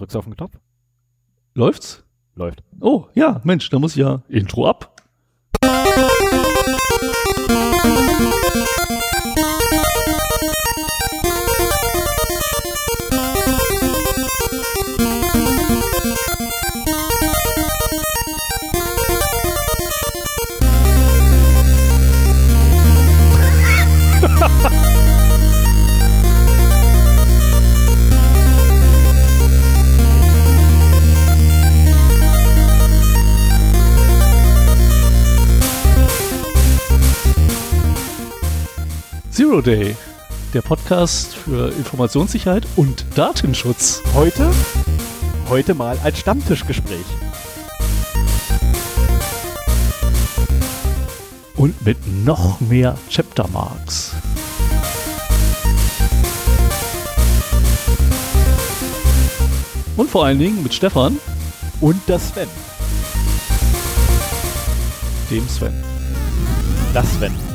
Drückst du auf den Knopf? Läuft's? Läuft. Oh, ja, Mensch, da muss ich ja Intro ab. Day, der Podcast für Informationssicherheit und Datenschutz. Heute? Heute mal ein Stammtischgespräch. Und mit noch mehr Chaptermarks. Und vor allen Dingen mit Stefan, Und das Sven. dem Sven. Das Sven.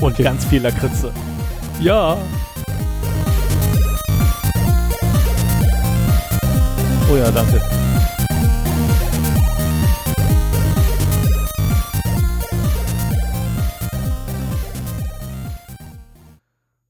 Und Okay. ganz viel Lakritze. Ja. Oh ja, danke.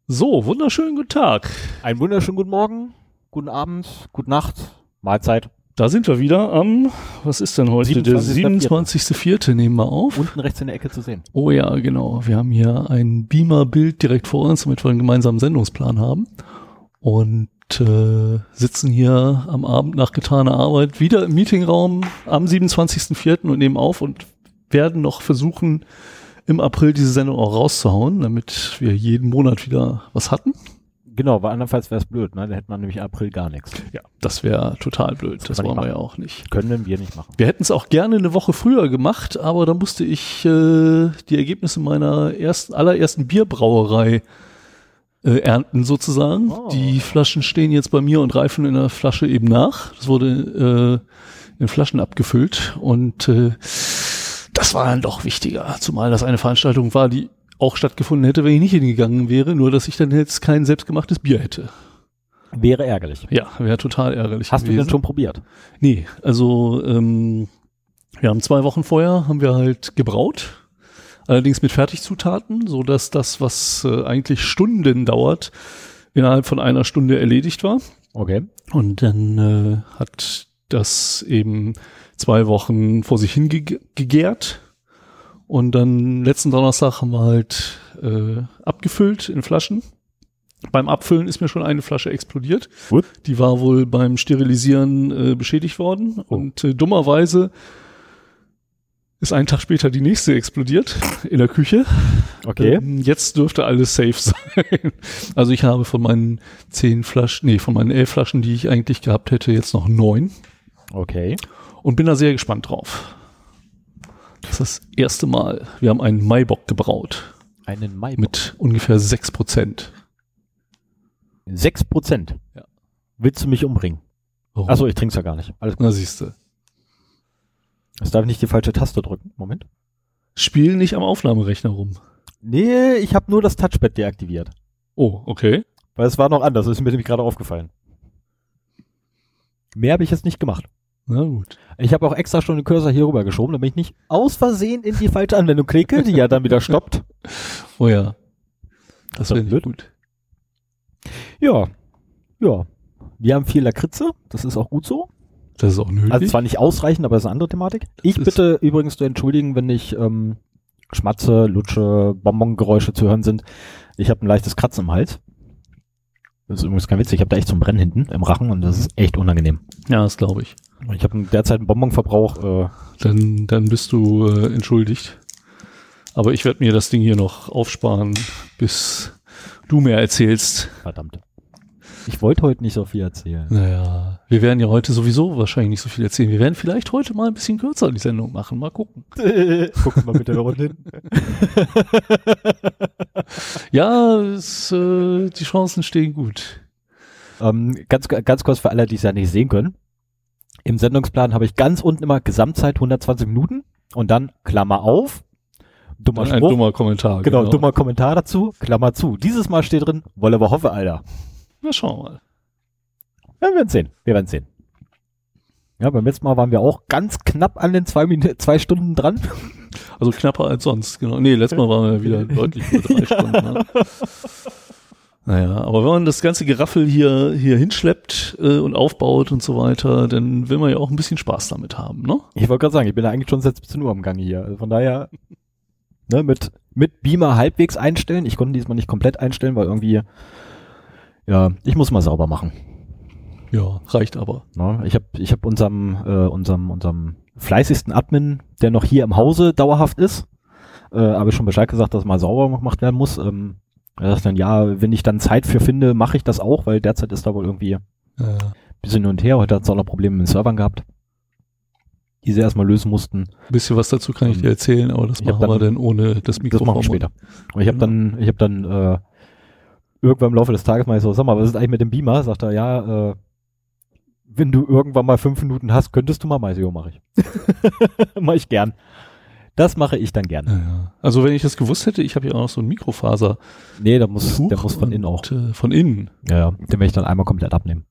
So, wunderschönen guten Tag. Einen wunderschönen guten Morgen, guten Abend, gute Nacht, Mahlzeit. Da sind wir wieder am, was ist denn heute? Der 27.04.. 27.04. nehmen wir auf. Unten rechts in der Ecke zu sehen. Oh ja, genau. Wir haben hier ein Beamer-Bild direkt vor uns, damit wir einen gemeinsamen Sendungsplan haben. Und äh, sitzen hier am Abend nach getaner Arbeit wieder im Meetingraum am 27.04. und nehmen auf und werden noch versuchen, im April diese Sendung auch rauszuhauen, damit wir jeden Monat wieder was hatten. Genau, weil andernfalls wäre es blöd, ne? Da hätte man nämlich April gar nichts. Ja, das wäre total blöd. Das, man wollen wir ja auch nicht. Können wir nicht machen. Wir hätten es auch gerne eine Woche früher gemacht, aber da musste ich äh, die Ergebnisse meiner ersten, allerersten Bierbrauerei äh, ernten sozusagen. Oh. Die Flaschen stehen jetzt bei mir und reifen in der Flasche eben nach. Das wurde äh, in Flaschen abgefüllt und äh, das war dann doch wichtiger, zumal das eine Veranstaltung war, die auch stattgefunden hätte, wenn ich nicht hingegangen wäre, nur dass ich dann jetzt kein selbstgemachtes Bier hätte. Wäre ärgerlich. Ja, wäre total ärgerlich Hast du gewesen. denn schon probiert? Nee, also ähm, wir haben zwei Wochen vorher haben wir halt gebraut, allerdings mit Fertigzutaten, so dass das, was äh, eigentlich Stunden dauert, innerhalb von einer Stunde erledigt war. Okay. Und dann äh, hat das eben zwei Wochen vor sich hingegärt. Und dann letzten Donnerstag haben wir halt äh, abgefüllt in Flaschen. Beim Abfüllen ist mir schon eine Flasche explodiert. Gut. Die war wohl beim Sterilisieren äh, beschädigt worden. Oh. Und äh, dummerweise ist einen Tag später die nächste explodiert in der Küche. Okay. Ähm, jetzt dürfte alles safe sein. Also ich habe von meinen zehn Flaschen, nee, von meinen elf Flaschen, die ich eigentlich gehabt hätte, jetzt noch neun Okay. und bin da sehr gespannt drauf. Das ist das erste Mal. Wir haben einen Maibock gebraut Einen Mai. mit ungefähr sechs Prozent. Sechs Prozent. Ja. Willst du mich umbringen? Warum? Achso, ich trink's ja gar nicht. Alles gut. Na siehste. Jetzt darf ich nicht die falsche Taste drücken. Moment. Spiel nicht am Aufnahmerechner rum. Nee, ich habe nur das Touchpad deaktiviert. Oh, okay. Weil es war noch anders. Das ist mir nämlich gerade aufgefallen. Mehr habe ich jetzt nicht gemacht. Na gut. Ich habe auch extra schon den Cursor hier rüber geschoben, damit ich nicht aus Versehen in die falsche Anwendung klicke, die ja dann wieder stoppt. Oh ja. Das doch wäre blöd. gut. Ja. Ja. Wir haben viel Lakritze. Das ist auch gut so. Das ist auch nötig. Also zwar nicht ausreichend, aber das ist eine andere Thematik. Ich ist- bitte übrigens zu entschuldigen, wenn ich ähm, Schmatze, Lutsche, Bonbongeräusche zu hören sind. Ich habe ein leichtes Kratzen im Hals. Das ist übrigens kein Witz. Ich habe da echt so einen Brenn hinten im Rachen und das ist echt unangenehm. ja, das glaube ich. Ich habe derzeit einen Bonbonverbrauch. Äh, Dann, dann bist du äh, entschuldigt. Aber ich werde mir das Ding hier noch aufsparen, bis du mehr erzählst. verdammt. Ich wollte heute nicht so viel erzählen. Naja, wir werden ja heute sowieso wahrscheinlich nicht so viel erzählen. Wir werden vielleicht heute mal ein bisschen kürzer die Sendung machen. Mal gucken. Guck mal bitte unten hin. Ja, es, äh, die Chancen stehen gut. ähm, ganz, ganz kurz für alle, die es ja nicht sehen können. Im Sendungsplan habe ich ganz unten immer Gesamtzeit 120 Minuten und dann Klammer auf, dummer Dann ein Spruch, dummer Kommentar. genau, dummer Kommentar dazu, Klammer zu. Dieses Mal steht drin, wolle aber hoffe, Alter. Na, schauen wir mal. Ja, wir werden sehen, wir werden sehen. Ja, beim letzten Mal waren wir auch ganz knapp an den zwei, Min zwei Stunden dran. Also knapper als sonst, genau. Nee, letztes Mal waren wir wieder deutlich über drei Stunden. Ne? Naja, aber wenn man das ganze Geraffel hier, hier hinschleppt äh, und aufbaut und so weiter, dann will man ja auch ein bisschen Spaß damit haben, ne? Ich wollte gerade sagen, ich bin ja eigentlich schon seit 17 Uhr am Gange hier. Also von daher, ne, mit, mit Beamer halbwegs einstellen. Ich konnte diesmal nicht komplett einstellen, weil irgendwie, ja, ich muss mal sauber machen. Ja, reicht aber. Ne? Ich habe ich hab unserem, äh, unserem, unserem fleißigsten Admin, der noch hier im Hause dauerhaft ist, äh, habe ich schon Bescheid gesagt, dass mal sauber gemacht werden muss. Ähm, er sagt dann, ja, wenn ich dann Zeit für finde, mache ich das auch, weil derzeit ist da wohl irgendwie Ja. bisschen hin und her. Heute hat es auch noch Probleme mit den Servern gehabt, die sie erstmal lösen mussten. Ein bisschen was dazu kann ich dir erzählen, aber das Ich machen wir dann- dann ohne das Das Mikrofon. machen wir später. Und ich habe dann, ich habe dann äh, irgendwann im Laufe des Tages mal so, sag mal, was ist eigentlich mit dem Beamer? Sagt er, ja, äh, wenn du irgendwann mal fünf Minuten hast, könntest du mal mal, jo, mache ich. mach ich gern. Das mache ich dann gern. Ja. Also wenn ich das gewusst hätte, ich habe ja auch noch so ein Mikrofaser. Nee, der muss, der muss von innen auch. Äh, von innen. Ja, ja, den werde ich dann einmal komplett abnehmen.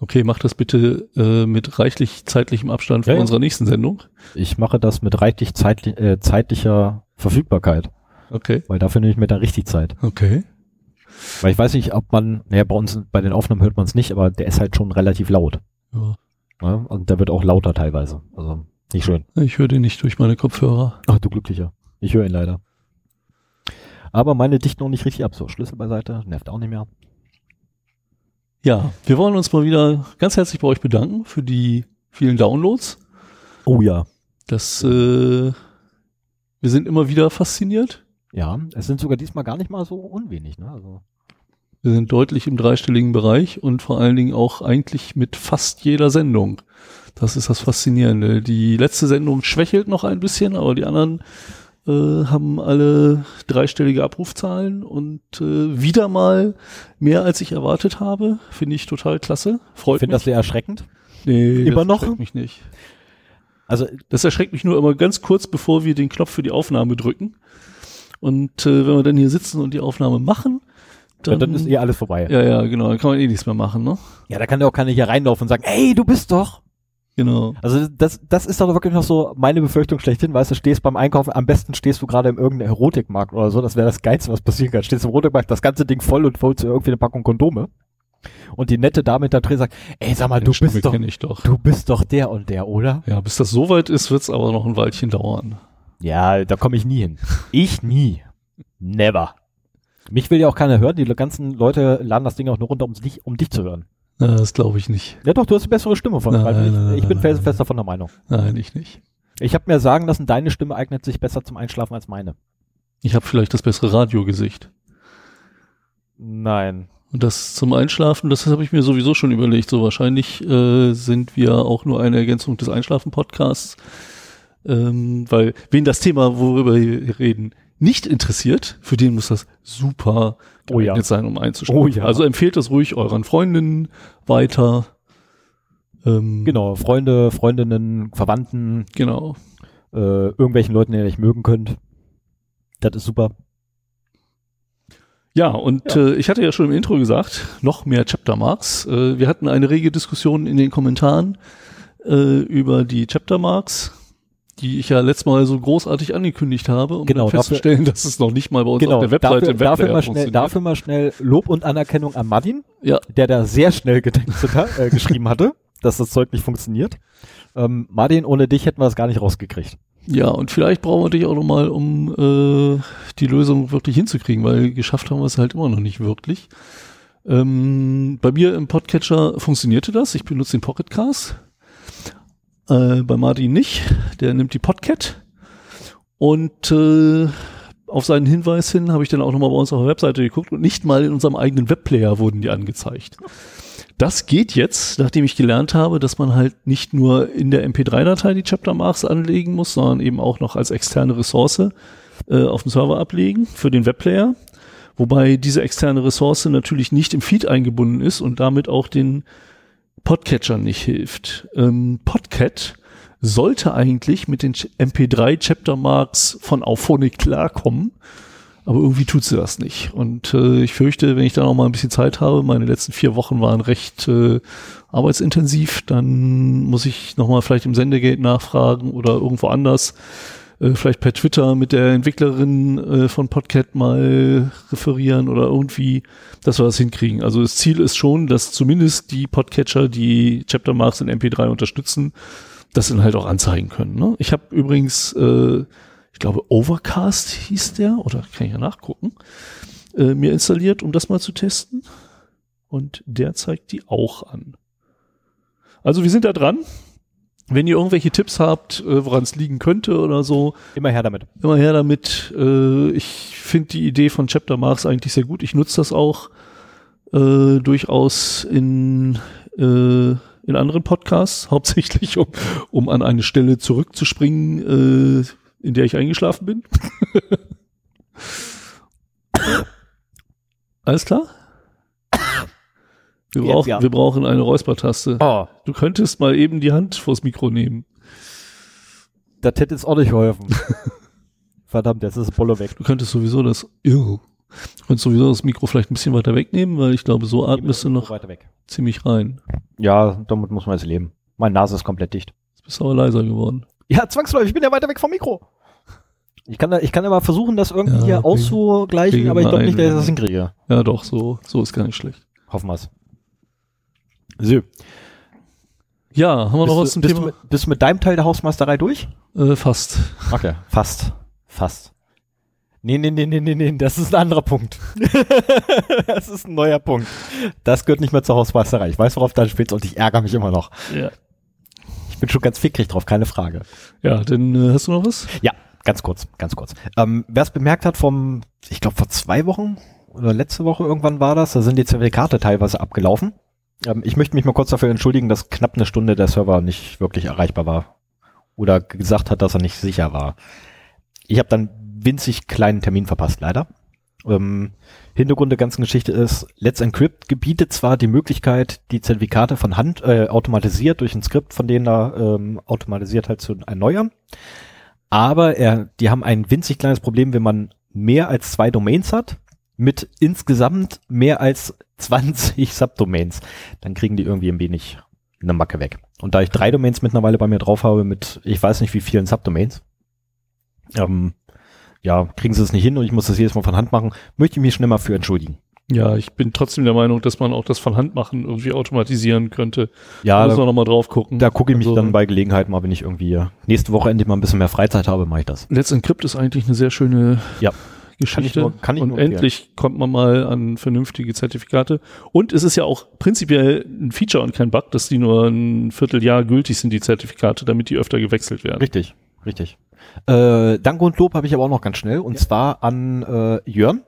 Okay, mach das bitte äh, mit reichlich zeitlichem Abstand vor ja. unserer nächsten Sendung. Ich mache das mit reichlich zeitli äh, zeitlicher Verfügbarkeit, Okay. weil dafür nehme ich mir dann richtig Zeit. Okay. Weil ich weiß nicht, ob man, naja, bei uns, bei den Aufnahmen hört man es nicht, aber der ist halt schon relativ laut. Ja. Ja, und der wird auch lauter teilweise. Also nicht schön. Ich höre den nicht durch meine Kopfhörer. Ach, du Glücklicher. Ich höre ihn leider. Aber meine dicht noch nicht richtig ab. So, Schlüssel beiseite, nervt auch nicht mehr. Ja, wir wollen uns mal wieder ganz herzlich bei euch bedanken für die vielen Downloads. Oh ja. Das, äh, wir sind immer wieder fasziniert. Ja, es sind sogar diesmal gar nicht mal so unwenig, ne? Also, Wir sind deutlich im dreistelligen Bereich und vor allen Dingen auch eigentlich mit fast jeder Sendung. Das ist das Faszinierende. Die letzte Sendung schwächelt noch ein bisschen, aber die anderen äh, haben alle dreistellige Abrufzahlen und äh, wieder mal mehr als ich erwartet habe. Finde ich total klasse. ich Freut finde mich. das sehr erschreckend. nee, immer das noch? erschreckt mich nicht. Also, Das erschreckt mich nur immer ganz kurz, bevor wir den Knopf für die Aufnahme drücken. Und äh, wenn wir dann hier sitzen und die Aufnahme machen, dann, dann, dann ist eh alles vorbei. ja, ja, genau, dann kann man eh nichts mehr machen, ne? Ja, da kann ja auch keiner hier reinlaufen und sagen, ey, du bist doch. Genau. Also das, das ist doch wirklich noch so meine Befürchtung schlechthin, weißt du, stehst beim Einkaufen, am besten stehst du gerade im irgendeinem Erotikmarkt oder so, das wäre das Geilste, was passieren kann. Stehst im Erotikmarkt, das ganze Ding voll und holst dir irgendwie eine Packung Kondome. Und die nette Dame hinter drin sagt, ey, sag mal, du Stimme bist doch, doch. du bist doch der und der, oder? Ja, bis das soweit ist, wird's aber noch ein Weilchen dauern. Ja, da komme ich nie hin. Ich nie. Never. Mich will ja auch keiner hören. Die ganzen Leute laden das Ding auch nur runter, um dich, um dich zu hören. Das glaube ich nicht. Ja doch, du hast eine bessere Stimme von Nein. Ich, nein, ich bin felsenfest davon der Meinung. Nein, ich nicht. Ich habe mir sagen lassen, deine Stimme eignet sich besser zum Einschlafen als meine. Ich habe vielleicht das bessere Radiogesicht. Nein. Und das zum Einschlafen, das habe ich mir sowieso schon überlegt. So wahrscheinlich äh, sind wir auch nur eine Ergänzung des Einschlafen-Podcasts. Ähm, weil wen das Thema, worüber wir reden, nicht interessiert, für den muss das super Oh ja. sein, um einzuschlafen. Oh ja. Also empfehlt das ruhig euren Freundinnen weiter. Ähm, Genau, Freunde, Freundinnen, Verwandten, Genau. äh, irgendwelchen Leuten, die ihr nicht mögen könnt. Das ist super. Ja, und Äh, ich hatte ja schon im Intro gesagt, noch mehr Chapter Marks. Äh, wir hatten eine rege Diskussion in den Kommentaren äh, über die Chapter Marks, die ich ja letztes Mal so großartig angekündigt habe, um Genau, dann festzustellen, dass es noch nicht mal bei uns Genau, auf der Webseite dafür, dafür, mal schnell, funktioniert. dafür mal schnell Lob und Anerkennung an Martin, Ja, der da sehr schnell äh, geschrieben hatte, dass das Zeug nicht funktioniert. Ähm, Martin, ohne dich hätten wir es gar nicht rausgekriegt. ja, und vielleicht brauchen wir dich auch noch mal, um äh, die Lösung wirklich hinzukriegen, weil geschafft haben wir es halt immer noch nicht wirklich. Ähm, bei mir im Podcatcher funktionierte das. Ich benutze den Pocketcast. Äh, bei Martin nicht. Der nimmt die Podcat. Und äh, auf seinen Hinweis hin habe ich dann auch nochmal bei uns auf der Webseite geguckt und nicht mal in unserem eigenen Webplayer wurden die angezeigt. Das geht jetzt, nachdem ich gelernt habe, dass man halt nicht nur in der MP3-Datei die Chapter Marks anlegen muss, sondern eben auch noch als externe Ressource äh, auf dem Server ablegen für den Webplayer. Wobei diese externe Ressource natürlich nicht im Feed eingebunden ist und damit auch den Podcatchern nicht hilft. Ähm, Podcat sollte eigentlich mit den Ch- MP3 Chapter Marks von Auphonic klarkommen, Aber irgendwie tut sie das nicht. Und äh, ich fürchte, wenn ich da noch mal ein bisschen Zeit habe, meine letzten vier Wochen waren recht äh, arbeitsintensiv, dann muss ich noch mal vielleicht im Sendegate nachfragen oder irgendwo anders, äh, vielleicht per Twitter mit der Entwicklerin äh, von Podcat mal referieren oder irgendwie, dass wir das hinkriegen. Also das Ziel ist schon, dass zumindest die Podcatcher, die Chapter Marks in MP3 unterstützen, das dann halt auch anzeigen können. Ne? Ich habe übrigens äh, ich glaube Overcast hieß der, oder kann ich ja nachgucken, äh, mir installiert, um das mal zu testen. Und der zeigt die auch an. Also wir sind da dran. Wenn ihr irgendwelche Tipps habt, äh, woran es liegen könnte oder so. Immer her damit. Immer her damit. Äh, ich finde die Idee von Chapter Marks eigentlich sehr gut. Ich nutze das auch äh, durchaus in, äh, in anderen Podcasts, hauptsächlich um, um an eine Stelle zurückzuspringen, äh, in der ich eingeschlafen bin. Alles klar? Wir, brauch, ja. wir brauchen eine Räuspertaste. Oh. Du könntest mal eben die Hand vors Mikro nehmen. Das hätte jetzt auch nicht geholfen. Verdammt, jetzt ist das Bolle weg. Du könntest sowieso das, ew, du könntest sowieso das Mikro vielleicht ein bisschen weiter wegnehmen, weil ich glaube, so atmest du noch ziemlich rein. Ja, damit muss man jetzt leben. Meine Nase ist komplett dicht. Jetzt bist du aber leiser geworden. Ja, zwangsläufig, ich bin ja weiter weg vom Mikro. Ich kann, ich kann aber versuchen, das irgendwie ja, hier auszugleichen, aber ich glaube nicht, dass ich das hinkriege. Ja, doch, so, so ist gar nicht schlecht. Hoffen wir's. So. Ja, haben wir noch was zum bist Thema? Du mit, bist du mit deinem Teil der Hausmeisterei durch? Äh, fast. Okay, fast. Fast. Nee, nee, nee, nee, nee, nee, das ist ein anderer Punkt. das ist ein neuer Punkt. Das gehört nicht mehr zur Hausmeisterei. Ich weiß, worauf du spielst und ich ärgere mich immer noch. Ja. Ich bin schon ganz fickrig drauf, keine Frage. Ja, dann äh, hast du noch was? Ja, ganz kurz, ganz kurz. Ähm, Wer es bemerkt hat, vom, ich glaube vor zwei Wochen oder letzte Woche irgendwann war das, da sind die Zertifikate teilweise abgelaufen. Ähm, ich möchte mich mal kurz dafür entschuldigen, dass knapp eine Stunde der Server nicht wirklich erreichbar war. Oder gesagt hat, dass er nicht sicher war. Ich habe dann winzig kleinen Termin verpasst, leider. Ähm, Hintergrund der ganzen Geschichte ist, Let's Encrypt gebietet zwar die Möglichkeit, die Zertifikate von Hand äh, automatisiert durch ein Skript von denen da ähm, automatisiert halt zu erneuern. Aber er, die haben ein winzig kleines Problem, wenn man mehr als zwei Domains hat, mit insgesamt mehr als 20 Subdomains, dann kriegen die irgendwie ein wenig eine Macke weg. Und da ich drei Domains mittlerweile bei mir drauf habe mit, ich weiß nicht wie vielen Subdomains, ähm, ja, kriegen sie es nicht hin und ich muss das jedes Mal von Hand machen, möchte ich mich schon immer für entschuldigen. Ja, ich bin trotzdem der Meinung, dass man auch das von Hand machen irgendwie automatisieren könnte. Ja, da muss man nochmal drauf gucken. Da gucke ich mich also, dann bei Gelegenheit mal, wenn ich irgendwie nächste Woche endlich mal ein bisschen mehr Freizeit habe, mache ich das. Let's Encrypt ist eigentlich eine sehr schöne ja. Geschichte. Kann ich nur, kann ich und endlich kommt man mal an vernünftige Zertifikate. Und es ist ja auch prinzipiell ein Feature und kein Bug, dass die nur ein Vierteljahr gültig sind, die Zertifikate, damit die öfter gewechselt werden. Richtig, richtig. Äh, Dank und Lob habe ich aber auch noch ganz schnell und ja. zwar an äh, Jörn,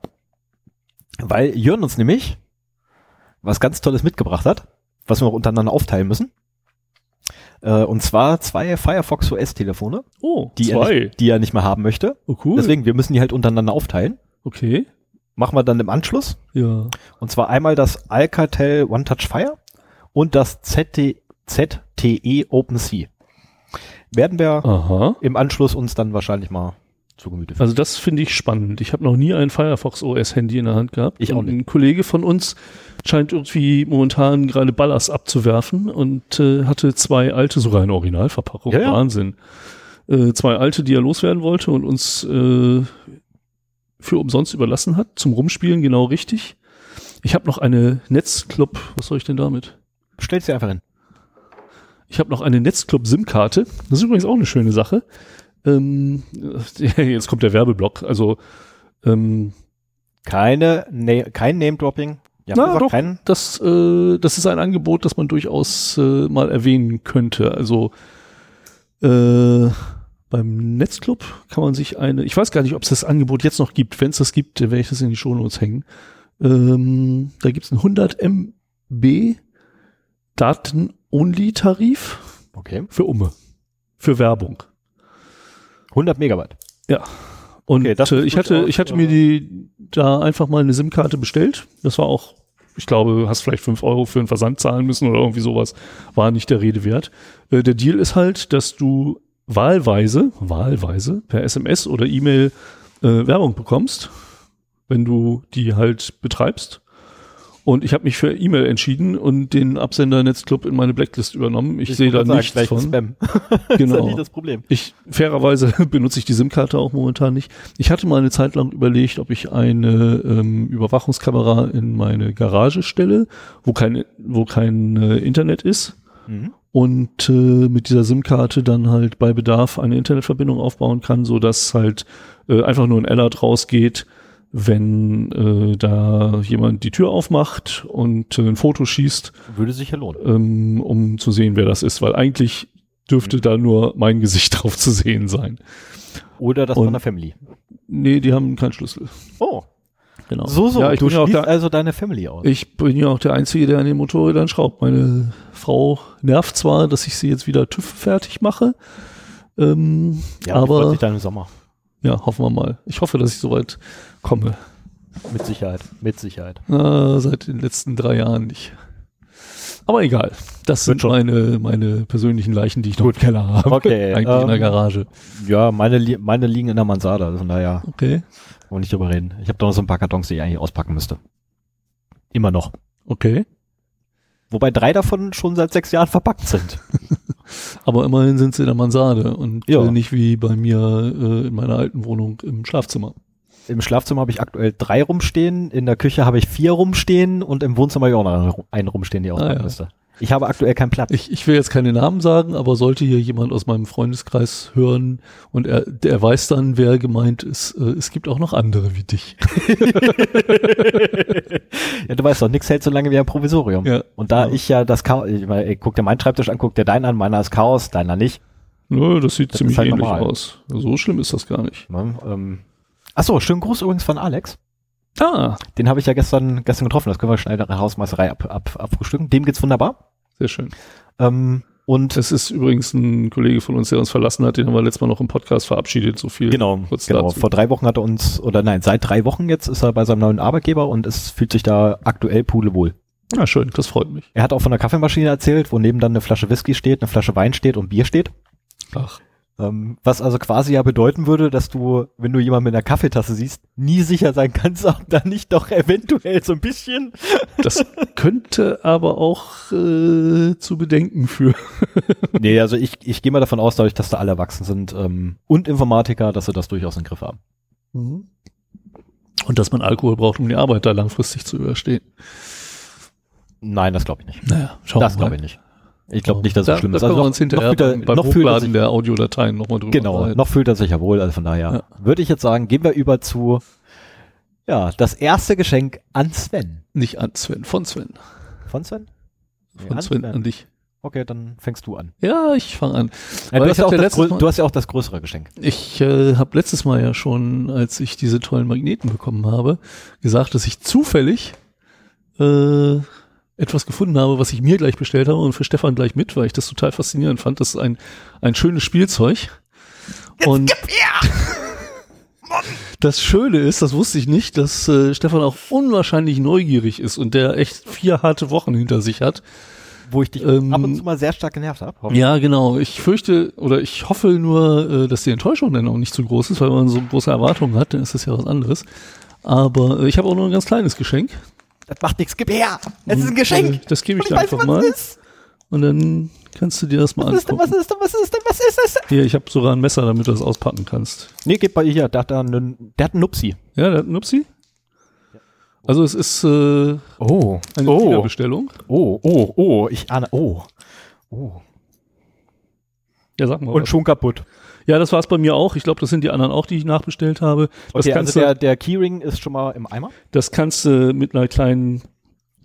weil Jörn uns nämlich was ganz Tolles mitgebracht hat, was wir noch untereinander aufteilen müssen. Äh, und zwar zwei Firefox OS Telefone. Oh, die zwei. Er nicht, die er nicht mehr haben möchte. Oh, cool. Deswegen, wir müssen die halt untereinander aufteilen. Okay. Machen wir dann im Anschluss. Ja. Und zwar einmal das Alcatel One Touch Fire und das ZT, ZTE OpenSea werden wir Aha. im Anschluss uns dann wahrscheinlich mal zu Gemüte führen. Also das finde ich spannend. Ich habe noch nie ein Firefox OS Handy in der Hand gehabt. Ich auch nicht. Ein Kollege von uns scheint irgendwie momentan gerade Ballast abzuwerfen und äh, hatte zwei alte, sogar in Originalverpackung. Ja, ja. Wahnsinn. Äh, zwei alte, die er loswerden wollte und uns äh, für umsonst überlassen hat. Zum Rumspielen genau richtig. Ich habe noch eine Netzclub. Was soll ich denn damit? Stellt sie einfach hin. Ich habe noch eine Netzclub-SIM-Karte. Das ist übrigens auch eine schöne Sache. Ähm, jetzt kommt der Werbeblock. Also ähm, keine, ne, kein Name-Dropping. Ja, Na, doch, das, äh, das ist ein Angebot, das man durchaus äh, mal erwähnen könnte. Also äh, beim Netzclub kann man sich eine, ich weiß gar nicht, ob es das Angebot jetzt noch gibt. Wenn es das gibt, werde ich das in die Shownotes hängen. Ähm, da gibt es ein 100 MB Daten-Only-Tarif okay. für Umme, für Werbung. 100 Megabyte. Ja. Und okay, äh, ich hatte, ich hatte mir die da einfach mal eine SIM-Karte bestellt. Das war auch, ich glaube, hast vielleicht fünf Euro für einen Versand zahlen müssen oder irgendwie sowas. War nicht der Rede wert. Äh, der Deal ist halt, dass du wahlweise, wahlweise per SMS oder E-Mail äh, Werbung bekommst. wenn du die halt betreibst. Und ich habe mich für E-Mail entschieden und den Absender Netzclub in meine Blacklist übernommen. Ich, sehe da sagen, nichts von. Spam. Das ist ja Genau. nicht das Problem. Ich fairerweise benutze ich die SIM-Karte auch momentan nicht. Ich hatte mal eine Zeit lang überlegt, ob ich eine ähm, Überwachungskamera in meine Garage stelle, wo kein wo kein äh, Internet ist Mhm. und äh, mit dieser SIM-Karte dann halt bei Bedarf eine Internetverbindung aufbauen kann, so dass halt äh, einfach nur ein Alert rausgeht, wenn äh, da jemand die Tür aufmacht und äh, ein Foto schießt, Würde sich ja lohnen. ähm, um zu sehen, wer das ist, weil eigentlich dürfte da nur mein Gesicht drauf zu sehen sein. Oder das Und- von der Family. Nee, die haben keinen Schlüssel. Oh, Genau. so, so. Ja, ich du bin ja auch der, also deine Family aus. ich bin ja auch der Einzige, der an den Motorrädern schraubt. Meine Frau nervt zwar, dass ich sie jetzt wieder TÜV fertig mache, ähm, ja, aber sich dann im Sommer. ja, hoffen wir mal. Ich hoffe, dass ich soweit komme. Mit Sicherheit. Mit Sicherheit. Äh, seit den letzten drei Jahren nicht. Aber egal. Das sind schon. meine, meine persönlichen Leichen, die ich noch im Keller habe. Okay, Eigentlich in der ähm, Garage. Ja, meine, li meine liegen in der Mansarde. Also von daher Okay. wollen wir nicht drüber reden. Ich habe da noch so ein paar Kartons, die ich eigentlich auspacken müsste. Immer noch. Okay. Wobei drei davon schon seit sechs Jahren verpackt sind. Aber immerhin sind sie in der Mansarde und Ja. nicht wie bei mir äh, in meiner alten Wohnung im Schlafzimmer. Im Schlafzimmer habe ich aktuell drei rumstehen, in der Küche habe ich vier rumstehen und im Wohnzimmer habe ich auch noch einen rumstehen, die auspacken Ah, ja. müsste. Ich habe aktuell keinen Platz. Ich, ich will jetzt keine Namen sagen, aber sollte hier jemand aus meinem Freundeskreis hören und er, der weiß dann, wer gemeint ist, äh, es gibt auch noch andere wie dich. ja, du weißt doch, nix hält so lange wie ein Provisorium. Ja. Und da Ja. ich ja das Chaos, ich meine, guck dir meinen Schreibtisch an, guck dir deinen an, meiner ist Chaos, deiner nicht. Nö, das sieht Das ziemlich halt ähnlich normal. aus. So schlimm ist das gar nicht. Ne? Ähm, Achso, schönen Gruß übrigens von Alex. Ah, Den habe ich ja gestern, gestern getroffen. Das können wir schnell in der Hausmeisterei ab, ab, abfrühstücken. Dem geht's wunderbar. sehr schön. Ähm, und Das ist übrigens ein Kollege von uns, der uns verlassen hat, den haben wir letztes Mal noch im Podcast verabschiedet, so viel. genau, kurz genau. dazu. Vor drei Wochen hat er uns, oder nein, seit drei Wochen jetzt ist er bei seinem neuen Arbeitgeber und es fühlt sich da aktuell pudelwohl. Ah, schön, das freut mich. Er hat auch von der Kaffeemaschine erzählt, wo neben dann eine Flasche Whisky steht, eine Flasche Wein steht und Bier steht. Ach, was also quasi ja bedeuten würde, dass du, wenn du jemanden mit einer Kaffeetasse siehst, nie sicher sein kannst, ob da nicht doch eventuell so ein bisschen. das könnte aber auch äh, zu bedenken führen. nee, also ich, ich gehe mal davon aus, dadurch, dass da alle erwachsen sind ähm, und Informatiker, dass sie das durchaus im Griff haben. Und dass man Alkohol braucht, um die Arbeit da langfristig zu überstehen. Nein, das glaube ich nicht. Naja, schauen das glaube ich nicht. Ich glaube nicht, dass es da, schlimm da ist. wir noch, uns hinterher noch, fühlt er, noch, Hochladen sich, der Audiodateien nochmal drüber genau, unterhalten. noch fühlt er sich ja wohl. Also von daher Ja. würde ich jetzt sagen, gehen wir über zu ja das erste Geschenk an Sven. Nicht an Sven, von Sven. Von Sven? Nee, Von an Sven an dich. Okay, dann fängst du an. Ja, ich fange an. Ja, du, hast ja auch das Mal- du hast ja auch das größere Geschenk. Ich äh, habe letztes Mal ja schon, als ich diese tollen Magneten bekommen habe, gesagt, dass ich zufällig äh, etwas gefunden habe, was ich mir gleich bestellt habe und für Stefan gleich mit, weil ich das total faszinierend fand. Das ist ein, ein schönes Spielzeug. und das Schöne ist, das wusste ich nicht, dass äh, Stefan auch unwahrscheinlich neugierig ist und der echt vier harte Wochen hinter sich hat. Wo ich dich Ähm, ab und zu mal sehr stark genervt habe. Ja, genau. Ich fürchte oder ich hoffe nur, äh, dass die Enttäuschung dann auch nicht zu groß ist, weil wenn man so große Erwartungen hat, dann ist das ja was anderes. Aber äh, ich habe auch nur ein ganz kleines Geschenk. Das macht nichts, gib her! Es ist ein Und, Geschenk! Äh, das gebe ich Und dir weiß, einfach mal. Und dann kannst du dir das mal Was ist denn, angucken. was ist denn, was ist denn, was ist das? Hier, ich habe sogar ein Messer, damit du das auspacken kannst. Nee, gib bei hier, der hat da einen, der hat einen Nupsi. Ja, der hat einen Nupsi. Also es ist äh, Oh, eine oh, Bestellung. oh, oh, oh, ich ahne, oh, oh. Ja, sag mal. Und was. schon kaputt. Ja, das war es bei mir auch. Ich glaube, das sind die anderen auch, die ich nachbestellt habe. Das, Okay, kannst, also der, der Keyring ist schon mal im Eimer. das kannst du mit einer kleinen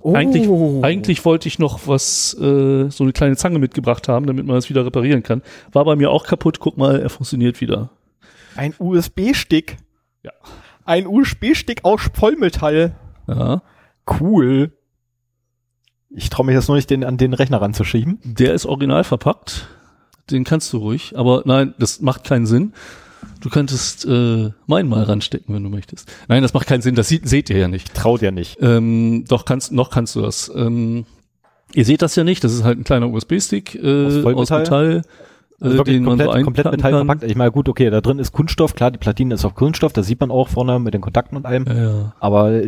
Oh. Eigentlich, eigentlich wollte ich noch was, äh, so eine kleine Zange mitgebracht haben, damit man das wieder reparieren kann. War bei mir auch kaputt. Guck mal, er funktioniert wieder. Ein USB-Stick. Ja. Ein USB-Stick aus Vollmetall. Ja. Cool. Ich traue mich jetzt nur nicht, den an den Rechner ranzuschieben. Der ist original verpackt. Den kannst du ruhig. Aber nein, das macht keinen Sinn. Du könntest äh, meinen mal ranstecken, wenn du möchtest. Nein, das macht keinen Sinn. Das sieht, seht ihr ja nicht. Traut ja nicht. Ähm, doch kannst, noch kannst du das. Ähm, ihr seht das ja nicht. Das ist halt ein kleiner USB-Stick äh, Aus. Metall. Also äh, wirklich den man komplett, so komplett Metall kann. verpackt. Ich meine, gut, okay, da drin ist Kunststoff, klar, die Platine ist auch Kunststoff, das sieht man auch vorne mit den Kontakten und allem. Ja. Aber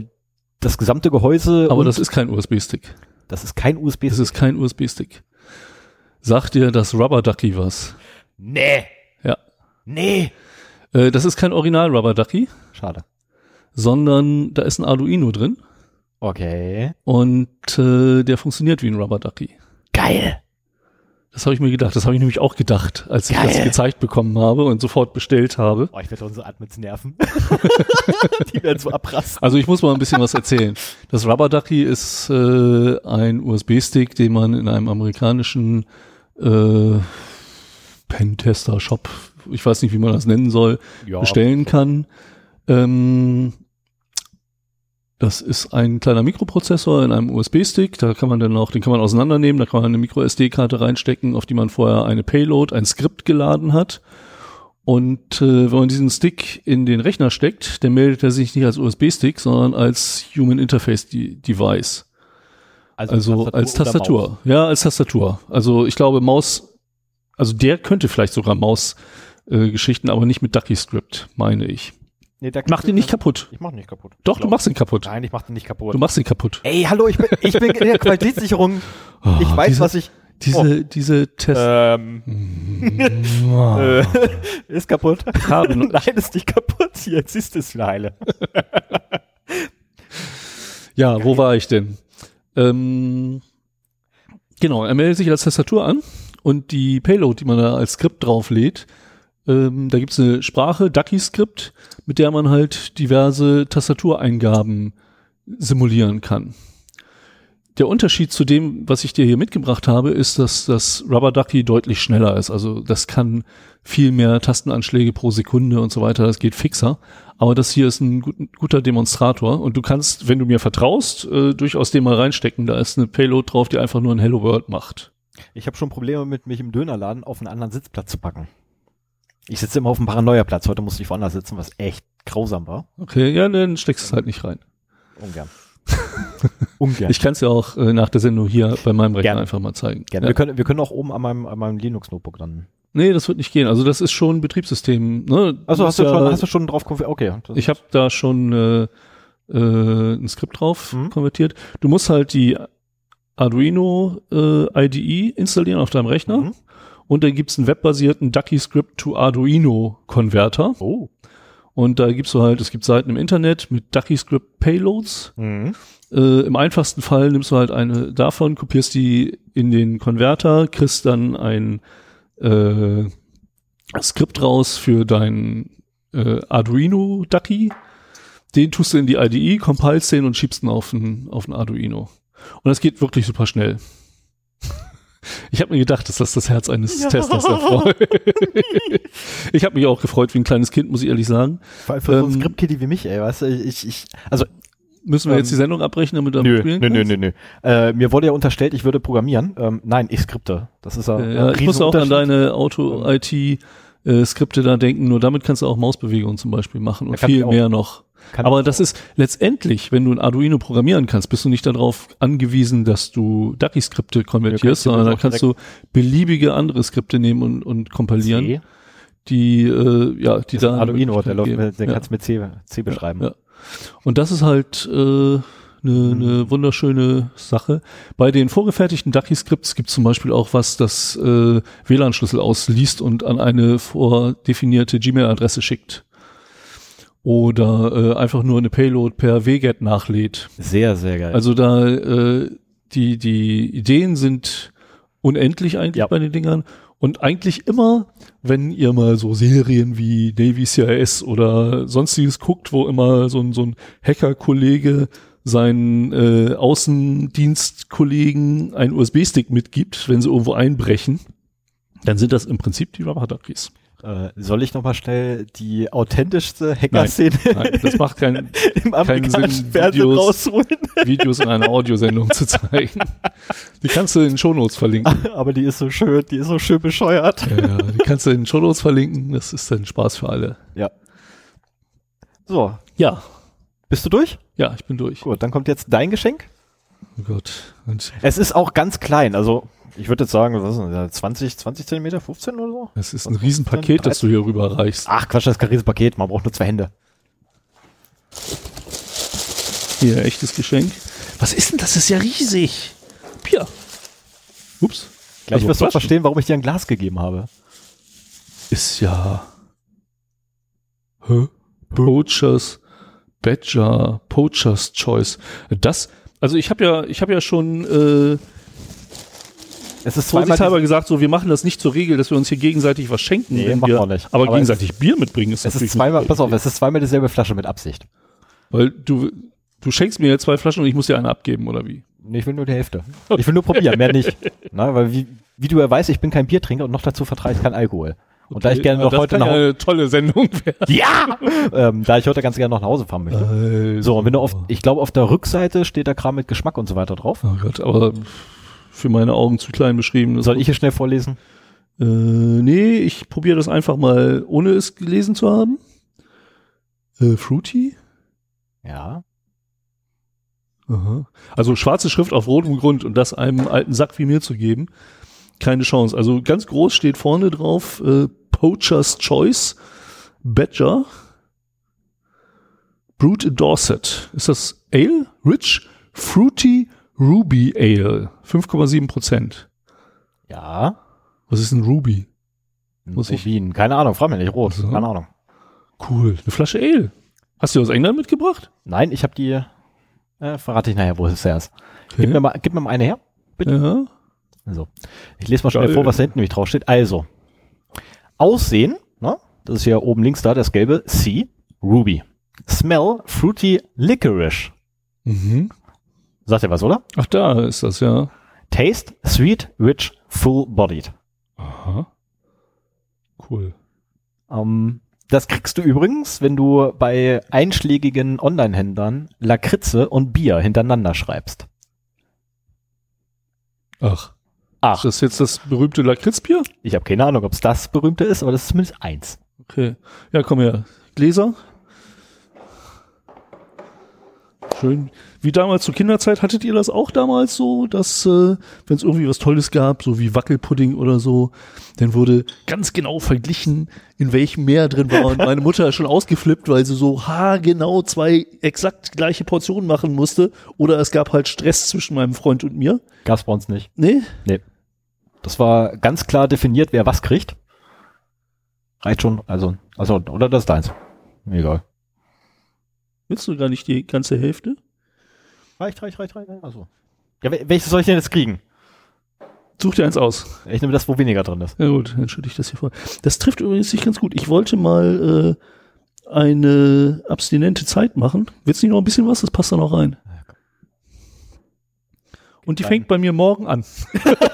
das gesamte Gehäuse Aber das ist kein USB-Stick. das ist kein USB. Das ist kein USB-Stick. Sagt dir das Rubber Ducky was? Nee. Ja. Nee. Äh, das ist kein Original Rubber Ducky, Schade. sondern da ist ein Arduino drin Okay. und äh, der funktioniert wie ein Rubber Ducky. Geil. Das habe ich mir gedacht. Das habe ich nämlich auch gedacht, als ich das Geil. gezeigt bekommen habe und sofort bestellt habe. Oh, ich werde unsere Admins nerven. die werden so abrasten. Also ich muss mal ein bisschen was erzählen. Das Rubber Ducky ist äh, ein USB-Stick, den man in einem amerikanischen äh, Pentester-Shop, ich weiß nicht, wie man das nennen soll, Ja. bestellen kann. Ähm, das ist ein kleiner Mikroprozessor in einem USB-Stick. Da kann man dann auch, den kann man auseinandernehmen. Da kann man eine Micro-SD-Karte reinstecken, auf die man vorher eine Payload, ein Skript geladen hat. Und äh, wenn man diesen Stick in den Rechner steckt, dann meldet er sich nicht als USB-Stick, sondern als Human Interface De Device. Also als oder Tastatur. Maus. Ja, als Tastatur. Also ich glaube Maus, also der könnte vielleicht sogar Maus-Geschichten, äh, Geschichten, aber nicht mit Ducky Script, meine ich. Nee, Mach den nicht kaputt. Ich mach ihn nicht kaputt. Doch, du machst ihn kaputt. Nein, ich mach den nicht kaputt. Du machst ihn kaputt. Ey, hallo, ich bin, ich bin in der Qualitätssicherung. Oh, Ich weiß, diese, was ich. Diese, diese Tests. Ähm, Äh, äh, ist kaputt. Nein, ist nicht kaputt. Jetzt ist es wieder heile. ja, wo war ich denn? Ähm, genau, er meldet sich als Tastatur an und die Payload, die man da als Skript drauflädt, ähm, da gibt's eine Sprache, Ducky-Skript, mit der man halt diverse Tastatureingaben simulieren kann. Der Unterschied zu dem, was ich dir hier mitgebracht habe, ist, dass das Rubber Ducky deutlich schneller ist. Also das kann viel mehr Tastenanschläge pro Sekunde und so weiter. Das geht fixer. Aber das hier ist ein gut, guter Demonstrator und du kannst, wenn du mir vertraust, äh, durchaus den mal reinstecken. Da ist eine Payload drauf, die einfach nur ein Hello World macht. Ich habe schon Probleme mit mich im Dönerladen auf einen anderen Sitzplatz zu packen. Ich sitze immer auf dem Paranoia-Platz. Heute musste ich woanders sitzen, was echt grausam war. Okay, ja, dann steckst du es halt nicht rein. Ungern. Ungern. Ich kann es ja auch äh, nach der Sendung hier bei meinem Rechner Gerne. einfach mal zeigen. Gerne. Ja. Wir, können, wir können auch oben an meinem, an meinem Linux-Notebook dann. Nee, das wird nicht gehen. Also das ist schon ein Betriebssystem. Ne? Also hast du, ja- schon, hast du schon drauf konfiguriert? Okay. Ich habe da schon äh, äh, ein Skript drauf Mhm. konvertiert. Du musst halt die Arduino äh, IDE installieren auf deinem Rechner Mhm. und dann gibt's einen webbasierten Ducky Script to Arduino Konverter Oh. Und da gibst du halt, es gibt Seiten im Internet mit Ducky Script Payloads. Mhm. Äh, Im einfachsten Fall nimmst du halt eine davon, kopierst die in den Konverter, kriegst dann ein äh, Skript raus für dein äh, Arduino Ducky. Den tust du in die IDE, compilest den und schiebst ihn auf ein, auf ein Arduino. Und das geht wirklich super schnell. Ich habe mir gedacht, dass das das Herz eines Ja. Testers erfreut. ich habe mich auch gefreut wie ein kleines Kind, muss ich ehrlich sagen. Vor allem für so einen Ähm, Script-Kitty wie mich, ey, weißt du, ich, ich, also, Müssen wir Ähm, jetzt die Sendung abbrechen, damit du nö, spielen nö, nö, kannst? nö, nö. Äh, mir wurde ja unterstellt, ich würde programmieren. Ähm, nein, ich skripte. Das ist ja, Äh, Ja, ich muss auch an deine Auto-IT-Skripte da denken, nur damit kannst du auch Mausbewegungen zum Beispiel machen und viel mehr noch. Aber das ist letztendlich, wenn du ein Arduino programmieren kannst, bist du nicht darauf angewiesen, dass du Ducky-Skripte Ja, konvertierst, du sondern das da kannst du beliebige andere Skripte nehmen und, und kompilieren, die, äh, ja, die da. Arduino, der läuft, mit- den ja. kannst du mit C, C beschreiben. Ja. Und das ist halt äh, eine ne wunderschöne Sache. Bei den vorgefertigten Ducky-Skripts gibt es zum Beispiel auch was, das äh, WLAN-Schlüssel ausliest und an eine vordefinierte Gmail-Adresse schickt. Oder äh, einfach nur eine Payload per WGET nachlädt. Sehr, sehr geil. Also da äh, die, die Ideen sind unendlich eigentlich Ja. bei den Dingern. Und eigentlich immer, wenn ihr mal so Serien wie Navy CIS oder sonstiges guckt, wo immer so ein, so ein Hacker-Kollege seinen äh, Außendienstkollegen einen USB-Stick mitgibt, wenn sie irgendwo einbrechen, dann sind das im Prinzip die Rubber Duckies. Äh, soll ich noch mal schnell die authentischste Hacker-Szene Nein, das macht keinen im amerikanischen Fernsehen Videos- rausholen? Videos in einer Audiosendung zu zeigen. Die kannst du in den Shownotes verlinken. Aber die ist so schön, die ist so schön bescheuert. Ja, ja, die kannst du in den Shownotes verlinken. Das ist dann Spaß für alle. Ja. So, Ja, bist du durch? ja, ich bin durch. Gut, dann kommt jetzt dein Geschenk. Oh Gott. Und Es ist auch ganz klein, also ich würde jetzt sagen, was ist das, 20, 20 Zentimeter, 15 oder so? es ist ein Riesenpaket, das du hier rüberreichst. Ach Quatsch, das ist kein Riesenpaket, man braucht nur zwei Hände. Hier, echtes Geschenk. Was ist denn das? Das ist ja riesig. Bier. Ups. Gleich Also wirst du verstehen, warum ich dir ein Glas gegeben habe. Ist ja. Hä? Poachers Badger, Poachers Choice. Das, also ich habe ja, ich habe ja schon äh, Es ist zweimal vorsichtshalber gesagt, so wir machen das nicht zur Regel, dass wir uns hier gegenseitig was schenken, Nee, wenn machen wir, wir nicht. aber, Aber gegenseitig Bier mitbringen ist es ist zweimal, nicht pass auf, es ist zweimal dieselbe Flasche mit Absicht. weil du du schenkst mir jetzt zwei Flaschen und ich muss dir eine abgeben oder wie? Nee, ich will nur die Hälfte. Ich will nur probieren, mehr nicht. Na, weil wie, wie du ja weißt, ich bin kein Biertrinker und noch dazu vertrage ich keinen Alkohol. Und da ich gerne noch heute nach eine tolle Sendung werden. Ja! ähm, da ich heute ganz gerne noch nach Hause fahren möchte. So, und wenn du auf, ich glaube, auf der Rückseite steht der Kram mit Geschmack und so weiter drauf. Oh Gott, aber für meine Augen zu klein beschrieben. Soll ich hier schnell vorlesen? Äh, nee, ich probiere das einfach mal, ohne es gelesen zu haben. Äh, Fruity? Ja. Aha. Also schwarze Schrift auf rotem Grund und das einem alten Sack wie mir zu geben, keine Chance. Also ganz groß steht vorne drauf äh, Poacher's Choice, Badger, Brute Dorset. Ist das Ale? Rich Fruity Ruby Ale, 5,7 Prozent. Ja. Was ist ein Ruby? Muss ich- Rubin. Keine Ahnung, frag mich nicht. Rot. Also. Keine Ahnung. Cool, eine Flasche Ale. Hast du aus England mitgebracht? Nein, ich habe die, äh, verrate ich nachher, wo es her ist. Gib mir mal, gib mir mal eine her. Ja. So. Ich lese mal schnell Geil. vor, was da hinten nämlich drauf steht. Also. Aussehen, ne? Das ist ja oben links da, das gelbe. C. Ruby. Smell, fruity, licorice. Mhm. Sagt ihr was, oder? Ach, da ist das, ja. Taste, sweet, rich, full-bodied. Aha. Cool. Ähm, das kriegst du übrigens, wenn du bei einschlägigen Online-Händlern Lakritze und Bier hintereinander schreibst. Ach. Ach, Ist das jetzt das berühmte Lakritzbier? ich habe keine Ahnung, ob es das berühmte ist, aber das ist zumindest eins. Okay. Ja, komm her. Gläser. Schön. Wie damals zur Kinderzeit, hattet ihr das auch damals so, dass, äh, wenn es irgendwie was Tolles gab, so wie Wackelpudding oder so, dann wurde ganz genau verglichen, in welchem mehr drin war. Und meine Mutter ist schon ausgeflippt, weil sie so haargenau zwei exakt gleiche Portionen machen musste. Oder es gab halt Stress zwischen meinem Freund und mir. Gab's bei uns nicht. Nee? Das war ganz klar definiert, wer was kriegt. Reicht schon, also, also, oder das ist deins. Egal. Willst du gar nicht die ganze Hälfte? Reicht, reicht, reicht, reicht. Also. Ja, wel- welches soll ich denn jetzt kriegen? Such dir eins aus. Ich nehme das, wo weniger drin ist. Ja gut, dann schütte ich das hier vor. Das trifft übrigens sich ganz gut. Ich wollte mal äh, eine abstinente Zeit machen. Willst du nicht noch ein bisschen was? Das passt da noch rein. Und die fängt bei mir morgen an.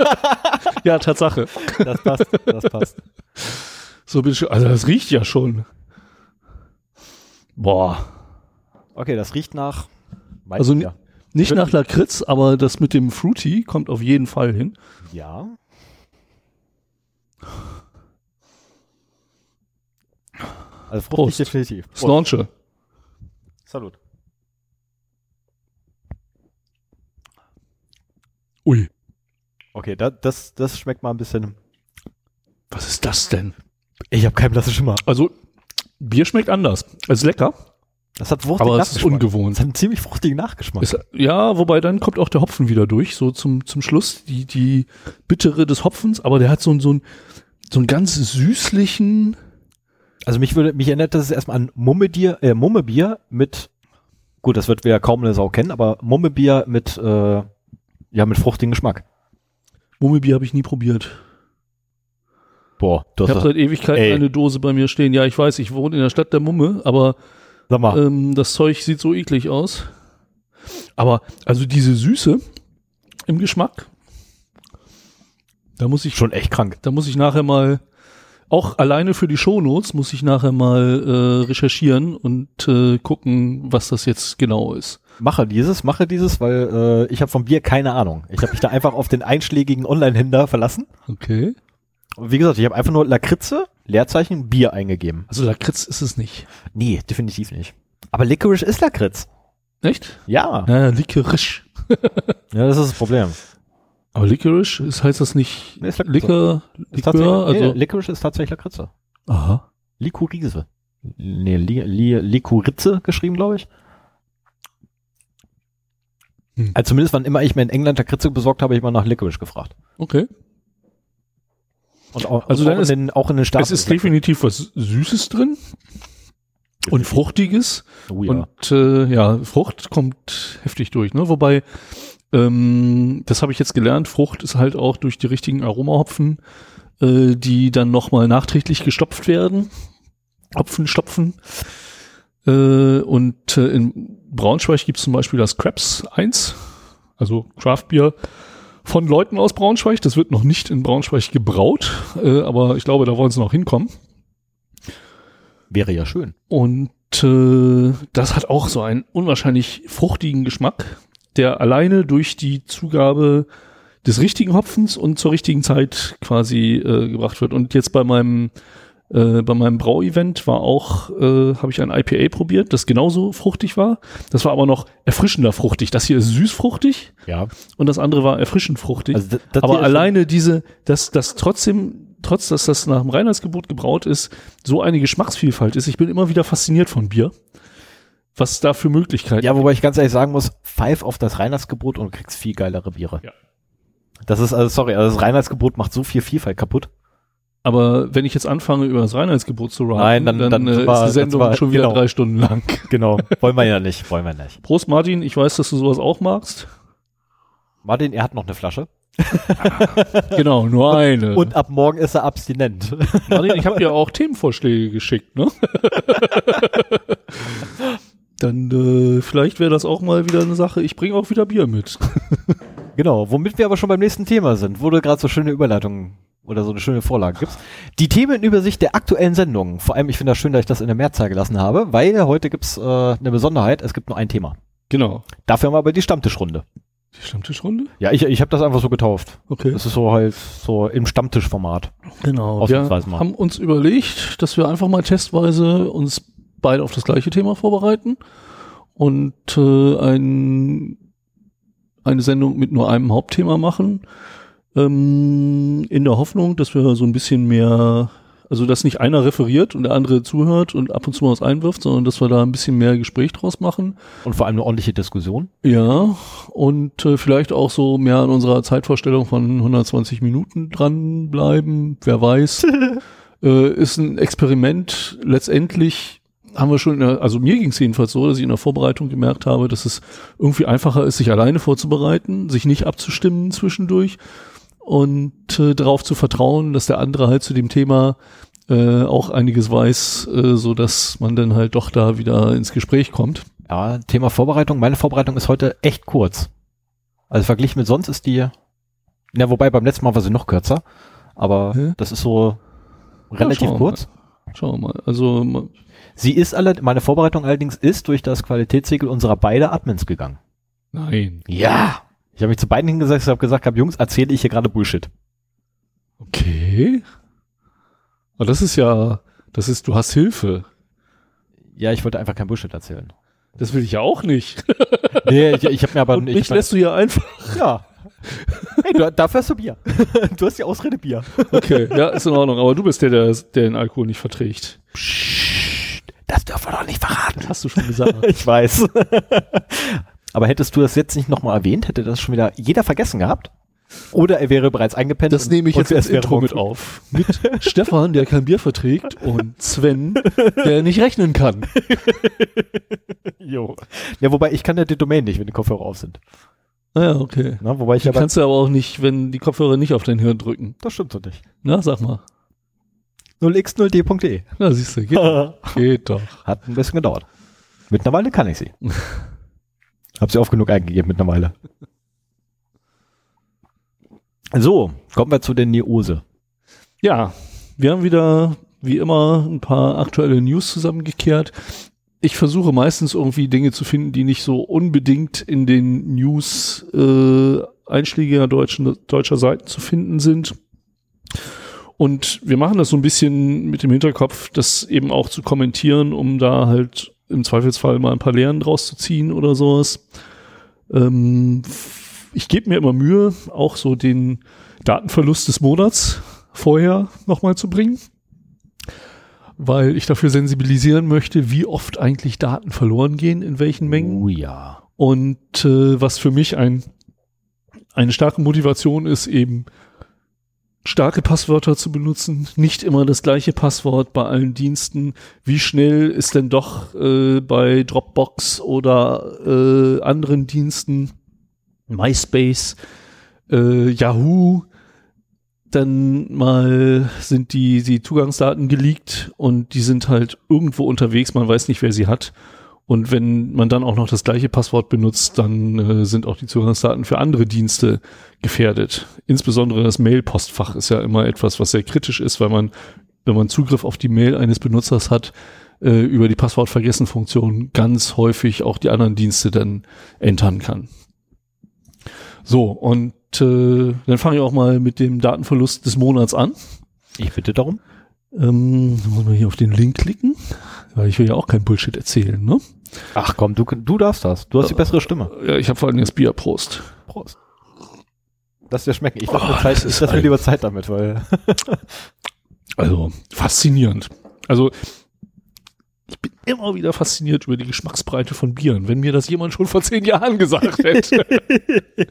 ja, Tatsache. Das passt, das passt. So bin ich, also das riecht ja schon. Boah. Okay, das riecht nach. Also ja. Nicht nach Lakritz, aber das mit dem Fruity kommt auf jeden Fall hin. ja. Also fruchtig Prost. definitiv. Slaunche. Salut. Ui. Okay, da, das, das schmeckt mal ein bisschen. Was ist das denn? Ich habe keinen blassen Schimmer. Also, Bier schmeckt anders. Es ist lecker, Das hat fruchtigen aber es ist ungewohnt. Das hat einen ziemlich fruchtigen Nachgeschmack. Ist, ja, wobei dann kommt auch der Hopfen wieder durch, so zum, zum Schluss, die, die bittere des Hopfens, aber der hat so, so, ein, so einen ganz süßlichen, Also mich würde, mich erinnert das erstmal an Mummebier, äh, Mummebier mit, gut, das wird wir kaum eine Sau kennen, aber Mummebier mit, äh, ja, mit fruchtigem Geschmack. Mummelbier habe ich nie probiert. Boah, du Ich hast habe doch, seit Ewigkeiten Ey. eine Dose bei mir stehen. Ja, ich weiß, ich wohne in der Stadt der Mumme, aber sag mal, ähm, das Zeug sieht so eklig aus. Aber, also diese Süße im Geschmack, da muss ich schon echt krank. Da muss ich nachher mal, auch alleine für die Shownotes, muss ich nachher mal äh, recherchieren und äh, gucken, was das jetzt genau ist. Mache dieses, mache dieses, weil äh, ich habe vom Bier keine Ahnung. Ich habe mich da einfach auf den einschlägigen Online-Händler verlassen. Okay. Und wie gesagt, ich habe einfach nur Lakritze, Leerzeichen, Bier eingegeben. Also Lakritz ist es nicht. Nee, definitiv nicht. Aber Licorice ist Lakritz. Echt? Ja. Ja, Likerisch. Ja, das ist das Problem. Aber Licorice, ist, heißt das nicht Nee, ist. Likör, Ist Likör? tatsächlich- Also, nee, Licorice ist tatsächlich Lakritze. aha. Likurise. Nee, li, li, Likuritze geschrieben, glaube ich. Hm. Also zumindest wann immer ich mir in England Lakritze besorgt habe, habe ich mal nach Licorice gefragt. Okay. Und auch, Also und dann auch, ist- in den, auch in den Staaten. Es ist definitiv was Süßes drin und Fruchtiges. Oh ja. Und äh, ja, Frucht kommt heftig durch, ne? Wobei, ähm, das habe ich jetzt gelernt, Frucht ist halt auch durch die richtigen Aromahopfen, äh, die dann nochmal nachträglich gestopft werden. Hopfen stopfen. Äh, und äh, in Braunschweig gibt es zum Beispiel das Krebs 1, also Craft Beer von Leuten aus Braunschweig. Das wird noch nicht in Braunschweig gebraut, äh, aber ich glaube, da wollen sie noch hinkommen. Wäre ja schön. Und äh, das hat auch so einen unwahrscheinlich fruchtigen Geschmack, der alleine durch die Zugabe des richtigen Hopfens und zur richtigen Zeit quasi äh, gebracht wird. Und jetzt bei meinem äh, bei meinem Brauevent war auch, äh, habe ich ein IPA probiert, das genauso fruchtig war. Das war aber noch erfrischender fruchtig. Das hier ist süßfruchtig Ja. und das andere war erfrischend fruchtig. Also das, das Aber alleine diese, dass das trotzdem, trotz dass das nach dem Reinheitsgebot gebraut ist, so eine Geschmacksvielfalt ist. Ich bin immer wieder fasziniert von Bier. Was da für Möglichkeiten. Ja, wobei ich ganz ehrlich sagen muss, pfeif auf das Reinheitsgebot und du kriegst viel geilere Biere. Ja. Das ist, also sorry, also das Reinheitsgebot macht so viel Vielfalt kaputt. Aber wenn ich jetzt anfange, über das Reinheitsgebot zu raten, Nein, dann- dann äh, war- ist die Sendung war- schon wieder genau. drei Stunden lang. Genau. Wollen wir ja nicht, wollen wir nicht. Prost Martin, ich weiß, dass du sowas auch magst. Martin, er hat noch eine Flasche. Genau, nur eine. Und ab morgen ist er abstinent. Martin, ich habe dir auch Themenvorschläge geschickt, ne? Dann äh, vielleicht wäre das auch mal wieder eine Sache. Ich bringe auch wieder Bier mit. genau, womit wir aber schon beim nächsten Thema sind, wo du gerade so schöne Überleitungen oder so eine schöne Vorlage gibst. Die Themenübersicht der aktuellen Sendungen. Vor allem, ich finde das schön, dass ich das in der Mehrzahl gelassen habe, weil heute gibt's äh, eine Besonderheit. Es gibt nur ein Thema. Genau. Dafür haben wir aber die Stammtischrunde. Die Stammtischrunde? Ja, ich, ich habe das einfach so getauft. Okay. Das ist so halt so im Stammtischformat. Genau. Wir mal. haben uns überlegt, dass wir einfach mal testweise uns beide auf das gleiche Thema vorbereiten und äh, ein, eine Sendung mit nur einem Hauptthema machen. Ähm, in der Hoffnung, dass wir so ein bisschen mehr, also dass nicht einer referiert und der andere zuhört und ab und zu mal was einwirft, sondern dass wir da ein bisschen mehr Gespräch draus machen. Und vor allem eine ordentliche Diskussion. Ja, und äh, vielleicht auch so mehr an unserer Zeitvorstellung von 120 Minuten dranbleiben, wer weiß. äh, ist ein Experiment. Letztendlich haben wir schon, in der, also mir ging es jedenfalls so, dass ich in der Vorbereitung gemerkt habe, dass es irgendwie einfacher ist, sich alleine vorzubereiten, sich nicht abzustimmen zwischendurch und äh, darauf zu vertrauen, dass der andere halt zu dem Thema äh, auch einiges weiß, äh, so dass man dann halt doch da wieder ins Gespräch kommt. Ja, Thema Vorbereitung. Meine Vorbereitung ist heute echt kurz. Also verglichen mit sonst ist die, na wobei beim letzten Mal war sie noch kürzer, aber Hä? das ist so relativ wir kurz. Schauen wir mal. Also Sie ist alle, meine Vorbereitung allerdings ist durch das Qualitätssiegel unserer beide Admins gegangen. nein. Ja. Ich habe mich zu beiden hingesetzt und habe gesagt, hab, Jungs, erzähle ich hier gerade Bullshit. Okay. Aber das ist ja, das ist, du hast Hilfe. Ja, ich wollte einfach kein Bullshit erzählen. Das will ich ja auch nicht. Nee, ich, ich habe mir aber Und ich mich lässt du hier einfach. Ja. Hey, du, dafür hast du Bier. Du hast die Ausrede Bier. Okay, ja, ist in Ordnung. Aber du bist der, der, der den Alkohol nicht verträgt. Psst, das dürfen wir doch nicht verraten. Hast du schon gesagt. Ich weiß. Aber hättest du das jetzt nicht nochmal erwähnt, hätte das schon wieder jeder vergessen gehabt? Oder er wäre bereits eingepennt. Das und- nehme ich jetzt als Intro mit auf. Mit Stefan, der kein Bier verträgt, und Sven, der nicht rechnen kann. Jo. Ja, wobei ich kann ja die Domain nicht, wenn die Kopfhörer auf sind. Naja, okay. Na, wobei ich Die kannst du aber auch nicht, wenn die Kopfhörer nicht auf dein Hirn drücken. das stimmt so nicht. Na, sag mal. 0x0d.de. Na, siehst du, geht, geht doch. Hat ein bisschen gedauert. Mittlerweile kann ich sie. Hab sie oft genug eingegeben mittlerweile. So, kommen wir zu der Neose. Ja, wir haben wieder, wie immer, ein paar aktuelle News zusammengekehrt. Ich versuche meistens irgendwie Dinge zu finden, die nicht so unbedingt in den News äh, einschlägiger deutschen, deutscher Seiten zu finden sind. Und wir machen das so ein bisschen mit dem Hinterkopf, das eben auch zu kommentieren, um da halt im Zweifelsfall mal ein paar Lehren draus zu ziehen oder sowas. Ähm, ich gebe mir immer Mühe, auch so den Datenverlust des Monats vorher nochmal zu bringen, weil ich dafür sensibilisieren möchte, wie oft eigentlich Daten verloren gehen, in welchen Mengen. Oh ja. Und äh, was für mich ein, eine starke Motivation ist, eben starke Passwörter zu benutzen, nicht immer das gleiche Passwort bei allen Diensten. Wie schnell ist denn doch äh, bei Dropbox oder äh, anderen Diensten, MySpace, äh, Yahoo, dann mal sind die, die Zugangsdaten geleakt und die sind halt irgendwo unterwegs, man weiß nicht, wer sie hat. Und wenn man dann auch noch das gleiche Passwort benutzt, dann äh, sind auch die Zugangsdaten für andere Dienste gefährdet. Insbesondere das Mail-Postfach ist ja immer etwas, was sehr kritisch ist, weil man, wenn man Zugriff auf die Mail eines Benutzers hat, äh, über die Passwortvergessen-Funktion ganz häufig auch die anderen Dienste dann entern kann. So, und äh, dann fange ich auch mal mit dem Datenverlust des Monats an. Ich bitte darum. Ähm, muss man hier auf den Link klicken, weil ich will ja auch kein Bullshit erzählen, ne? Ach komm, du, du darfst das. Du hast die bessere Stimme. Ja, ich habe vor allem das Bier, Prost. Prost. Lass dir schmecken. Ich lasse Oh, mir, Zeit, ich lass mir lieber Zeit damit, weil Also, faszinierend. Also, ich bin immer wieder fasziniert über die Geschmacksbreite von Bieren, wenn mir das jemand schon vor zehn Jahren gesagt hätte. Äh,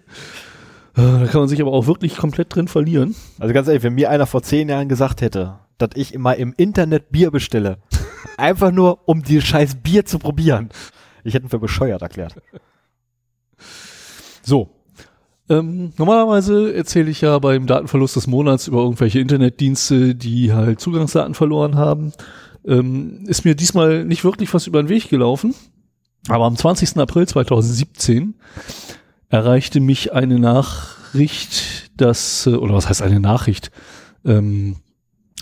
da kann man sich aber auch wirklich komplett drin verlieren. Also ganz ehrlich, wenn mir einer vor zehn Jahren gesagt hätte, dass ich immer im Internet Bier bestelle, einfach nur um die scheiß Bier zu probieren, ich hätte ihn für bescheuert erklärt. So. Ähm, normalerweise erzähle ich ja beim Datenverlust des Monats über irgendwelche Internetdienste, die halt Zugangsdaten verloren haben. Ähm, ist mir diesmal nicht wirklich was über den Weg gelaufen. Aber am 20. April 2017 erreichte mich eine Nachricht, dass, äh, oder was heißt eine Nachricht? Ähm,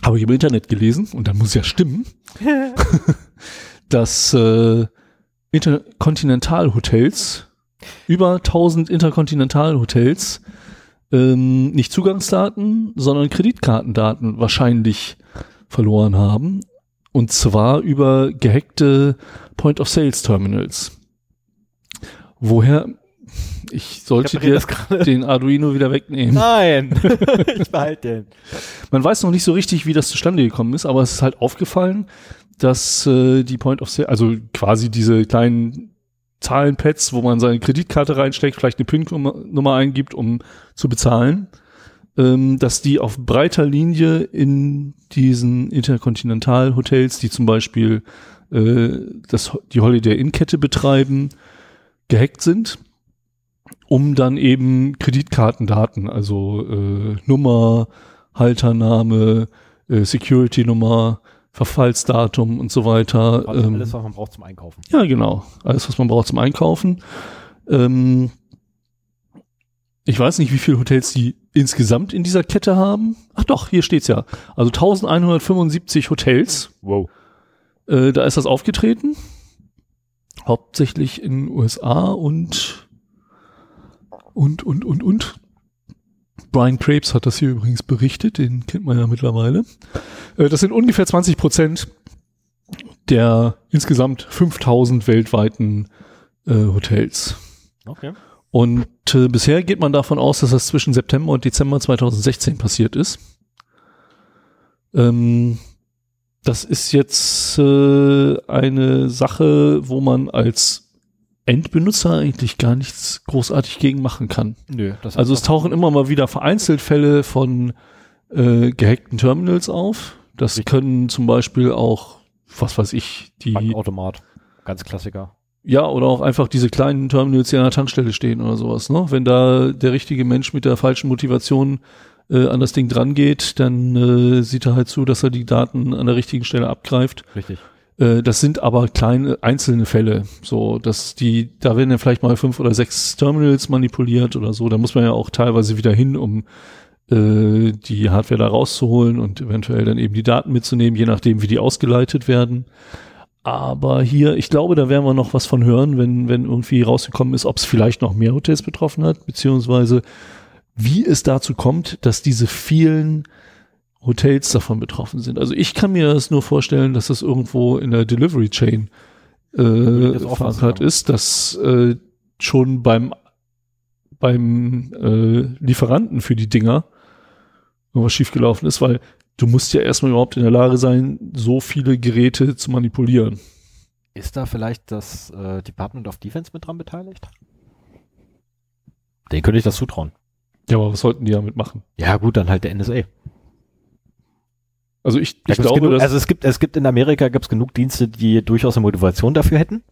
habe ich im Internet gelesen und dann muss ja stimmen, dass äh, Interkontinentalhotels über 1000 Interkontinentalhotels ähm, nicht Zugangsdaten, sondern Kreditkartendaten wahrscheinlich verloren haben. Und zwar über gehackte Point-of-Sales-Terminals. Woher? Ich sollte Ich dir den Arduino wieder wegnehmen. Nein, ich behalte den. Man weiß noch nicht so richtig, wie das zustande gekommen ist, aber es ist halt aufgefallen, dass äh, die Point of Sale, also quasi diese kleinen Zahlenpads, wo man seine Kreditkarte reinsteckt, vielleicht eine PIN-Nummer eingibt, um zu bezahlen, ähm, dass die auf breiter Linie in diesen Interkontinentalhotels, die zum Beispiel äh, das, die Holiday Inn-Kette betreiben, gehackt sind, um dann eben Kreditkartendaten, also äh, Nummer, Haltername, äh, Security-Nummer, Verfallsdatum und so weiter. Ähm, alles, was man braucht zum Einkaufen. ja, genau. Alles, was man braucht zum Einkaufen. Ähm, ich weiß nicht, wie viele Hotels die insgesamt in dieser Kette haben. Ach doch, hier steht's ja. Also 1175 Hotels. Wow. Äh, da ist das aufgetreten. Hauptsächlich in den USA und und und und und. Brian Crepes hat das hier übrigens berichtet, den kennt man ja mittlerweile. Äh, das sind ungefähr 20 Prozent der insgesamt 5000 weltweiten äh, Hotels. Okay. Und äh, bisher geht man davon aus, dass das zwischen September und Dezember 2016 passiert ist. Ähm, das ist jetzt äh, eine Sache, wo man als Endbenutzer eigentlich gar nichts großartig gegen machen kann. Nö, das Also es tauchen immer mal wieder vereinzelt Fälle von äh, gehackten Terminals auf. Das können zum Beispiel auch, was weiß ich, die Bankautomat. Ganz Klassiker. ja, oder auch einfach diese kleinen Terminals, die an der Tankstelle stehen oder sowas. Ne? Wenn da der richtige Mensch mit der falschen Motivation äh, an das Ding dran geht, dann äh, sieht er halt zu, dass er die Daten an der richtigen Stelle abgreift. Richtig. Äh, das sind aber kleine einzelne Fälle. So, dass die, da werden ja vielleicht mal fünf oder sechs Terminals manipuliert oder so. Da muss man ja auch teilweise wieder hin, um äh, die Hardware da rauszuholen und eventuell dann eben die Daten mitzunehmen, je nachdem, wie die ausgeleitet werden. Aber hier, ich glaube, da werden wir noch was von hören, wenn, wenn irgendwie rausgekommen ist, ob es vielleicht noch mehr Hotels betroffen hat, beziehungsweise wie es dazu kommt, dass diese vielen Hotels davon betroffen sind. Also ich kann mir das nur vorstellen, dass das irgendwo in der Delivery Chain äh, verankert sagen. ist, dass äh, schon beim beim äh, Lieferanten für die Dinger irgendwas schiefgelaufen ist, weil du musst ja erstmal überhaupt in der Lage sein, so viele Geräte zu manipulieren. Ist da vielleicht das äh, Department of Defense mit dran beteiligt? Den könnte ich das zutrauen. Ja, aber was sollten die damit machen? Ja, gut, dann halt der NSA. Also ich, ich glaube, genug, dass, also es gibt, es gibt in Amerika gibt's genug Dienste, die durchaus eine Motivation dafür hätten.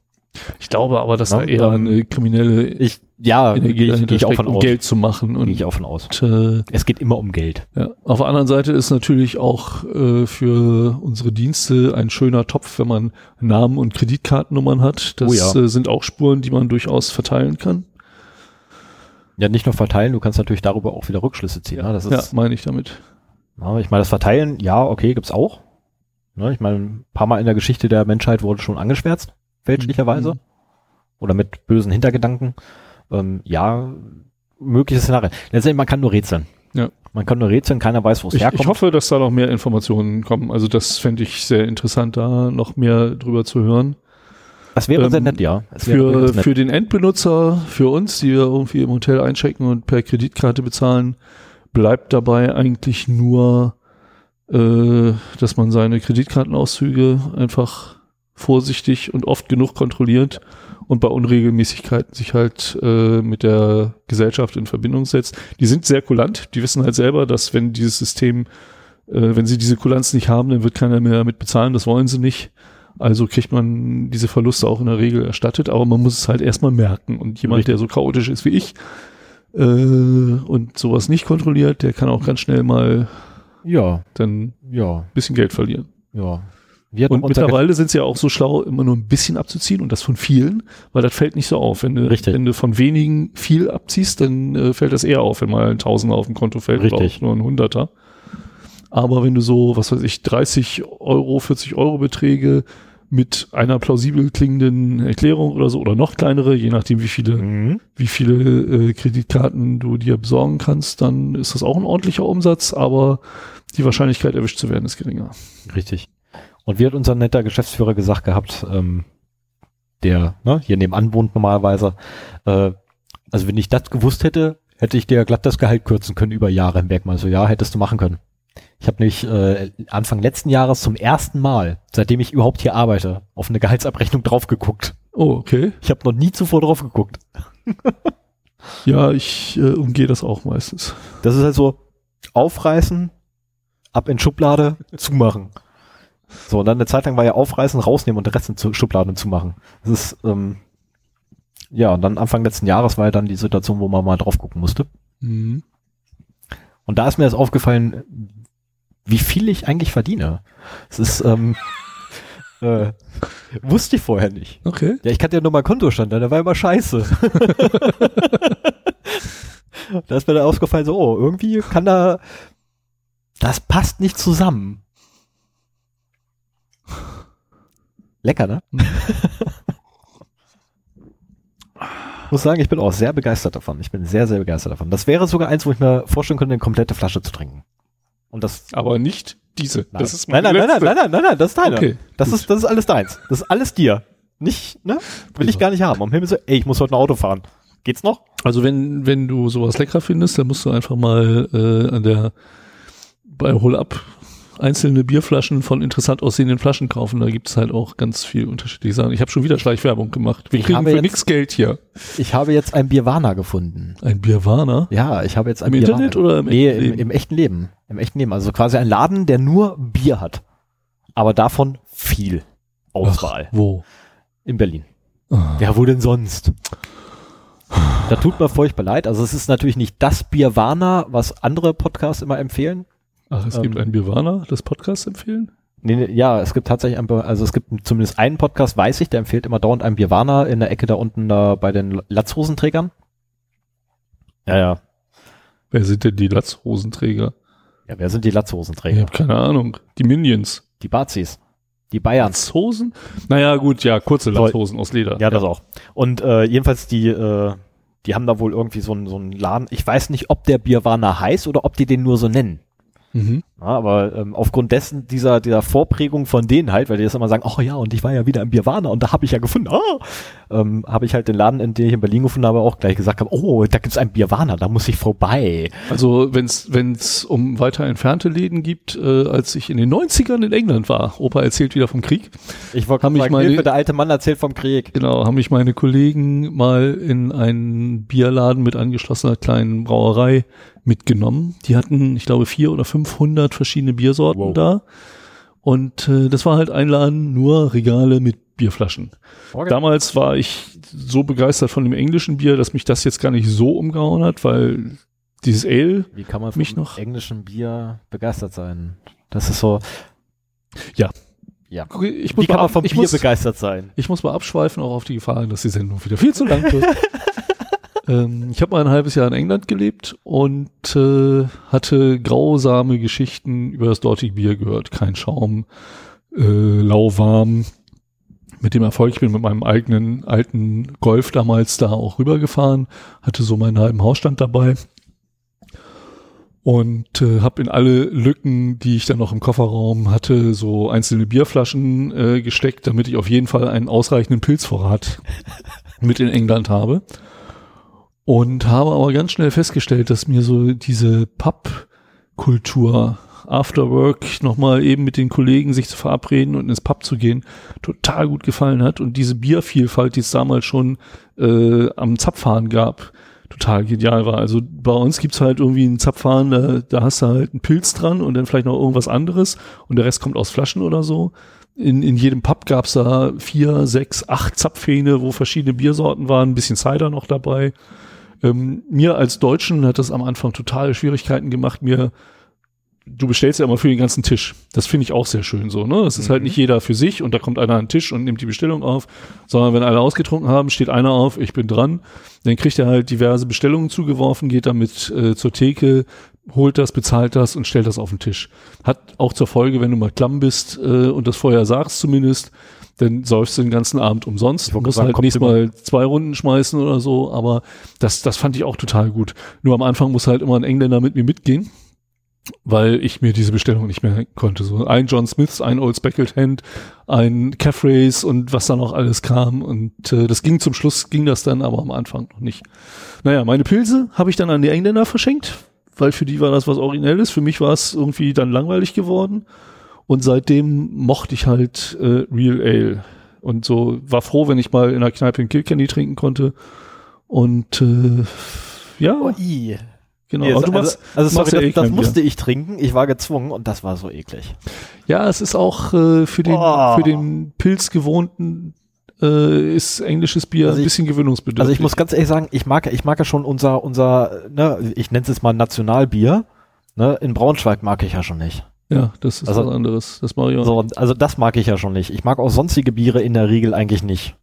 ich glaube aber, dass Ja, da eher eine kriminelle Ich, ja, Energie gehe ich, ich auch von um aus. Geld zu machen. Gehe Und ich auch von aus. äh, Es geht immer um Geld. ja. auf der anderen Seite ist natürlich auch äh, für unsere Dienste ein schöner Topf, wenn man Namen und Kreditkartennummern hat. Das Oh ja. äh, sind auch Spuren, die man durchaus verteilen kann. Ja, nicht nur verteilen, du kannst natürlich darüber auch wieder Rückschlüsse ziehen. Ne? Das Ja, ist, meine ich damit. Ja, ich meine, das Verteilen, ja, okay, gibt's auch. Ne, ich meine, ein paar Mal in der Geschichte der Menschheit wurde schon angeschwärzt, fälschlicherweise. Mhm. Oder mit bösen Hintergedanken. Ähm, ja, mögliche Szenarien. Letztendlich, man kann nur rätseln. Ja. Man kann nur rätseln, keiner weiß, wo es herkommt. ich hoffe, dass da noch mehr Informationen kommen. Also das fände ich sehr interessant, da noch mehr drüber zu hören. das wäre sehr ähm, nett, ja. Für, nett. für den Endbenutzer, für uns, die wir irgendwie im Hotel einchecken und per Kreditkarte bezahlen, bleibt dabei eigentlich nur, äh, dass man seine Kreditkartenauszüge einfach vorsichtig und oft genug kontrolliert und bei Unregelmäßigkeiten sich halt äh, mit der Gesellschaft in Verbindung setzt. Die sind sehr kulant, die wissen halt selber, dass wenn dieses System, äh, wenn sie diese Kulanz nicht haben, dann wird keiner mehr damit bezahlen, das wollen sie nicht. Also kriegt man diese Verluste auch in der Regel erstattet, aber man muss es halt erstmal merken. Und jemand, Richtig. der so chaotisch ist wie ich äh, und sowas nicht kontrolliert, der kann auch ganz schnell mal ja, dann ein ja, bisschen Geld verlieren. ja. Und mittlerweile sind sie ja auch so schlau, immer nur ein bisschen abzuziehen und das von vielen, weil das fällt nicht so auf. Wenn du, Richtig. wenn du von wenigen viel abziehst, dann äh, fällt das eher auf, wenn mal ein Tausender auf dem Konto fällt oder Richtig. auch nur ein Hunderter. Aber wenn du so, was weiß ich, 30 Euro, 40 Euro Beträge mit einer plausibel klingenden Erklärung oder so oder noch kleinere, je nachdem wie viele, Mhm. wie viele äh, Kreditkarten du dir besorgen kannst, dann ist das auch ein ordentlicher Umsatz, aber die Wahrscheinlichkeit erwischt zu werden ist geringer. Richtig. Und wie hat unser netter Geschäftsführer gesagt gehabt, ähm, der ne, hier nebenan wohnt normalerweise, äh, also wenn ich das gewusst hätte, hätte ich dir glatt das Gehalt kürzen können über Jahre hinweg. Mal so, ja, hättest du machen können. Ich habe nämlich äh, Anfang letzten Jahres zum ersten Mal, seitdem ich überhaupt hier arbeite, auf eine Gehaltsabrechnung drauf geguckt. Oh, okay. Ich habe noch nie zuvor drauf geguckt. Ja, ich äh, umgehe das auch meistens. Das ist halt so, aufreißen, ab in Schublade, zumachen. So, und dann eine Zeit lang war ja aufreißen, rausnehmen und den Rest in Schublade zumachen. Das ist, ähm, ja, und dann Anfang letzten Jahres war ja dann die Situation, wo man mal drauf gucken musste. Mhm. Und da ist mir das aufgefallen, wie viel ich eigentlich verdiene. Es ist, ähm, äh, wusste ich vorher nicht. Okay. Ja, ich kannte ja nur mal Kontostand, der war immer scheiße. da ist mir dann aufgefallen, so, oh, irgendwie kann da, das passt nicht zusammen. Lecker, ne? muss sagen, ich bin auch sehr begeistert davon. Ich bin sehr, sehr begeistert davon. Das wäre sogar eins, wo ich mir vorstellen könnte, eine komplette Flasche zu trinken. Und das, Aber nicht diese. nein, Das ist nein, nein, nein, letzte. nein, nein, nein, nein, das ist deine. Okay, das gut. ist, das ist alles deins. Das ist alles dir. Nicht, ne? Will ich gar nicht haben. Um Himmels Willen, ey, ich muss heute ein Auto fahren. Geht's noch? Also wenn, wenn du sowas lecker findest, dann musst du einfach mal äh, an der bei Hol Up einzelne Bierflaschen von interessant aussehenden Flaschen kaufen. Da gibt's halt auch ganz viel unterschiedliche Sachen. Ich habe schon wieder Schleichwerbung gemacht. Wir Ich kriegen habe für jetzt- nix Geld hier. Ich habe jetzt ein Bierwana gefunden. Ein Bierwarner? Ja, ich habe jetzt ein Im Bierwana. Internet oder im nee, echten im, Leben? im echten Leben. Im echten Leben. Also quasi ein Laden, der nur Bier hat. Aber davon viel Auswahl. Wo? In Berlin. Ah. Ja, wo denn sonst? Da tut mir furchtbar leid. Also es ist natürlich nicht das Bierwana, was andere Podcasts immer empfehlen. Ach, es Ähm. gibt ein Bierwarner, das Podcast empfehlen? Nee, nee, ja, es gibt tatsächlich ein, also es gibt zumindest einen Podcast, weiß ich, der empfiehlt immer dauernd ein Bierwana in der Ecke da unten da bei den Latzhosenträgern. Ja, ja. Wer sind denn die Latzhosenträger? Ja, wer sind die Ich Latzhosenträger? habe keine Ahnung. Die Minions. Die Bazis. Die Bayerns. Latzhosen? Naja, gut, ja, kurze Latzhosen aus Leder. Ja, das auch. Und äh, jedenfalls die, äh, die haben da wohl irgendwie so einen so einen Laden. Ich weiß nicht, ob der Bierwana heißt oder ob die den nur so nennen. Mhm. Ja, aber ähm, aufgrund dessen, dieser, dieser Vorprägung von denen halt, weil die das immer sagen, oh ja, und ich war ja wieder im Birwana und da habe ich ja gefunden, ah, ähm, habe ich halt den Laden, in dem ich in Berlin gefunden habe, auch gleich gesagt habe, oh, da gibt's einen Birwana, da muss ich vorbei. Also wenn es um weiter entfernte Läden gibt, äh, als ich in den 90ern in England war, Opa erzählt wieder vom Krieg, Ich wollte mich meine- Hilfe, der alte Mann erzählt vom Krieg. genau, haben mich meine Kollegen mal in einen Bierladen mit angeschlossener kleinen Brauerei mitgenommen. Die hatten, ich glaube, vier oder 500 verschiedene Biersorten Wow. da. Und äh, das war halt ein Laden, nur Regale mit Bierflaschen. Okay. Damals war ich so begeistert von dem englischen Bier, dass mich das jetzt gar nicht so umgehauen hat, weil dieses Ale, Wie kann man vom Mich noch- englischen Bier begeistert sein? Das ist so, ich wie muss, kann mal, man vom ich, Bier muss, begeistert sein? ich muss mal abschweifen, auch auf die Gefahr, dass die Sendung wieder viel zu lang wird. ähm, ich habe mal ein halbes Jahr in England gelebt und äh, hatte grausame Geschichten über das dortige Bier gehört. Kein Schaum, äh, lauwarm. Mit dem Erfolg, ich bin mit meinem eigenen alten Golf damals da auch rübergefahren, hatte so meinen halben Hausstand dabei und äh, habe in alle Lücken, die ich dann noch im Kofferraum hatte, so einzelne Bierflaschen äh, gesteckt, damit ich auf jeden Fall einen ausreichenden Pilzvorrat mit in England habe. Und habe aber ganz schnell festgestellt, dass mir so diese Pub-Kultur After Work nochmal eben mit den Kollegen sich zu verabreden und ins Pub zu gehen, total gut gefallen hat. Und diese Biervielfalt, die es damals schon äh, am Zapfhahn gab, total genial war. Also bei uns gibt's halt irgendwie einen Zapfhahn, da, da hast du halt einen Pilz dran und dann vielleicht noch irgendwas anderes und der Rest kommt aus Flaschen oder so. In, in jedem Pub gab's da vier, sechs, acht Zapfhähne, wo verschiedene Biersorten waren, ein bisschen Cider noch dabei. Ähm, mir als Deutschen hat das am Anfang totale Schwierigkeiten gemacht, mir du bestellst ja immer für den ganzen Tisch. Das finde ich auch sehr schön so, ne? Es ist halt nicht jeder für sich und da kommt einer an den Tisch und nimmt die Bestellung auf, sondern wenn alle ausgetrunken haben, steht einer auf, ich bin dran, dann kriegt er halt diverse Bestellungen zugeworfen, geht damit äh, zur Theke, holt das, bezahlt das und stellt das auf den Tisch. Hat auch zur Folge, wenn du mal klamm bist äh, und das vorher sagst zumindest, dann säufst du den ganzen Abend umsonst. Du musst halt nächstes Mal zwei Runden schmeißen oder so, aber das, das fand ich auch total gut. Nur am Anfang muss halt immer ein Engländer mit mir mitgehen weil ich mir diese Bestellung nicht mehr konnte. So ein John Smiths, ein Old Speckled Hand, ein Caffreys und was da noch alles kam. Und äh, das ging zum Schluss, ging das dann aber am Anfang noch nicht. Naja, meine Pilze habe ich dann an die Engländer verschenkt, weil für die war das was Originelles. Für mich war es irgendwie dann langweilig geworden. Und seitdem mochte ich halt äh, Real Ale. Und so war froh, wenn ich mal in der Kneipe in Kilkenny trinken konnte. Und äh, ja, Oh, i. genau. Aber also, machst- also sorry, ja eh das, das musste ich trinken. Ich war gezwungen und das war so eklig. Ja, es ist auch äh, für den Oh. für den Pilz gewohnten äh, ist englisches Bier Also ein bisschen gewöhnungsbedürftig. Also ich muss ganz ehrlich sagen, ich mag, ich mag ja schon unser, unser, ne, ich nenne es jetzt mal Nationalbier. Ne, in Braunschweig mag ich ja schon nicht. Ja, das ist also- was anderes. Das mache ich auch. So, also das mag ich ja schon nicht. Ich mag auch sonstige Biere in der Regel eigentlich nicht.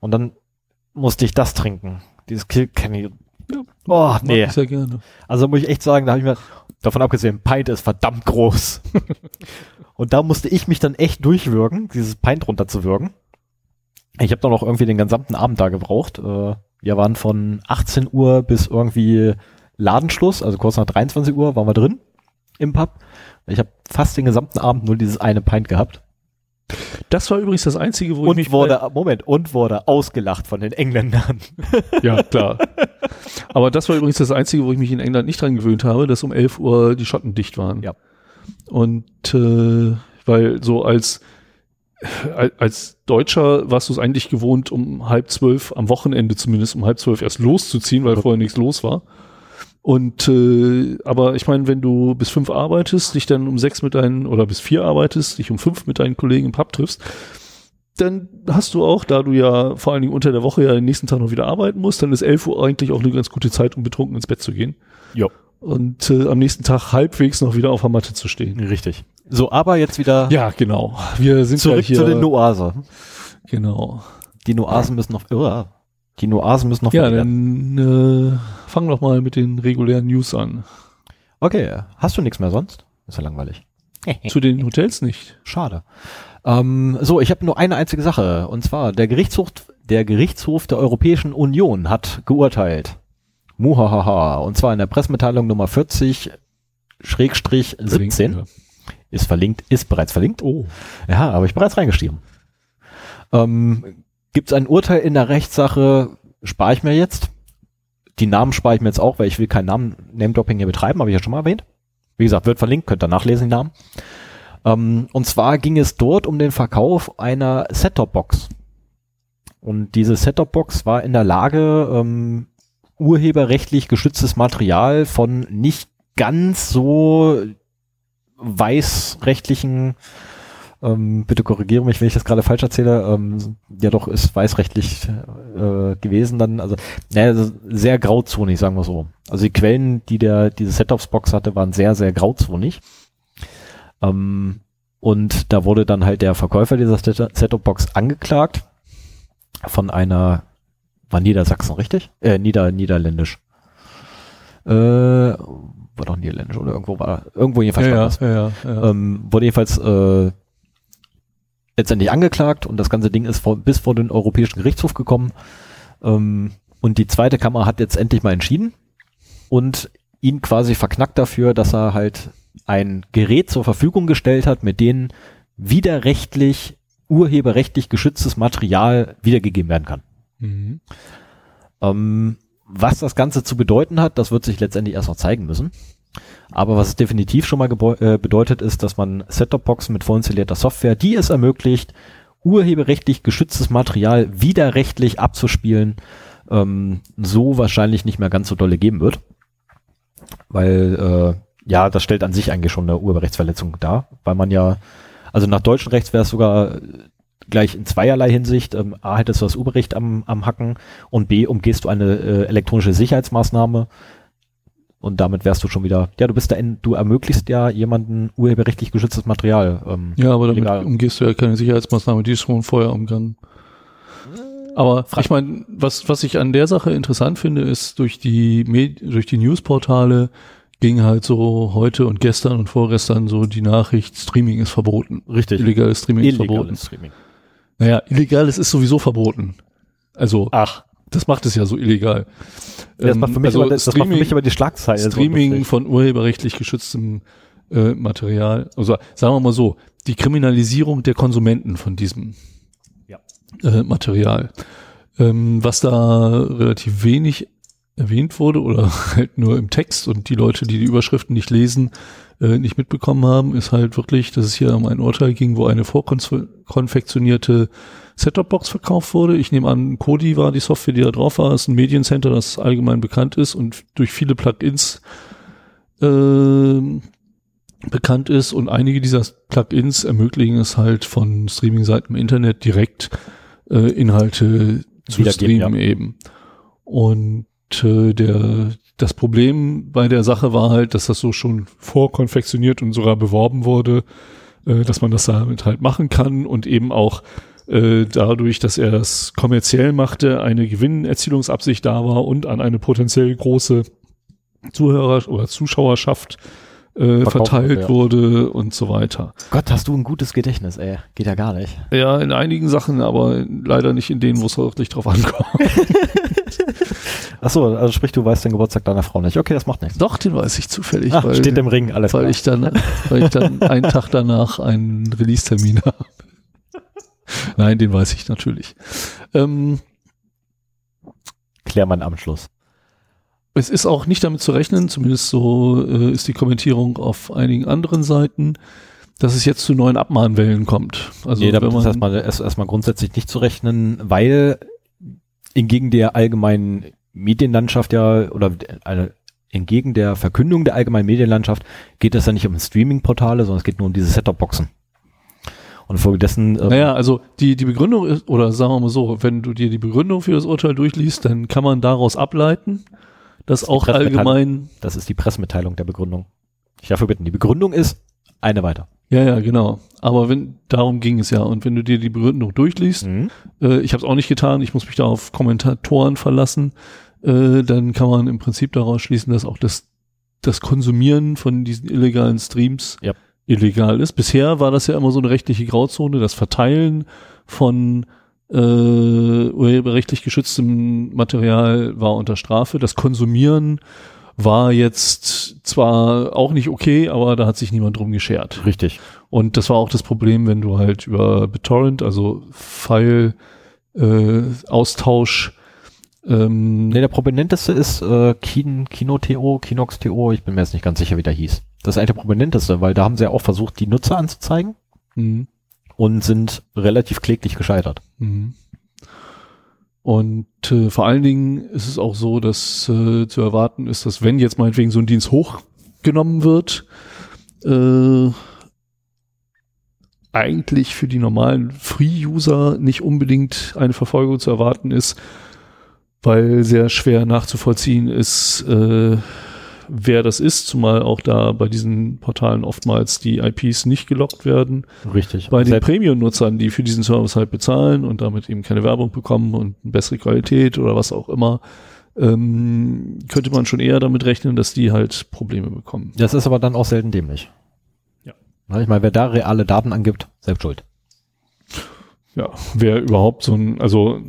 Und dann musste ich das trinken. Dieses Kilkenny. Ja, Oh, nee. ich sehr gerne. Also muss ich echt sagen, da habe ich mir, davon abgesehen, Pint ist verdammt groß. und da musste ich mich dann echt durchwürgen, dieses Pint runterzuwürgen. Ich habe dann auch irgendwie den gesamten Abend da gebraucht. Äh, Wir waren von 18 Uhr bis irgendwie Ladenschluss, also kurz nach 23 Uhr waren wir drin im Pub. Ich habe fast den gesamten Abend nur dieses eine Pint gehabt. Das war übrigens das einzige, wo ich Und mich wurde, Moment, und wurde ausgelacht von den Engländern. Ja, klar. Aber das war übrigens das Einzige, wo ich mich in England nicht dran gewöhnt habe, dass um 11 Uhr die Schotten dicht waren. Ja. Und äh, weil so als al- als Deutscher warst du es eigentlich gewohnt, um halb zwölf, am Wochenende zumindest um halb zwölf erst loszuziehen, weil vorher nichts los war. Und äh, aber ich meine, wenn du bis fünf arbeitest, dich dann um sechs mit deinen oder bis vier arbeitest, dich um fünf mit deinen Kollegen im Pub triffst, dann hast du auch, da du ja vor allen Dingen unter der Woche ja den nächsten Tag noch wieder arbeiten musst, dann ist 11 Uhr eigentlich auch eine ganz gute Zeit, um betrunken ins Bett zu gehen. Jo. Und äh, am nächsten Tag halbwegs noch wieder auf der Matte zu stehen. Richtig. So, aber jetzt wieder Ja, genau. Wir sind ja zurück hier. zu den Noase. genau. Die Noasen müssen noch, oh, die Noasen müssen noch Ja, dann äh, fang doch mal mit den regulären News an. Okay, hast du nichts mehr sonst? Ist ja langweilig. Zu den Hotels nicht. Schade. Ähm, so, ich habe nur eine einzige Sache. Und zwar, der Gerichtshof, der Gerichtshof der Europäischen Union hat geurteilt. Muhahaha. Und zwar in der Pressemitteilung Nummer 40 Schrägstrich 17 Verlinken ist verlinkt, ist bereits verlinkt. Oh. Ja, habe ich bereits reingeschrieben. Ähm, Gibt es ein Urteil in der Rechtssache, spare ich mir jetzt. Die Namen spare ich mir jetzt auch, weil ich will keinen Namen Name-Dropping hier betreiben, habe ich ja schon mal erwähnt. Wie gesagt, wird verlinkt, könnt ihr nachlesen, die Namen. Ähm, und zwar ging es dort um den Verkauf einer Set-Top-Box. Und diese Set-Top-Box war in der Lage, ähm, urheberrechtlich geschütztes Material von nicht ganz so weißrechtlichen, ähm, bitte korrigiere mich, wenn ich das gerade falsch erzähle, ähm, ja doch ist weißrechtlich äh, gewesen dann, also naja, also sehr grauzonig, sagen wir so. Also die Quellen, die der diese Setups-Box hatte, waren sehr, sehr grauzonig. Ähm, und da wurde dann halt der Verkäufer dieser Setup-Box angeklagt von einer, war Niedersachsen, richtig? Äh, Nieder, Niederländisch. Äh, war doch Niederländisch oder irgendwo war, irgendwo jedenfalls Ja, ja, ja, ja. Ähm, wurde jedenfalls äh, letztendlich angeklagt und das ganze Ding ist vor, bis vor den Europäischen Gerichtshof gekommen. Ähm, und die zweite Kammer hat jetzt endlich mal entschieden und ihn quasi verknackt dafür, dass er halt ein Gerät zur Verfügung gestellt hat, mit denen widerrechtlich, urheberrechtlich geschütztes Material wiedergegeben werden kann. Mhm. Ähm, was das Ganze zu bedeuten hat, das wird sich letztendlich erst noch zeigen müssen. Aber was es definitiv schon mal äh, bedeutet, ist, dass man Set-Top-Boxen mit vorinstallierter Software, die es ermöglicht, urheberrechtlich geschütztes Material widerrechtlich abzuspielen, ähm, so wahrscheinlich nicht mehr ganz so dolle geben wird. Weil, äh, ja, das stellt an sich eigentlich schon eine Urheberrechtsverletzung dar, weil man ja, also nach deutschem Recht wäre es sogar äh, gleich in zweierlei Hinsicht. Ähm, A, hättest du das Urheberrecht am, am Hacken und B, umgehst du eine äh, elektronische Sicherheitsmaßnahme und damit wärst du schon wieder, ja, du bist da in, du ermöglichst ja jemanden urheberrechtlich geschütztes Material. Ähm, Ja, aber damit Illegal. umgehst du ja keine Sicherheitsmaßnahme, die ist schon vorher umgangen. Aber Frag- ich meine, was, was ich an der Sache interessant finde, ist, durch die, Med durch die Newsportale ging halt so heute und gestern und vorgestern so die Nachricht, Streaming ist verboten. Richtig. Illegales Streaming ist verboten. Illegales Streaming. Naja, illegales ist sowieso verboten. Also, Ach, das macht es ja so illegal. das Ähm, macht für mich, also aber, das, das macht für mich aber die Schlagzeile. Streaming von urheberrechtlich geschütztem äh, Material. Also sagen wir mal so, die Kriminalisierung der Konsumenten von diesem Ja. äh, Material. Ähm, was da relativ wenig erwähnt wurde oder halt nur im Text und die Leute, die die Überschriften nicht lesen, äh, nicht mitbekommen haben, ist halt wirklich, dass es hier um ein Urteil ging, wo eine vorkonfektionierte Set-Top-Box verkauft wurde. Ich nehme an, Kodi war die Software, die da drauf war. Es ist ein Mediencenter, das allgemein bekannt ist und durch viele Plugins ähm, bekannt ist und einige dieser Plugins ermöglichen es halt von Streaming-Seiten im Internet direkt äh, Inhalte zu streamen eben. Und äh, der das Problem bei der Sache war halt, dass das so schon vorkonfektioniert und sogar beworben wurde, äh, dass man das damit halt machen kann und eben auch äh, dadurch, dass er das kommerziell machte, eine Gewinnerzielungsabsicht da war und an eine potenziell große Zuhörer- oder Zuschauerschaft äh, verteilt wurde, ja. wurde und so weiter. Gott, hast du ein gutes Gedächtnis, ey. Geht ja gar nicht. Ja, in einigen Sachen, aber leider nicht in denen, wo es wirklich drauf ankommt. Ach so, also sprich, du weißt den Geburtstag deiner Frau nicht. Okay, das macht nichts. Doch, den weiß ich zufällig, Ach, weil, steht im Ring, alles weil klar. ich dann, weil ich dann einen Tag danach einen Release-Termin habe. Nein, den weiß ich natürlich. Ähm, Klär meinen Abschluss. Es ist auch nicht damit zu rechnen, zumindest so äh, ist die Kommentierung auf einigen anderen Seiten, dass es jetzt zu neuen Abmahnwellen kommt. Also nee, damit wenn ist man, erstmal, erst- erstmal grundsätzlich nicht zu rechnen, weil entgegen der allgemeinen Medienlandschaft ja, oder eine, entgegen der Verkündung der allgemeinen Medienlandschaft geht es ja nicht um Streaming-Portale, sondern es geht nur um diese Set-Top-Boxen. Und infolgedessen, ähm, naja, also die, die Begründung ist, oder sagen wir mal so, wenn du dir die Begründung für das Urteil durchliest, dann kann man daraus ableiten, dass die auch allgemein, das ist die Pressemitteilung der Begründung. Ich dafür bitten. Die Begründung ist eine weiter. ja, ja, genau. Aber wenn, darum ging es ja. Und wenn du dir die Begründung durchliest, Mhm. äh, ich habe es auch nicht getan, ich muss mich da auf Kommentatoren verlassen, äh, dann kann man im Prinzip daraus schließen, dass auch das, das Konsumieren von diesen illegalen Streams Ja. Illegal ist. Bisher war das ja immer so eine rechtliche Grauzone, das Verteilen von äh, urheberrechtlich geschütztem Material war unter Strafe, das Konsumieren war jetzt zwar auch nicht okay, aber da hat sich niemand drum geschert. Richtig. Und das war auch das Problem, wenn du halt über BitTorrent, also File äh, Austausch ähm, Nee, der prominenteste ist äh, Kin, Kino.to, Kinox.to, ich bin mir jetzt nicht ganz sicher, wie der hieß. Das ist eigentlich der prominenteste, weil da haben sie ja auch versucht, die Nutzer anzuzeigen mh, und sind relativ kläglich gescheitert. mh. Und äh, vor allen Dingen ist es auch so, dass äh, zu erwarten ist, dass wenn jetzt meinetwegen so ein Dienst hochgenommen wird, äh, eigentlich für die normalen Free-User nicht unbedingt eine Verfolgung zu erwarten ist, weil sehr schwer nachzuvollziehen ist, äh, wer das ist, zumal auch da bei diesen Portalen oftmals die IPs nicht gelockt werden. Richtig. Bei den Premium-Nutzern, die für diesen Service halt bezahlen und damit eben keine Werbung bekommen und eine bessere Qualität oder was auch immer, ähm, könnte man schon eher damit rechnen, dass die halt Probleme bekommen. Das ist aber dann auch selten dämlich. Ja. Na, Ich meine, wer da reale Daten angibt, selbst schuld. Ja, wer überhaupt so ein, also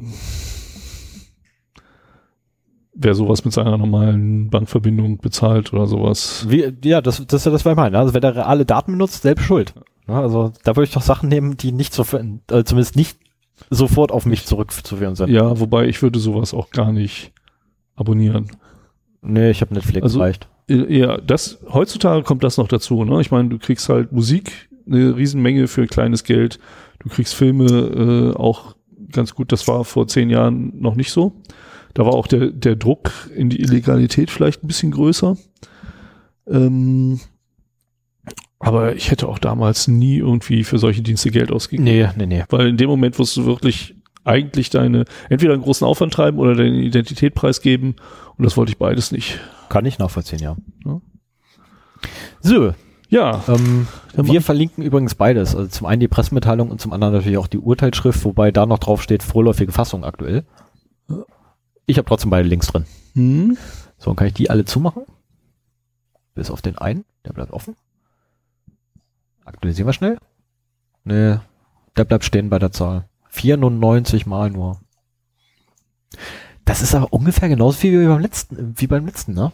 wer sowas mit seiner normalen Bankverbindung bezahlt oder sowas. Wie, ja, das, das ist ja das, was ich meine. Also wer da reale Daten benutzt, selbst schuld. Ja, also da würde ich doch Sachen nehmen, die nicht so, äh, zumindest nicht sofort auf mich zurückzuführen sind. Ja, wobei ich würde sowas auch gar nicht abonnieren. Nee, ich habe Netflix Also- reicht. Äh, Ja, das heutzutage kommt das noch dazu, ne? Ich meine, du kriegst halt Musik, eine Riesenmenge für kleines Geld. Du kriegst Filme äh, auch ganz gut. Das war vor zehn Jahren noch nicht so. Da war auch der, der Druck in die Illegalität vielleicht ein bisschen größer. Ähm, aber ich hätte auch damals nie irgendwie für solche Dienste Geld ausgegeben. Nee, nee, nee. Weil in dem Moment wirst du wirklich eigentlich deine, entweder einen großen Aufwand treiben oder deine Identität preisgeben. Und das wollte ich beides nicht. Kann ich nachvollziehen, ja. Ja. So, Ja, ähm, wir verlinken übrigens beides. Also zum einen die Pressemitteilung und zum anderen natürlich auch die Urteilsschrift, wobei da noch drauf steht, vorläufige Fassung aktuell. Ich habe trotzdem beide Links drin. hm, So, dann kann ich die alle zumachen. Bis auf den einen, der bleibt offen. Aktualisieren wir schnell. Nee, der bleibt stehen bei der Zahl. 94 mal nur. Das ist aber ungefähr genauso viel wie beim letzten, wie beim letzten, ne?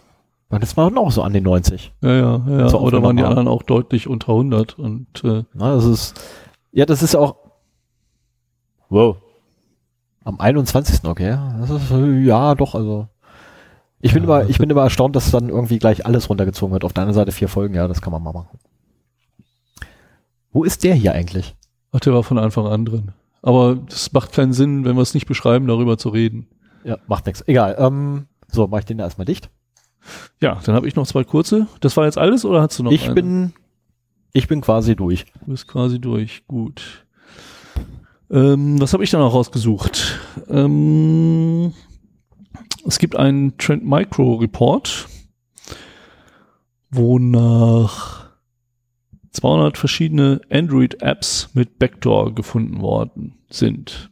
Beim letzten Mal auch so an den 90. Ja, ja, ja. So Oder waren die anderen auch deutlich unter 100 und äh, Na, das ist, ja, das ist ja auch, wow. Am 21. okay. Das ist, ja, doch, also. Ich bin Ja, immer, ich bin immer erstaunt, dass dann irgendwie gleich alles runtergezogen wird. Auf der anderen Seite vier Folgen, ja, das kann man mal machen. Wo ist der hier eigentlich? ach, der war von Anfang an drin. Aber das macht keinen Sinn, wenn wir es nicht beschreiben, darüber zu reden. Ja, macht nichts. Egal. Ähm, so, mach ich den erstmal dicht. Ja, dann habe ich noch zwei kurze. Das war jetzt alles oder hast du noch ich eine? bin, ich bin quasi durch. Du bist quasi durch. Gut. Ähm, was habe ich dann auch rausgesucht? Ähm, es gibt einen Trend Micro Report, wonach 200 verschiedene Android-Apps mit Backdoor gefunden worden sind.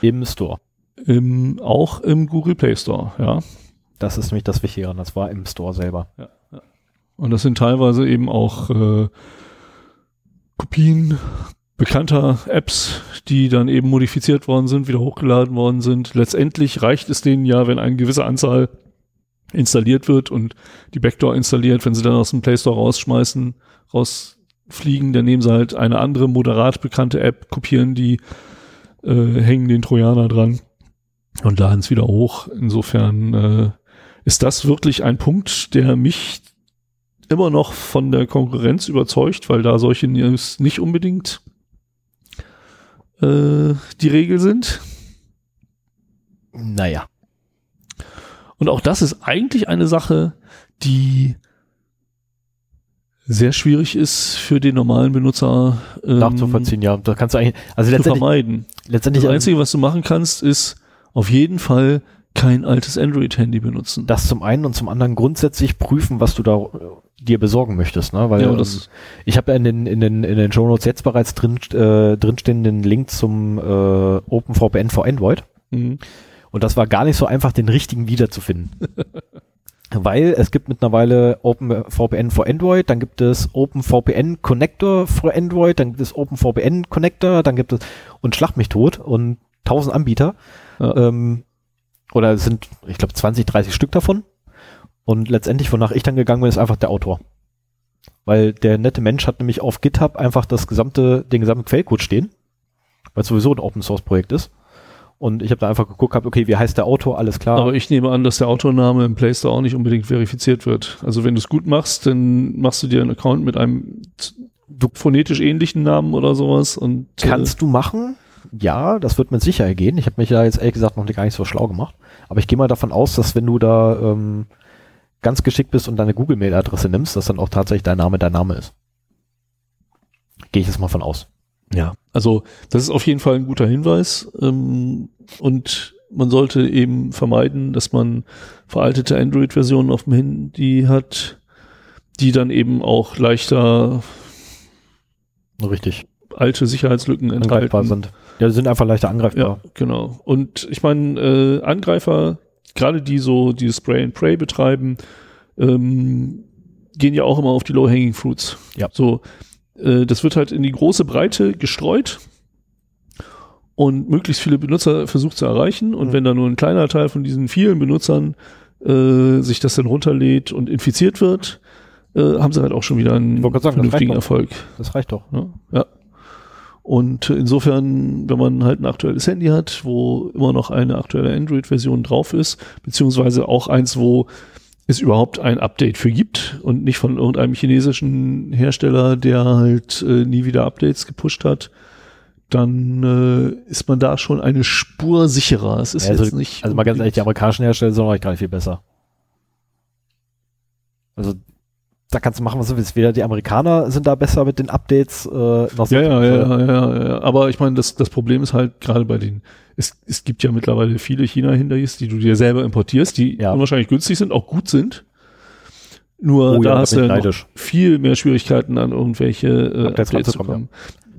Im Store. Im, auch im Google Play Store, ja. Das ist nämlich das Wichtige. Das war im Store selber. Und das sind teilweise eben auch äh, Kopien bekannter Apps, die dann eben modifiziert worden sind, wieder hochgeladen worden sind. Letztendlich reicht es denen ja, wenn eine gewisse Anzahl installiert wird und die Backdoor installiert, wenn sie dann aus dem Play Store rausschmeißen, rausfliegen, dann nehmen sie halt eine andere moderat bekannte App, kopieren die, äh, hängen den Trojaner dran und laden es wieder hoch. Insofern äh, ist das wirklich ein Punkt, der mich immer noch von der Konkurrenz überzeugt, weil da solche News nicht unbedingt äh, die Regel sind. Naja. Und auch das ist eigentlich eine Sache, die sehr schwierig ist für den normalen Benutzer ähm, Nachzuvollziehen, ja. Da kannst du eigentlich, also zu letztendlich, vermeiden. letztendlich Das Einzige, was du machen kannst, ist auf jeden Fall kein altes Android-Handy benutzen. das zum einen und zum anderen grundsätzlich prüfen, was du da äh, dir besorgen möchtest, ne? Weil Ja, ähm, ich habe ja in den in den in den Show Notes jetzt bereits drin äh, drinstehenden Link zum äh, OpenVPN für Android Mhm. und das war gar nicht so einfach, den richtigen wiederzufinden. Weil es gibt mittlerweile OpenVPN für Android, dann gibt es OpenVPN Connector für Android, dann gibt es OpenVPN Connector, dann gibt es und Schlag mich tot und tausend Anbieter. Ja. Ähm, oder es sind, ich glaube, 20, 30 Stück davon. Und letztendlich, wonach ich dann gegangen bin, ist einfach der Autor. Weil der nette Mensch hat nämlich auf GitHub einfach das gesamte, den gesamten Quellcode stehen, weil es sowieso ein Open Source Projekt ist. Und ich habe da einfach geguckt, hab, okay, wie heißt der Autor, alles klar. Aber ich nehme an, dass der Autorname im Play Store auch nicht unbedingt verifiziert wird. Also wenn du es gut machst, dann machst du dir einen Account mit einem du phonetisch ähnlichen Namen oder sowas. Und, äh, Kannst äh, du machen? Ja, das wird mit Sicherheit gehen. Ich habe mich da jetzt ehrlich gesagt noch gar nicht so schlau gemacht. Aber ich gehe mal davon aus, dass wenn du da ähm, ganz geschickt bist und deine Google-Mail-Adresse nimmst, dass dann auch tatsächlich dein Name dein Name ist. Gehe ich jetzt mal von aus. Ja, also das ist auf jeden Fall ein guter Hinweis. Ähm, und man sollte eben vermeiden, dass man veraltete Android-Versionen auf dem Handy hat, die dann eben auch leichter richtig alte Sicherheitslücken angreifbar sind. Ja, die sind einfach leichter angreifbar. Ja, genau. Und ich meine, äh, Angreifer, gerade die so die Spray and Pray betreiben, ähm, gehen ja auch immer auf die Low-Hanging Fruits. Ja. So, äh, das wird halt in die große Breite gestreut und möglichst viele Benutzer versucht zu erreichen. Und mhm. wenn da nur ein kleiner Teil von diesen vielen Benutzern äh, sich das dann runterlädt und infiziert wird, äh, haben sie halt auch schon wieder einen sagen, vernünftigen Erfolg. Das reicht doch. Ja, ja. Und insofern, wenn man halt ein aktuelles Handy hat, wo immer noch eine aktuelle Android-Version drauf ist, beziehungsweise auch eins, wo es überhaupt ein Update für gibt und nicht von irgendeinem chinesischen Hersteller, der halt äh, nie wieder Updates gepusht hat, dann äh, ist man da schon eine Spur sicherer. Es ist also, jetzt nicht. Also mal ganz ehrlich, die amerikanischen Hersteller sind auch gar nicht viel besser. Also da kannst du machen, was du willst. Weder die Amerikaner sind da besser mit den Updates, äh, noch ja, ja, ja, ja, ja, Aber ich meine, das, das Problem ist halt gerade bei den es, es gibt ja mittlerweile viele China-Hindernisse, die du dir selber importierst, die ja. unwahrscheinlich günstig sind, auch gut sind. Nur oh, da ja, hast du viel mehr Schwierigkeiten an irgendwelche äh, Updates zu kommen.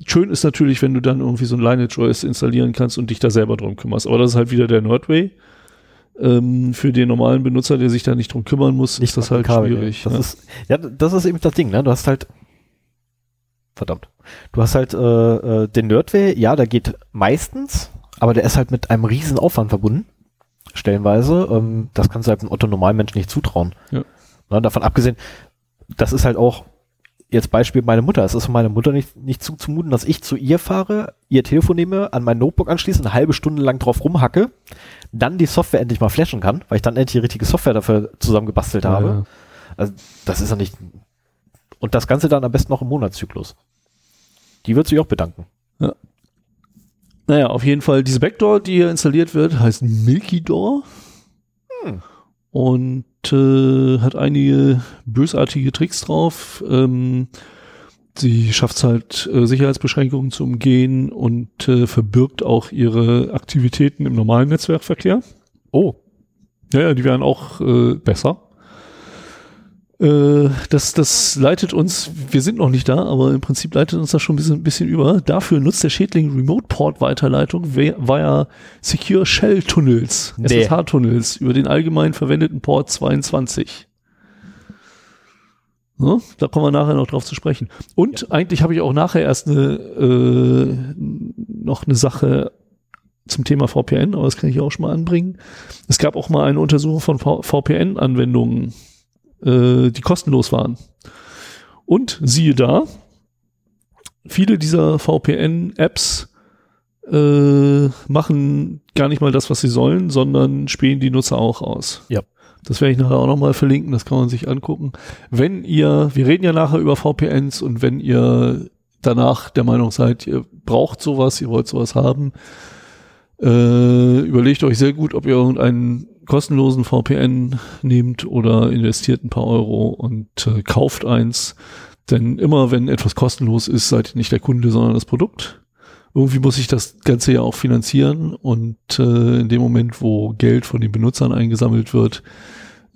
Schön ist natürlich, wenn du dann irgendwie so ein Lineage OS installieren kannst und dich da selber drum kümmerst. Aber das ist halt wieder der Nordway. Ähm, für den normalen Benutzer, der sich da nicht drum kümmern muss, nicht ist das halt Kabel, schwierig. Das ja. Ist, ja, das ist eben das Ding, ne? Du hast halt verdammt. Du hast halt äh, äh, den Nerdway, ja, der geht meistens aber der ist halt mit einem riesen Aufwand verbunden, stellenweise. Ähm, das kannst du halt einem Otto Normalmensch nicht zutrauen. Ja. Na, davon abgesehen, das ist halt auch jetzt Beispiel meine Mutter. Es ist für meine Mutter nicht, nicht zuzumuten, dass ich zu ihr fahre, ihr Telefon nehme, an mein Notebook anschließe, eine halbe Stunde lang drauf rumhacke, dann die Software endlich mal flashen kann, weil ich dann endlich die richtige Software dafür zusammengebastelt ja, habe. Ja. Also das ist ja nicht. Und das Ganze dann am besten noch im Monatszyklus. Die wird sich auch bedanken. Ja. Naja, auf jeden Fall, diese Backdoor, die hier installiert wird, heißt Milky Door. Hm. Und äh, hat einige bösartige Tricks drauf. Ähm, sie schafft es halt, äh, Sicherheitsbeschränkungen zu umgehen und äh, verbirgt auch ihre Aktivitäten im normalen Netzwerkverkehr. Oh. Ja, ja, die werden auch äh, besser. Äh, das, das leitet uns, wir sind noch nicht da, aber im Prinzip leitet uns das schon ein bisschen, ein bisschen über. Dafür nutzt der Schädling Remote Port Weiterleitung via Secure Shell Tunnels, nee. SSH Tunnels über den allgemein verwendeten Port 22. So, da kommen wir nachher noch drauf zu sprechen. Und ja. eigentlich habe ich auch nachher erst eine, äh, noch eine Sache zum Thema VPN, aber das kann ich auch schon mal anbringen. Es gab auch mal eine Untersuchung von VPN-Anwendungen äh, die kostenlos waren. Und siehe da, viele dieser VPN-Apps äh, machen gar nicht mal das, was sie sollen, sondern spähen die Nutzer auch aus. Ja. Das werde ich nachher auch nochmal verlinken, das kann man sich angucken. Wenn ihr, wir reden ja nachher über VPNs und wenn ihr danach der Meinung seid, ihr braucht sowas, ihr wollt sowas haben, äh, überlegt euch sehr gut, ob ihr irgendeinen kostenlosen VPN nehmt oder investiert ein paar Euro und äh, kauft eins. Denn immer wenn etwas kostenlos ist, seid ihr nicht der Kunde, sondern das Produkt. Irgendwie muss ich das Ganze ja auch finanzieren und äh, in dem Moment, wo Geld von den Benutzern eingesammelt wird,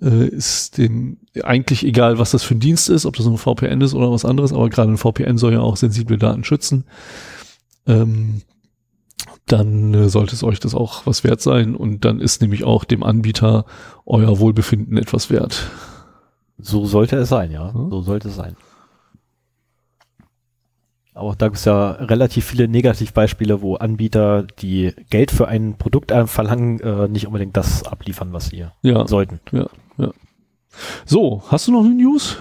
äh, ist dem eigentlich egal, was das für ein Dienst ist, ob das ein VPN ist oder was anderes, aber gerade ein VPN soll ja auch sensible Daten schützen. Ähm, dann äh, sollte es euch das auch was wert sein und dann ist nämlich auch dem Anbieter euer Wohlbefinden etwas wert. So sollte es sein, ja. Hm? So sollte es sein. Aber da gibt es ja relativ viele Negativbeispiele, wo Anbieter, die Geld für ein Produkt verlangen, äh, nicht unbedingt das abliefern, was sie ja, sollten. Ja, ja. So, hast du noch eine News?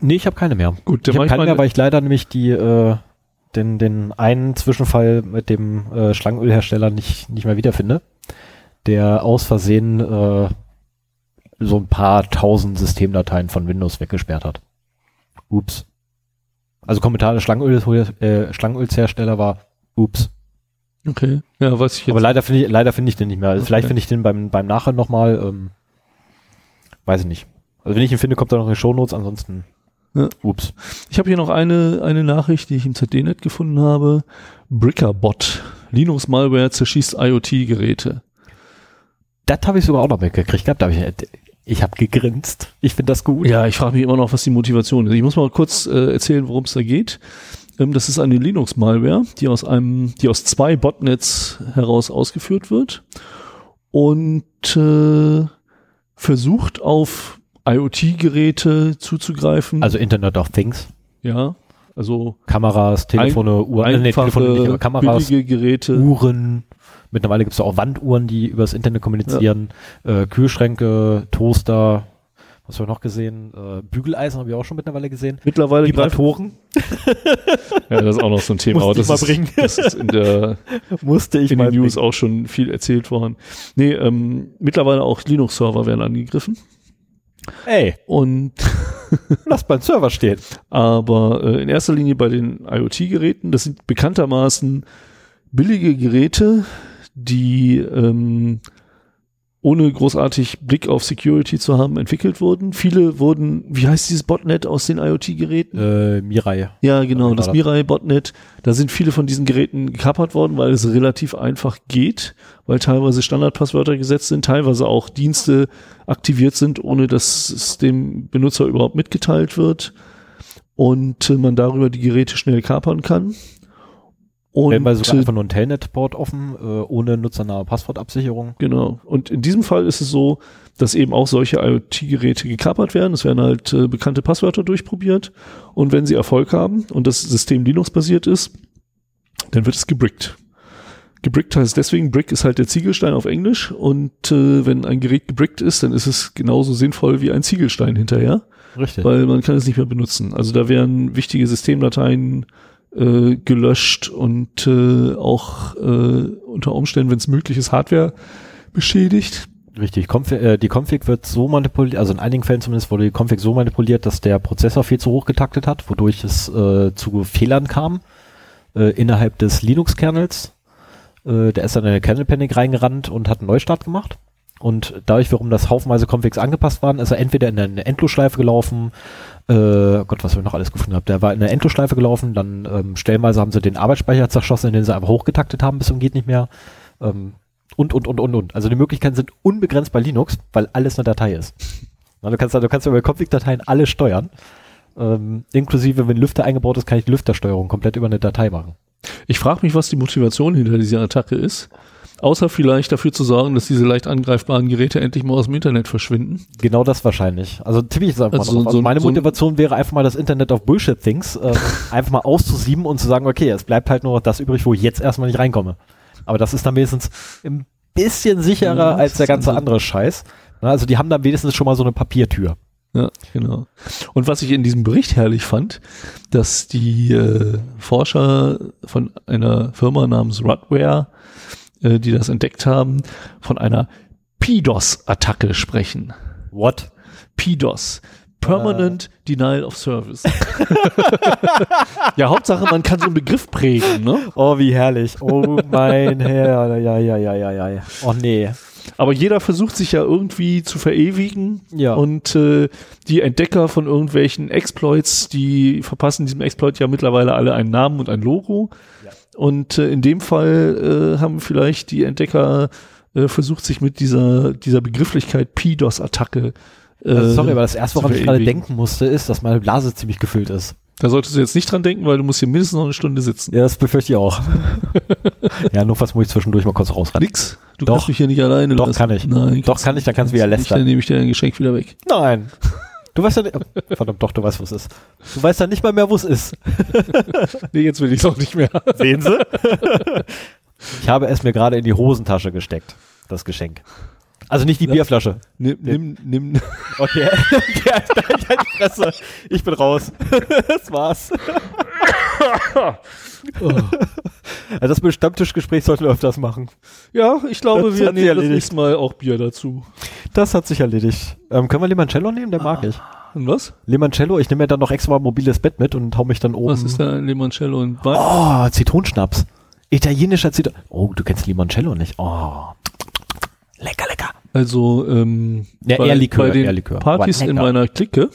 Nee, ich habe keine mehr. Gut, Ich mach habe keine meine- mehr, weil ich leider nämlich die, äh, den, den einen Zwischenfall mit dem äh, Schlangenölhersteller nicht, nicht mehr wiederfinde, der aus Versehen äh, so ein paar tausend Systemdateien von Windows weggesperrt hat. Ups. Also Kommentar des Schlangenöl, äh, Schlangenölshersteller war, ups. Okay. Ja, weiß ich jetzt. Aber leider finde ich, leider finde ich den nicht mehr. Also Okay. Vielleicht finde ich den beim, beim Nachher nochmal, ähm, weiß ich nicht. Also wenn ich ihn finde, kommt er noch in die Shownotes, ansonsten, Ja. ups. Ich habe hier noch eine, eine Nachricht, die ich im ZDNet gefunden habe. Brickerbot. Linux-Malware zerschießt IoT-Geräte. Das habe ich sogar auch noch mitgekriegt gehabt. Da hab ich ich habe gegrinst. Ich finde das gut. Ja, ich frage mich immer noch, was die Motivation ist. Ich muss mal kurz äh, erzählen, worum es da geht. Ähm, das ist eine Linux-Malware, die aus einem, die aus zwei Botnets heraus ausgeführt wird und äh, versucht auf IoT-Geräte zuzugreifen. Also Internet of Things. ja, also Kameras, Telefone, Uhren, äh, nee, Telefone nicht, aber Kameras, billige Geräte. Uhren. Mittlerweile gibt es auch Wanduhren, die übers Internet kommunizieren. Äh, Kühlschränke, Toaster. Was haben wir noch gesehen? Äh, Bügeleisen habe ich auch schon mittlerweile gesehen. Mittlerweile Vibratoren. ja, das ist auch noch so ein Thema. Musste aber ich das, mal ist, bringen. das ist in der Musste ich in mal den News bringen. auch schon viel erzählt worden. Nee, ähm, mittlerweile auch Linux-Server werden angegriffen. Ey, Und lass beim Server stehen. aber äh, in erster Linie bei den IoT-Geräten, das sind bekanntermaßen billige Geräte, die ähm, ohne großartig Blick auf Security zu haben, entwickelt wurden. Viele wurden, wie heißt dieses Botnet aus den IoT-Geräten? Äh, Mirai. Ja, genau, das das. Mirai-Botnet. Da sind viele von diesen Geräten gekapert worden, weil es relativ einfach geht, weil teilweise Standardpasswörter gesetzt sind, teilweise auch Dienste aktiviert sind, ohne dass es dem Benutzer überhaupt mitgeteilt wird und äh, man darüber die Geräte schnell kapern kann. Und Stellenweise sogar einfach nur ein Telnet-Port offen, äh, ohne nutzernahe Passwortabsicherung. Genau. Und in diesem Fall ist es so, dass eben auch solche IoT-Geräte gekapert werden. Es werden halt äh, bekannte Passwörter durchprobiert. Und wenn sie Erfolg haben und das System Linux-basiert ist, dann wird es gebrickt. Gebrickt heißt deswegen, Brick ist halt der Ziegelstein auf Englisch. Und äh, wenn ein Gerät gebrickt ist, dann ist es genauso sinnvoll wie ein Ziegelstein hinterher, Richtig. weil man kann es nicht mehr benutzen. Also da werden wichtige Systemdateien äh, gelöscht und äh, auch äh, unter Umständen, wenn es möglich ist, Hardware beschädigt. Richtig. Conf äh, die Config wird so manipuliert, also in einigen Fällen zumindest wurde die Config so manipuliert, dass der Prozessor viel zu hoch getaktet hat, wodurch es äh, zu Fehlern kam äh, innerhalb des Linux-Kernels. Äh, der ist dann in eine Kernel Panic reingerannt und hat einen Neustart gemacht. Und dadurch, warum das haufenweise Configs angepasst waren, ist er entweder in eine Endlosschleife gelaufen, äh, Gott, was wir noch alles gefunden haben. Der war in eine Endlosschleife gelaufen, dann ähm, stellenweise haben sie den Arbeitsspeicher zerschossen, indem sie einfach hochgetaktet haben bis zum geht nicht mehr. Ähm, und, und, und, und, und. Also die Möglichkeiten sind unbegrenzt bei Linux, weil alles eine Datei ist. Na, du kannst, du kannst über Config-Dateien alles steuern. Ähm, inklusive, wenn Lüfter eingebaut ist, kann ich die Lüftersteuerung komplett über eine Datei machen. Ich frage mich, was die Motivation hinter dieser Attacke ist. Außer vielleicht dafür zu sorgen, dass diese leicht angreifbaren Geräte endlich mal aus dem Internet verschwinden. Genau das wahrscheinlich. Also tippe ich es einfach Also mal so-. Also so- meine so Motivation wäre einfach mal das Internet of Bullshit Things äh, einfach mal auszusieben und zu sagen, okay, es bleibt halt nur das übrig, wo ich jetzt erstmal nicht reinkomme. Aber das ist dann wenigstens ein bisschen sicherer Ja, als der ganze also- andere Scheiß. Also die haben dann wenigstens schon mal so eine Papiertür. Ja, genau. Und was ich in diesem Bericht herrlich fand, dass die äh, Forscher von einer Firma namens Rudware, äh, die das entdeckt haben, von einer PDOS-Attacke sprechen. What? PDOS. Permanent Denial of Service. ja, Hauptsache, man kann so einen Begriff prägen, ne? Oh, wie herrlich. Oh mein Herr. Ja, ja, ja, ja, ja. Oh nee. Aber jeder versucht sich ja irgendwie zu verewigen Ja. und äh, die Entdecker von irgendwelchen Exploits, die verpassen diesem Exploit ja mittlerweile alle einen Namen und ein Logo. Und äh, in dem Fall äh, haben vielleicht die Entdecker äh, versucht, sich mit dieser, dieser Begrifflichkeit PDOS-Attacke äh, Also sorry, aber das erste, woran ich gerade denken musste, ist, dass meine Blase ziemlich gefüllt ist. Da solltest du jetzt nicht dran denken, weil du musst hier mindestens noch eine Stunde sitzen. Ja, das befürchte ich auch. ja, nur was muss ich zwischendurch mal kurz rausrennen. Nix. Du Doch. kannst mich hier nicht alleine Doch, lassen. kann ich. Nein, Doch, kann ich, dann kannst du wieder lästern. Dann nehme ich dir dein Geschenk wieder weg. Nein. Du weißt ja nicht, oh, verdammt, doch, du weißt, wo es ist. Du weißt ja nicht mal mehr, wo es ist. Nee, jetzt will ich es auch nicht mehr. Sehen Sie? ich habe es mir gerade in die Hosentasche gesteckt, das Geschenk. Also nicht die Ja. Bierflasche. Nimm, nimm, nimm, Okay. halt die Fresse. Ich bin raus. das war's. Also das mit Stammtischgespräch sollten wir öfters machen. Ja, ich glaube, Das wir nehmen das erledigt. nächste Mal auch Bier dazu. Das hat sich erledigt. Ähm, können wir Limoncello nehmen? Der mag ich. Und was? Limoncello, ich nehme mir dann noch extra mobiles Bett mit und hau mich dann oben. Was ist da Limoncello und Wein? Oh, Zitronenschnaps. Italienischer Zitron. Oh, du kennst Limoncello nicht. Oh. Lecker, lecker. Also ähm, Ja, bei, eher Likör, bei den eher Likör. Partys in meiner Clique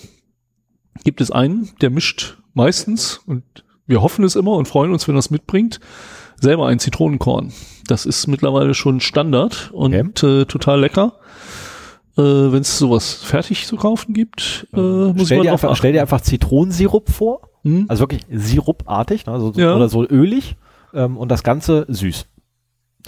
gibt es einen, der mischt meistens und wir hoffen es immer und freuen uns, wenn es mitbringt, selber ein Zitronenkorn. Das ist mittlerweile schon Standard und äh, total lecker. Äh, wenn es sowas fertig zu kaufen gibt, äh, muss Stell dir, einfach, stell dir einfach Zitronensirup vor. Hm? Also wirklich sirupartig, ne? also so, Ja. oder so ölig. Ähm, und das Ganze süß.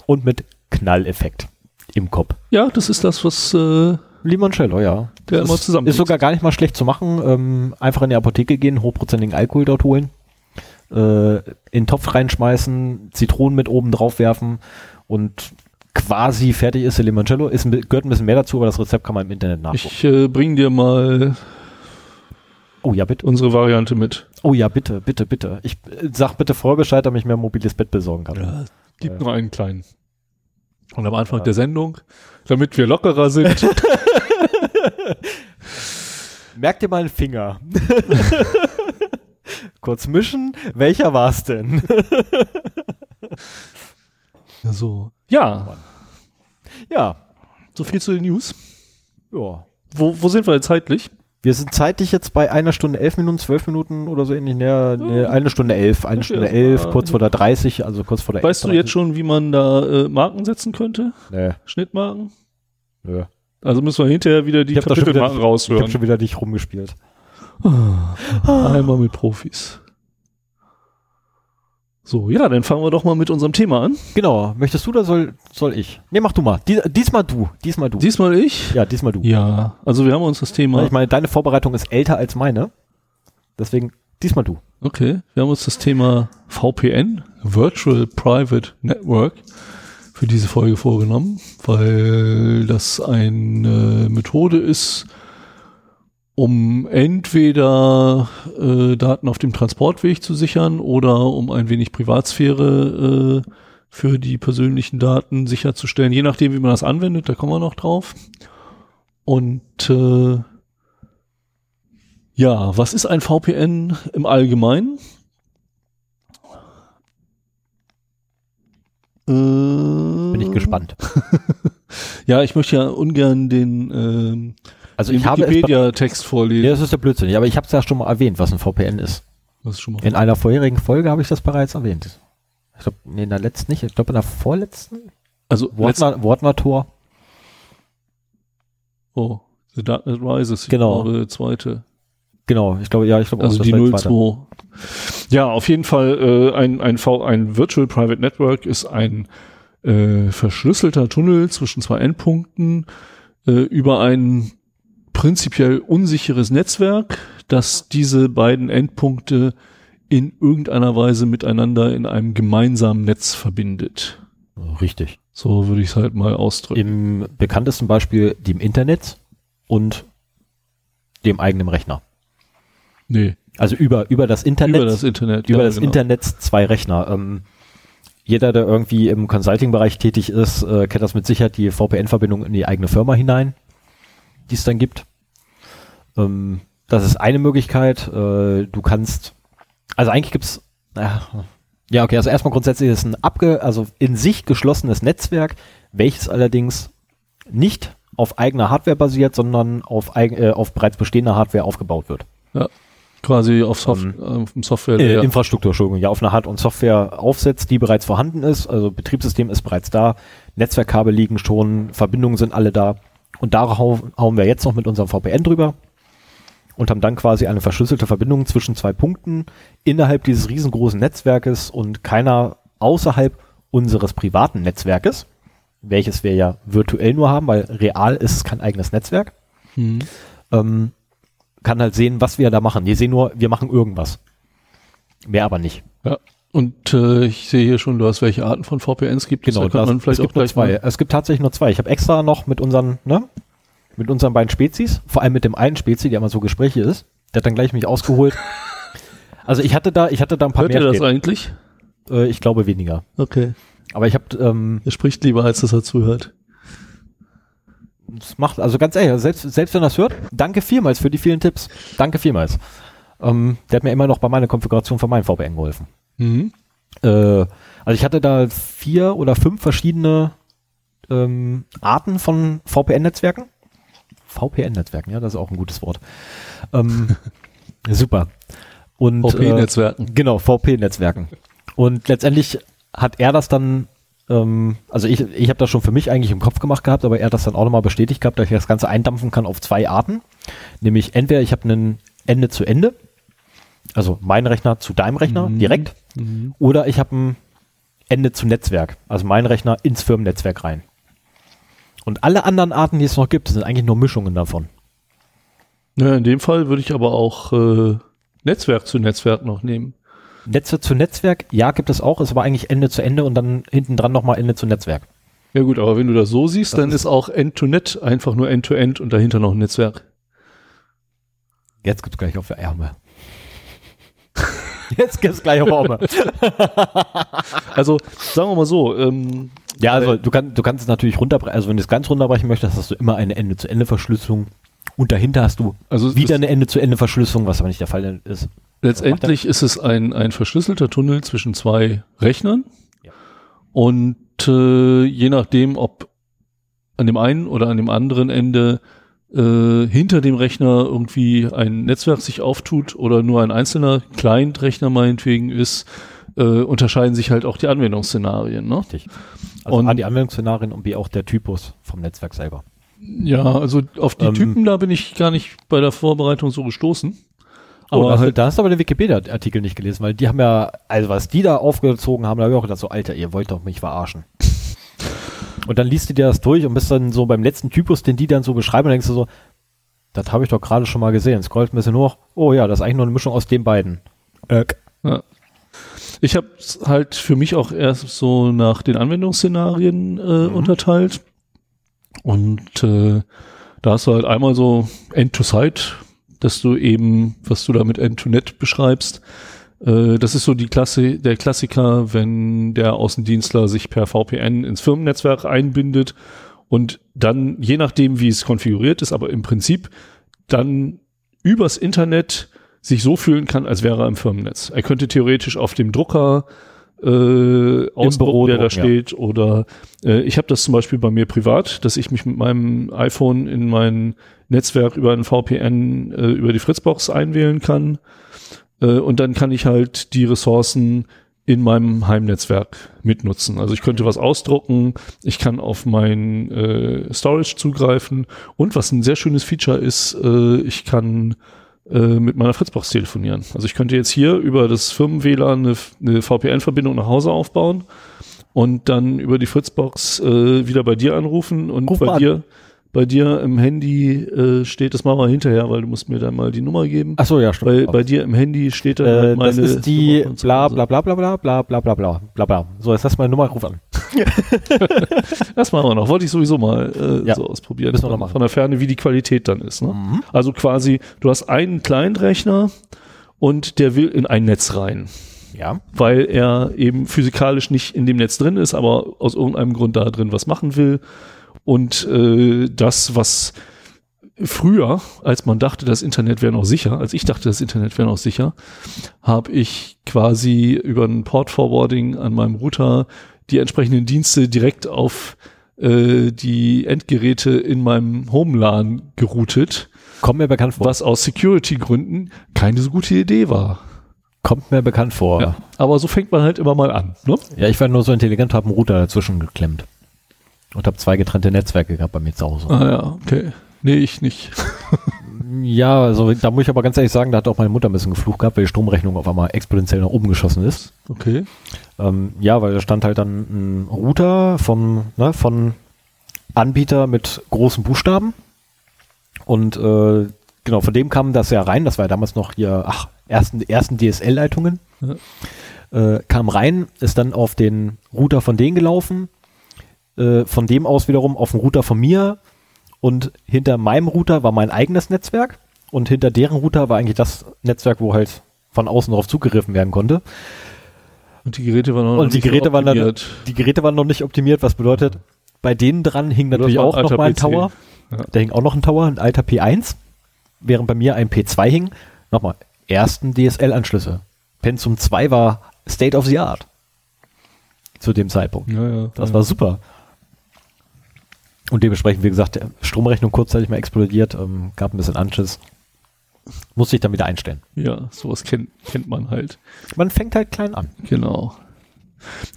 Und mit Knalleffekt im Kopf. Ja, das ist das, was äh, Limoncello, ja. der Das immer ist, zusammen ist sogar gar nicht mal schlecht zu machen. Ähm, einfach in die Apotheke gehen, hochprozentigen Alkohol dort holen, äh, in den Topf reinschmeißen, Zitronen mit oben drauf werfen und quasi fertig ist der Limoncello. Ist, gehört ein bisschen mehr dazu, aber das Rezept kann man im Internet nachgucken. Ich äh, bring dir mal oh ja, bitte. unsere Variante mit. Oh ja, bitte, bitte, bitte. Ich äh, sag bitte vorher Bescheid, damit ich mir ein mobiles Bett besorgen kann. Ja, gibt Ja. nur einen kleinen. Und am Anfang Ja. der Sendung, damit wir lockerer sind, Merk dir mal einen Finger. Kurz mischen. Welcher war's denn? so. Ja, ja. so viel zu den News. Ja. Wo, wo sind wir jetzt zeitlich? Wir sind zeitlich jetzt bei einer Stunde elf Minuten, zwölf Minuten oder so ähnlich. Nee, nee, eine Stunde elf, eine Okay, Stunde also, elf, kurz vor der 30, also kurz vor der Weißt du jetzt schon, wie man da äh, Marken setzen könnte? Nee, Schnittmarken? nö. Also müssen wir hinterher wieder die Ich hab da schon wieder- Kapitelmarken Ich habe raushören. schon wieder nicht rumgespielt. Einmal mit Profis. So, ja, dann fangen wir doch mal mit unserem Thema an. Genau. Möchtest du oder soll, soll ich? Nee, mach du mal. Die, diesmal du. Diesmal du. Diesmal ich. ja, diesmal du. Ja, also wir haben uns das Thema. Ich meine, deine Vorbereitung ist älter als meine. Deswegen diesmal du. Okay, wir haben uns das Thema VPN, Virtual Private Network, für diese Folge vorgenommen, weil das eine Methode ist, um entweder äh, Daten auf dem Transportweg zu sichern oder um ein wenig Privatsphäre äh, für die persönlichen Daten sicherzustellen, je nachdem, wie man das anwendet, da kommen wir noch drauf. Und äh, ja, was ist ein VPN im Allgemeinen? Bin ich Äh, gespannt. Ja, ich möchte ja ungern den, ähm, Also ich habe. Wikipedia-Text vorlesen. das ist der Blödsinn. Aber ich habe es ja schon mal erwähnt, was ein VPN ist. Das ist schon mal In einer vorherigen Folge habe ich das bereits erwähnt. Ich glaube, nee, in der letzten nicht. Ich glaube, in der vorletzten. also letzt, Wortner, Wortner Tor. oh, The Dark Knight Rises, Genau. eure zweite. Genau, ich glaube, ja, ich glaube Also die war die zweite. 02. Ja, auf jeden Fall äh, ein, ein, v, ein Virtual Private Network ist ein äh, verschlüsselter Tunnel zwischen zwei Endpunkten äh, über ein prinzipiell unsicheres Netzwerk, das diese beiden Endpunkte in irgendeiner Weise miteinander in einem gemeinsamen Netz verbindet. Richtig. So würde ich es halt mal ausdrücken. Im bekanntesten Beispiel dem Internet und dem eigenen Rechner. nee, Also über, über das Internet. über das Internet. über ja, das genau. Internet zwei Rechner. Ähm, jeder, der irgendwie im Consulting-Bereich tätig ist, äh, kennt das mit Sicherheit die VPN-Verbindung in die eigene Firma hinein, die es dann gibt. Ähm, das ist eine Möglichkeit. Äh, du kannst, also eigentlich gibt's, äh, ja okay, also erstmal grundsätzlich ist es ein abge, also in sich geschlossenes Netzwerk, welches allerdings nicht auf eigener Hardware basiert, sondern auf, eigen, äh, auf bereits bestehender Hardware aufgebaut wird. Quasi auf, Soft Ähm, auf dem Software. Äh, Infrastruktur, Entschuldigung, ja, auf eine Hard- und Software aufsetzt, die bereits vorhanden ist. Also Betriebssystem ist bereits da, Netzwerkkabel liegen schon, Verbindungen sind alle da. Und da hau hauen wir jetzt noch mit unserem VPN drüber und haben dann quasi eine verschlüsselte Verbindung zwischen zwei Punkten innerhalb dieses riesengroßen Netzwerkes und keiner außerhalb unseres privaten Netzwerkes, welches wir ja virtuell nur haben, weil real ist es kein eigenes Netzwerk Mhm. ähm, kann halt sehen, was wir da machen. Die sehen nur, wir machen irgendwas. Mehr aber nicht. Ja. Und äh, ich sehe hier schon, du hast welche Arten von VPNs gibt. Genau, da das, es gibt nur zwei. Es gibt tatsächlich nur zwei. Ich habe extra noch mit unseren, ne, mit unseren beiden Spezies, vor allem mit dem einen Spezi, der immer so Gespräche ist, der hat dann gleich mich ausgeholt. also ich hatte da, ich hatte da ein paar Hört mehr. ihr das stehen. eigentlich? Äh, ich glaube weniger. Okay. Aber ich habe, ähm, Er spricht lieber, als dass er zuhört. das macht, also ganz ehrlich, selbst, selbst wenn das hört, danke vielmals für die vielen Tipps. Danke vielmals. Ähm, der hat mir immer noch bei meiner Konfiguration von meinem VPN geholfen. Mhm. Äh, also ich hatte da vier oder fünf verschiedene ähm, Arten von VPN-Netzwerken. VPN-Netzwerken, ja, das ist auch ein gutes Wort. Ähm, super. Und VPN-Netzwerken. Äh, genau, VPN-Netzwerken. Und letztendlich hat er das dann, ähm, also ich, ich habe das schon für mich eigentlich im Kopf gemacht gehabt, aber er hat das dann auch nochmal bestätigt gehabt, dass ich das Ganze eindampfen kann auf zwei Arten. Nämlich entweder ich habe einen Ende zu Ende, also mein Rechner zu deinem Rechner Mhm. direkt, Mhm. oder ich habe ein Ende zu Netzwerk, also mein Rechner ins Firmennetzwerk rein. Und alle anderen Arten, die es noch gibt, sind eigentlich nur Mischungen davon. Ja, in dem Fall würde ich aber auch äh, Netzwerk zu Netzwerk noch nehmen. Netze zu Netzwerk, ja, gibt es auch, ist aber eigentlich Ende zu Ende und dann hinten dran nochmal Ende zu Netzwerk. Ja gut, aber wenn du das so siehst, Das dann ist- ist auch End-to-Net einfach nur End-to-End und dahinter noch ein Netzwerk. Jetzt gibt's gleich auf der Ärmel. Jetzt gibt's gleich Ärmel. Also sagen wir mal so, ähm, Ja, also du, kann, du kannst es natürlich runterbrechen, also wenn du es ganz runterbrechen möchtest, hast du immer eine Ende-zu-Ende-Verschlüsselung und dahinter hast du also wieder eine Ende-zu-Ende-Verschlüsselung, was aber nicht der Fall ist. letztendlich ist es ein, ein verschlüsselter Tunnel zwischen zwei Rechnern Ja. und äh, je nachdem, ob an dem einen oder an dem anderen Ende äh, hinter dem Rechner irgendwie ein Netzwerk sich auftut oder nur ein einzelner Client-Rechner meinetwegen ist, äh, unterscheiden sich halt auch die Anwendungsszenarien. Ne? Richtig. Also Und- A, die Anwendungsszenarien und B, auch der Typus vom Netzwerk selber. Ja, also auf die Ähm, Typen, da bin ich gar nicht bei der Vorbereitung so gestoßen. Aber Aber oh, halt, da hast du aber den Wikipedia-Artikel nicht gelesen, weil die haben ja, also was die da aufgezogen haben, da habe ich auch gedacht, so, Alter, ihr wollt doch mich verarschen. Und dann liest du dir das durch und bist dann so beim letzten Typus, den die dann so beschreiben, und denkst du so, das habe ich doch gerade schon mal gesehen. Scrollt ein bisschen hoch, oh ja, das ist eigentlich nur eine Mischung aus den beiden. Äh, ich habe halt für mich auch erst so nach den Anwendungsszenarien äh, Mhm. unterteilt. Und äh, da hast du halt einmal so End-to-Site, dass du eben, was du da mit End-to-Net beschreibst, das ist so die Klasse, der Klassiker, wenn der Außendienstler sich per VPN ins Firmennetzwerk einbindet und dann, je nachdem, wie es konfiguriert ist, aber im Prinzip dann übers Internet sich so fühlen kann, als wäre er im Firmennetz. Er könnte theoretisch auf dem Drucker äh, ausdrucken, Büro der da drucken, ja. steht, oder äh, ich habe das zum Beispiel bei mir privat, dass ich mich mit meinem iPhone in mein Netzwerk über ein VPN äh, über die Fritzbox einwählen kann äh, und dann kann ich halt die Ressourcen in meinem Heimnetzwerk mitnutzen. Also ich könnte was ausdrucken, ich kann auf mein äh, Storage zugreifen und was ein sehr schönes Feature ist, äh, ich kann äh, mit meiner Fritzbox telefonieren. Also ich könnte jetzt hier über das Firmen-WLAN eine, eine VPN-Verbindung nach Hause aufbauen und dann über die Fritzbox äh, wieder bei dir anrufen und Ruf bei an. dir bei dir im Handy äh, steht, das machen wir hinterher, weil du musst mir dann mal die Nummer geben. ach so, ja, stimmt. Bei, bei dir im Handy steht dann äh, halt meine das ist die bla bla bla bla bla bla bla bla bla bla bla. So, jetzt hast du meine Nummer, ruf an. Das machen wir noch. Wollte ich sowieso mal äh, Ja, so ausprobieren. müssen wir noch Von, machen. von der Ferne, wie die Qualität dann ist. Ne? Mhm. Also quasi, du hast einen Client-Rechner und der will in ein Netz rein, Ja. weil er eben physikalisch nicht in dem Netz drin ist, aber aus irgendeinem Grund da drin was machen will. Und äh, das, was früher, als man dachte, das Internet wäre noch sicher, als ich dachte, das Internet wäre noch sicher, habe ich quasi über ein Port-Forwarding an meinem Router die entsprechenden Dienste direkt auf äh, die Endgeräte in meinem Homelan geroutet, Kommt mir bekannt vor. was aus Security-Gründen keine so gute Idee war. Kommt mir bekannt vor. Ja. Aber so fängt man halt immer mal an. Ne? Ja, ich war nur so intelligent, habe einen Router dazwischen geklemmt. Und habe zwei getrennte Netzwerke gehabt bei mir zu Hause. Ah ja, okay. Nee, ich nicht. Ja, also da muss ich aber ganz ehrlich sagen, da hat auch meine Mutter ein bisschen geflucht gehabt, weil die Stromrechnung auf einmal exponentiell nach oben geschossen ist. Okay. Ähm, ja, weil da stand halt dann ein Router vom, ne, von Anbieter mit großen Buchstaben. Und äh, genau, von dem kam das ja rein. Das war ja damals noch hier, ach, ersten, ersten DSL-Leitungen. Ja. äh, kam rein, ist dann auf den Router von denen gelaufen, äh, von dem aus wiederum auf den Router von mir und hinter meinem Router war mein eigenes Netzwerk und hinter deren Router war eigentlich das Netzwerk, wo halt von außen darauf zugegriffen werden konnte. Und die Geräte waren noch Und die nicht Geräte waren dann, optimiert. die Geräte waren noch nicht optimiert, was bedeutet, bei denen dran hing natürlich auch noch mal ein PC. Tower. Ja. Da hing auch noch ein Tower, ein alter P1, während bei mir ein P2 hing. Nochmal, ersten DSL-Anschlüsse. Pensum 2 war State of the Art. Zu dem Zeitpunkt. Ja, ja, Das war super. Und dementsprechend, wie gesagt, der Stromrechnung kurzzeitig mal explodiert, ähm, gab ein bisschen Anschiss. Musste ich dann wieder einstellen. Ja, sowas kennt, kennt man halt. Man fängt halt klein an. Genau.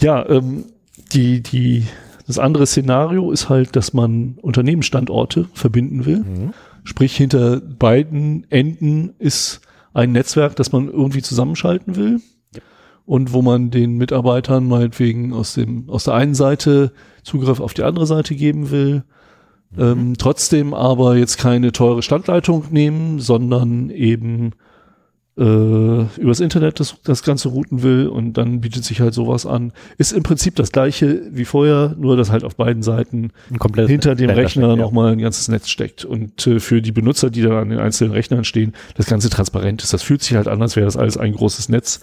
Ja, ähm, die, die, das andere Szenario ist halt, dass man Unternehmensstandorte verbinden will. Sprich, hinter beiden Enden ist ein Netzwerk, das man irgendwie zusammenschalten will. Und wo man den Mitarbeitern meinetwegen aus dem, aus der einen Seite Zugriff auf die andere Seite geben will. Ähm, trotzdem aber jetzt keine teure Standleitung nehmen, sondern eben äh, übers Internet das, das Ganze routen will und dann bietet sich halt sowas an. Ist im Prinzip das gleiche wie vorher, nur dass halt auf beiden Seiten hinter dem Rechner ja. nochmal ein ganzes Netz steckt. Und äh, für die Benutzer, die dann an den einzelnen Rechnern stehen, das Ganze transparent ist. Das fühlt sich halt an, als wäre das alles ein großes Netz.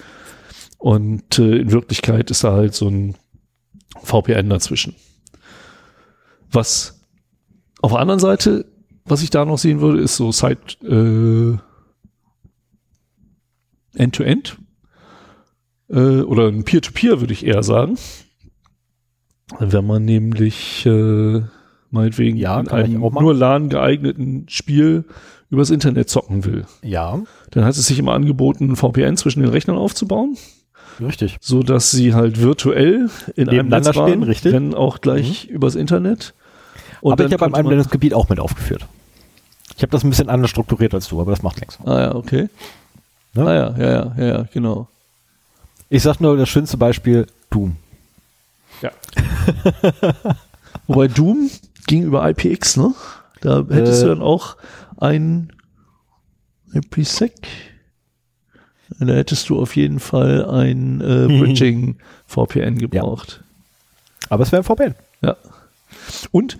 Und äh, in Wirklichkeit ist da halt so ein VPN dazwischen. Was auf der anderen Seite, was ich da noch sehen würde, ist so Side äh, End-to-End äh, oder ein Peer-to-Peer, würde ich eher sagen. Wenn man nämlich äh, meinetwegen Ja, in einem nur LAN geeigneten Spiel übers Internet zocken will. Ja, Dann hat es sich immer angeboten, ein VPN zwischen den Rechnern aufzubauen, richtig. so dass sie halt virtuell in einem Netz waren, stehen, richtig. Mhm. wenn auch gleich übers Internet. Und aber ich habe konnte man- Anwendungsgebiet auch mit aufgeführt. Ich habe das ein bisschen anders strukturiert als du, aber das macht nichts. Ah ja, okay. Ne? Ah ja, ja, ja, ja, ja, genau. Ich sag nur das schönste Beispiel, Doom. Ja. Wobei Doom ging über IPX, ne? Da hättest Äh. du dann auch ein IPsec. Da hättest du auf jeden Fall ein äh, Bridging VPN gebraucht. Aber es wäre ein VPN. Ja. Und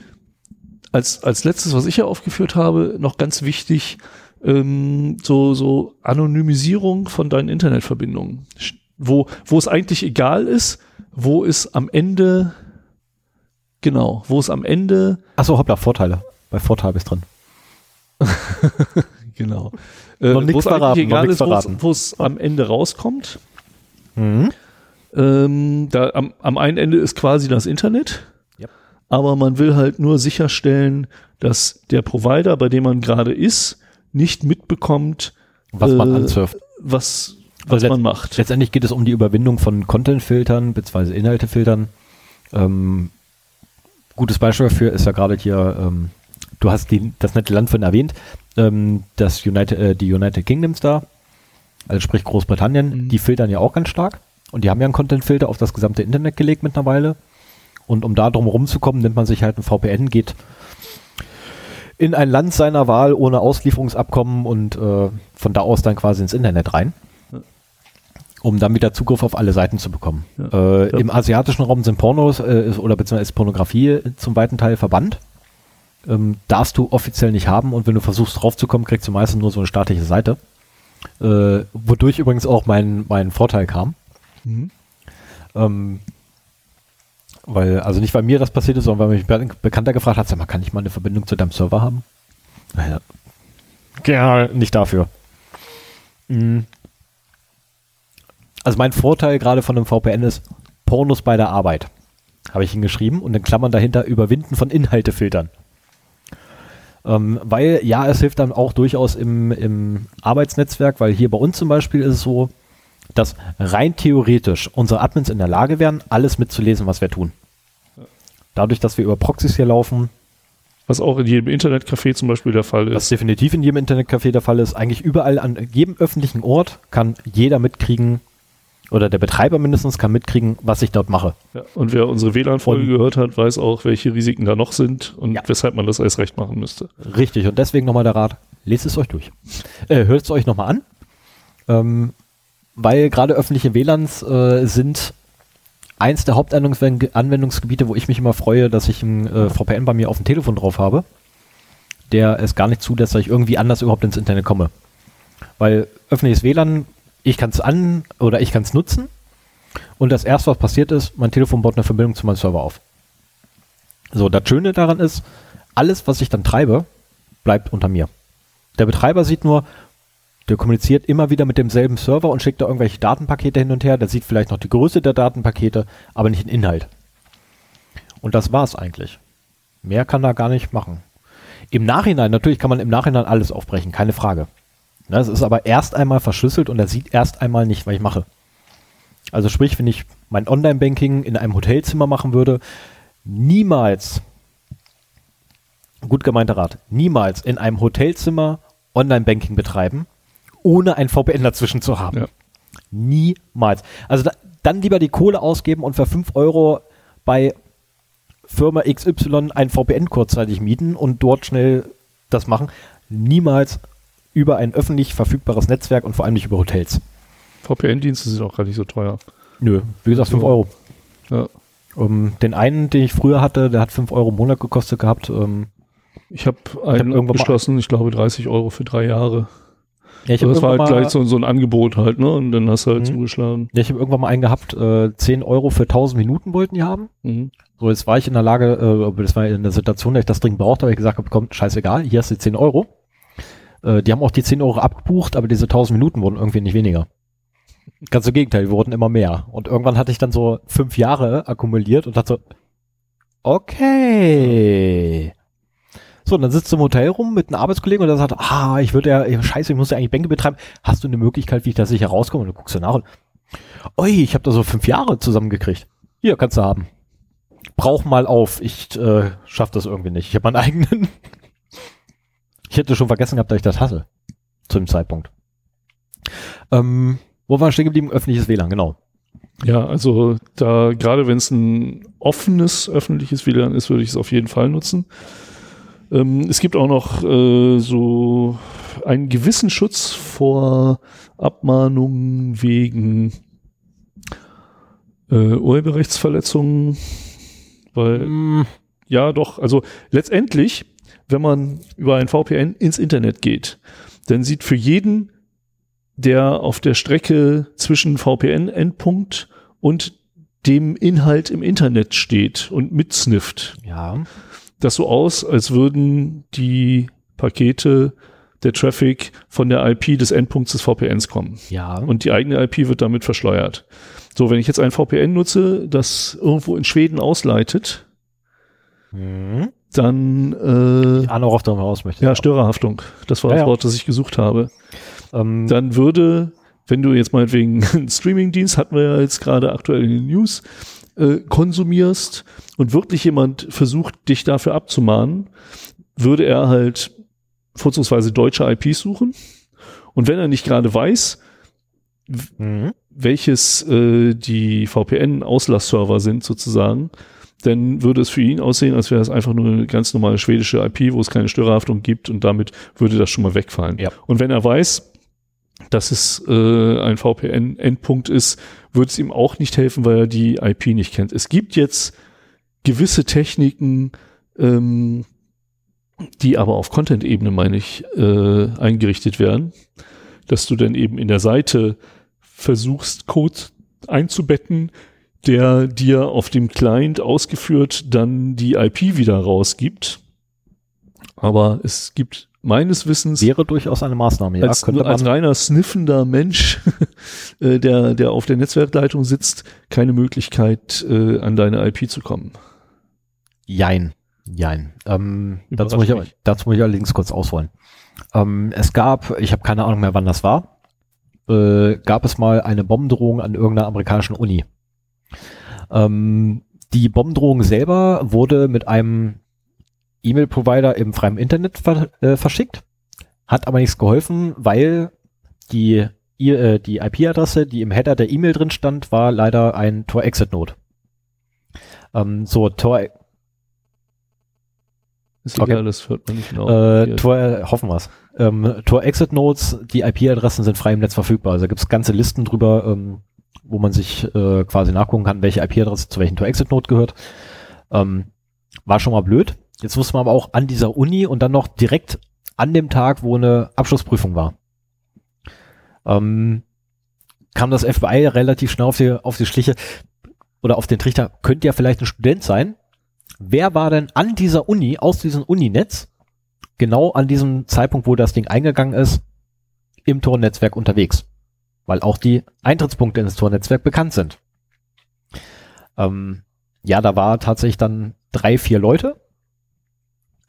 als, als letztes, was ich ja aufgeführt habe, noch ganz wichtig, ähm, so, so Anonymisierung von deinen Internetverbindungen. Wo, wo es eigentlich egal ist, wo es am Ende, genau, wo es am Ende, Achso, hoppla, Vorteile. Bei Vorteil ich drin. genau, äh, Noch es verraten, egal ist, wo es, am Ende rauskommt. Mhm. Ähm, da am, am einen Ende ist quasi das Internet. Ja. Aber man will halt nur sicherstellen, dass der Provider, bei dem man gerade ist, nicht mitbekommt, Was man Äh, ansurft. was, was Also man macht. Letztendlich geht es um die Überwindung von Content-Filtern bzw. Inhalte-Filtern. Ähm, gutes Beispiel dafür ist ja gerade hier, ähm, du hast die, das nette Land von erwähnt, ähm, das United, äh, die United Kingdoms da, also sprich Großbritannien, Mhm. die filtern ja auch ganz stark und die haben ja einen Content-Filter auf das gesamte Internet gelegt mittlerweile. Und um da drum rumzukommen, nimmt man sich halt ein VPN, geht in ein Land seiner Wahl ohne Auslieferungsabkommen und äh, von da aus dann quasi ins Internet rein, um dann wieder Zugriff auf alle Seiten zu bekommen. Ja. Äh. Im asiatischen Raum sind Pornos äh, oder beziehungsweise ist Pornografie zum weiten Teil verbannt. Ähm, darfst du offiziell nicht haben und wenn du versuchst draufzukommen, kriegst du meistens nur so eine staatliche Seite. Äh, wodurch übrigens auch mein, mein Vorteil kam. Mhm. Ähm, weil, also nicht weil mir das passiert ist, sondern weil mich ein Bekannter gefragt hat, sag mal, kann ich mal eine Verbindung zu deinem Server haben? Ja. Ja, nicht dafür. Mhm. Also mein Vorteil gerade von einem VPN ist Pornos bei der Arbeit. Habe ich hingeschrieben und in Klammern dahinter Überwinden von Inhaltefiltern. Ähm, weil, ja, es hilft dann auch durchaus im, im Arbeitsnetzwerk, weil hier bei uns zum Beispiel ist es so, dass rein theoretisch unsere Admins in der Lage wären, alles mitzulesen, was wir tun. Dadurch, dass wir über Proxys hier laufen, Was auch in jedem Internetcafé zum Beispiel der Fall was ist. definitiv in jedem Internetcafé der Fall ist, eigentlich überall an jedem öffentlichen Ort kann jeder mitkriegen, oder der Betreiber mindestens kann mitkriegen, was ich dort mache. Ja. Und wer unsere WLAN-Folge gehört hat, weiß auch, welche Risiken da noch sind und Ja. weshalb man das alles recht machen müsste. Richtig, und deswegen nochmal der Rat, lest es euch durch. Äh, hört es euch nochmal an. Ähm, weil gerade öffentliche WLANs äh, sind eins der Hauptanwendungsgebiete, wo ich mich immer freue, dass ich ein äh, VPN bei mir auf dem Telefon drauf habe, der es gar nicht zulässt, dass ich irgendwie anders überhaupt ins Internet komme. Weil öffentliches WLAN, ich kann es an oder ich kann es nutzen und das erste, was passiert ist, mein Telefon baut eine Verbindung zu meinem Server auf. So, das Schöne daran ist, alles, was ich dann treibe, bleibt unter mir. Der Betreiber sieht nur, der kommuniziert immer wieder mit demselben Server und schickt da irgendwelche Datenpakete hin und her. Der sieht vielleicht noch die Größe der Datenpakete, aber nicht den Inhalt. Und das war's eigentlich. Mehr kann er gar nicht machen. Im Nachhinein, natürlich kann man im Nachhinein alles aufbrechen, keine Frage. Es ist aber erst einmal verschlüsselt und er sieht erst einmal nicht, was ich mache. Also sprich, wenn ich mein Online-Banking in einem Hotelzimmer machen würde, niemals, gut gemeinter Rat, niemals in einem Hotelzimmer Online-Banking betreiben, ohne ein VPN dazwischen zu haben. Ja. Niemals. Also da, dann lieber die Kohle ausgeben und für 5 Euro bei Firma XY ein VPN kurzzeitig mieten und dort schnell das machen. Niemals über ein öffentlich verfügbares Netzwerk und vor allem nicht über Hotels. VPN-Dienste sind auch gar nicht so teuer. Nö, wie gesagt, 5 Euro. Ja. Um, den einen, den ich früher hatte, der hat 5 Euro im Monat gekostet gehabt. Um, ich habe einen hab beschlossen, ich glaube 30 Euro für drei Jahre. Ja, ich also das war halt gleich so, so, ein Angebot halt, ne? Und dann hast du halt mhm. zugeschlagen. Ja, ich habe irgendwann mal einen gehabt, äh, 10 Euro für 1000 Minuten wollten die haben. Mhm. So, jetzt war ich in der Lage, äh, das war in der Situation, dass ich das dringend brauchte, aber ich gesagt habe, komm, scheißegal, hier hast du 10 Euro. Äh, die haben auch die 10 Euro abgebucht, aber diese 1000 Minuten wurden irgendwie nicht weniger. Ganz im Gegenteil, die wurden immer mehr. Und irgendwann hatte ich dann so fünf Jahre akkumuliert und dachte so, okay. So, und dann sitzt du im Hotel rum mit einem Arbeitskollegen und der sagt, ah, ich würde ja, scheiße, ich muss ja eigentlich Bänke betreiben. Hast du eine Möglichkeit, wie ich da sicher rauskomme? Und du guckst danach und, oi, ich habe da so fünf Jahre zusammengekriegt. Hier, kannst du haben. Brauch mal auf, ich äh, schaff das irgendwie nicht. Ich habe meinen eigenen. Ich hätte schon vergessen gehabt, dass ich das hasse. Zu dem Zeitpunkt. Ähm, wo waren wir stehen geblieben? Öffentliches WLAN, genau. Ja, also da, gerade wenn es ein offenes öffentliches WLAN ist, würde ich es auf jeden Fall nutzen. Ähm, es gibt auch noch äh, so einen gewissen Schutz vor Abmahnungen wegen äh, Urheberrechtsverletzungen, weil mm. ja doch, also letztendlich, wenn man über ein VPN ins Internet geht, dann sieht für jeden, der auf der Strecke zwischen VPN-Endpunkt und dem Inhalt im Internet steht und mitsnifft. Ja das so aus, als würden die Pakete der Traffic von der IP des Endpunkts des VPNs kommen. Ja. Und die eigene IP wird damit verschleiert. So, wenn ich jetzt ein VPN nutze, das irgendwo in Schweden ausleitet, mhm. Dann äh, auch, raus möchte. Ja, Störerhaftung. Das war ja, das Wort, das ich gesucht habe. Ähm, dann würde, wenn du jetzt meinetwegen einen Streamingdienst, hatten wir ja jetzt gerade aktuell in den News, äh, konsumierst und wirklich jemand versucht, dich dafür abzumahnen, würde er halt vorzugsweise deutsche IPs suchen. Und wenn er nicht gerade weiß, mhm. welches äh, die VPN-Auslassserver sind sozusagen, dann würde es für ihn aussehen, als wäre es einfach nur eine ganz normale schwedische IP, wo es keine Störerhaftung gibt und damit würde das schon mal wegfallen. Ja. Und wenn er weiß, dass es äh, ein VPN-Endpunkt ist, wird es ihm auch nicht helfen, weil er die IP nicht kennt. Es gibt jetzt gewisse Techniken, ähm, die aber auf Content-Ebene, meine ich, äh, eingerichtet werden, dass du dann eben in der Seite versuchst, Code einzubetten, der dir auf dem Client ausgeführt dann die IP wieder rausgibt. Aber es gibt meines Wissens wäre durchaus eine Maßnahme. Ja, als, könnte als reiner sniffender Mensch, äh, der der auf der Netzwerkleitung sitzt, keine Möglichkeit äh, an deine IP zu kommen. Jein, jein. Ähm, dazu, muss ich, dazu muss ich allerdings kurz ausholen. Ähm, es gab, ich habe keine Ahnung mehr, wann das war, äh, gab es mal eine Bombendrohung an irgendeiner amerikanischen Uni. Ähm, die Bombendrohung selber wurde mit einem E-Mail-Provider im freien Internet ver äh, verschickt, hat aber nichts geholfen, weil die, äh, die IP-Adresse, die im Header der E-Mail drin stand, war leider ein Tor-Exit-Node. Ähm, so, Tor Ist Okay. egal, das hört man nicht genau. Äh. Tor, äh, hoffen wir's. Ähm, Tor Exit Nodes, die IP-Adressen sind frei im Netz verfügbar. Also da gibt's ganze Listen drüber, ähm, wo man sich äh, quasi nachgucken kann, welche IP-Adresse zu welchem Tor Exit Node gehört. Ähm, war schon mal blöd. Jetzt wusste man aber auch an dieser Uni und dann noch direkt an dem Tag, wo eine Abschlussprüfung war. Ähm, kam das FBI relativ schnell auf die, auf die Schliche oder auf den Trichter, könnte ja vielleicht ein Student sein. Wer war denn an dieser Uni, aus diesem Uninetz, genau an diesem Zeitpunkt, wo das Ding eingegangen ist, im Tornetzwerk unterwegs? Weil auch die Eintrittspunkte ins Tornetzwerk bekannt sind. Ähm, ja, da war tatsächlich dann drei, vier Leute.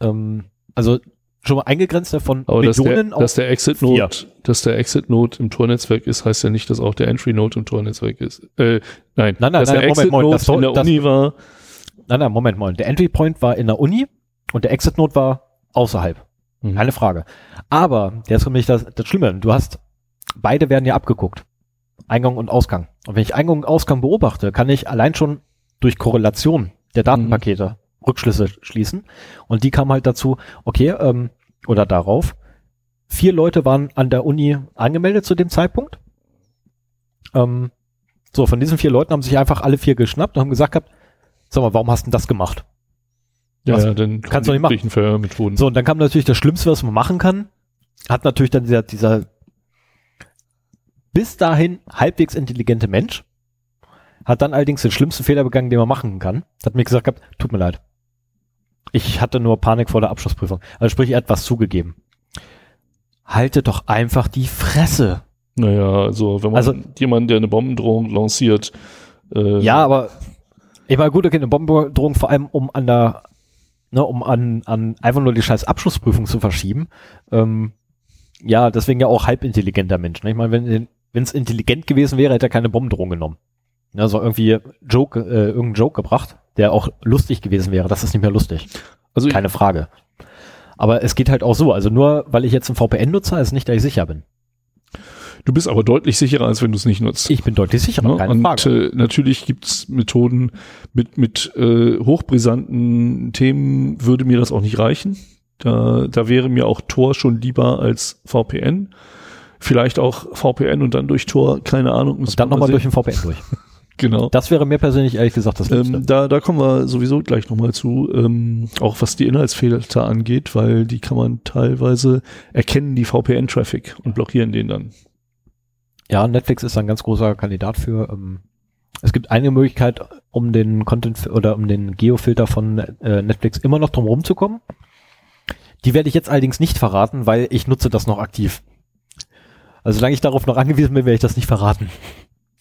Ähm, also schon mal eingegrenzt davon Aber dass der, Millionen dass der Exit. Node, dass der Exit Node im Tornetzwerk ist, heißt ja nicht, dass auch der Entry Node im Tornetzwerk ist. Äh, nein, Nein, nein, dass nein, der Moment, Exit Moment, Node das in der das- Uni war. Nein, nein, Moment mal. Der Entry Point war in der Uni und der Exit Node war außerhalb. Mhm. Keine Frage. Aber, jetzt kommt nicht das, das Schlimme. Du hast, beide werden ja abgeguckt. Eingang und Ausgang. Und wenn ich Eingang und Ausgang beobachte, kann ich allein schon durch Korrelation der Datenpakete Rückschlüsse schließen. Und die kamen halt dazu, okay, ähm, oder darauf, vier Leute waren an der Uni angemeldet zu dem Zeitpunkt. Ähm, so, von diesen vier Leuten haben sich einfach alle vier geschnappt und haben gesagt gehabt, sag mal, warum hast du denn das gemacht? Ja, ja, dann Kannst du nicht machen. Verhörmethoden. So, und dann kam natürlich das Schlimmste, was man machen kann. Hat natürlich dann dieser, dieser bis dahin halbwegs intelligente Mensch, hat dann allerdings den schlimmsten Fehler begangen, den man machen kann. Hat mir gesagt gehabt, tut mir leid. Ich hatte nur Panik vor der Abschlussprüfung. Also sprich, er hat was zugegeben. Haltet doch einfach die Fresse. Naja, also wenn man Also- jemanden, der eine Bombendrohung lanciert, äh, Ja, aber ich meine, gut, okay, eine Bombendrohung vor allem, um an der, ne, um an, an einfach nur die scheiß Abschlussprüfung zu verschieben. Ähm, ja, deswegen ja auch halbintelligenter Mensch. Ne? Ich meine, wenn wenn es intelligent gewesen wäre, hätte er keine Bombendrohung genommen. Also irgendwie Joke, äh, irgendeinen Joke gebracht, der auch lustig gewesen wäre. Das ist nicht mehr lustig. also Keine Frage. Aber es geht halt auch so. Also nur, weil ich jetzt ein VPN nutze, heißt nicht, dass ich sicher bin. du bist aber deutlich sicherer, als wenn du es nicht nutzt. Ich bin deutlich sicherer, Ne? keine und Frage. äh, natürlich gibt's Methoden mit, mit äh, hochbrisanten Themen, würde mir das auch nicht reichen. Da, da wäre mir auch Tor schon lieber als VPN. Vielleicht auch VPN und dann durch Tor, keine Ahnung. Und dann nochmal durch den VPN durch. Genau. Das wäre mir persönlich ehrlich gesagt das Liebste. Ähm, da, da kommen wir sowieso gleich nochmal zu, ähm, auch was die Inhaltsfilter angeht, weil die kann man teilweise erkennen, die VPN-Traffic und blockieren den dann. Ja, Netflix ist ein ganz großer Kandidat für. Ähm, es gibt eine Möglichkeit, um den Content oder um den Geofilter von äh, Netflix immer noch drum rumzukommen. Die werde ich jetzt allerdings nicht verraten, weil ich nutze das noch aktiv. Also solange ich darauf noch angewiesen bin, werde ich das nicht verraten.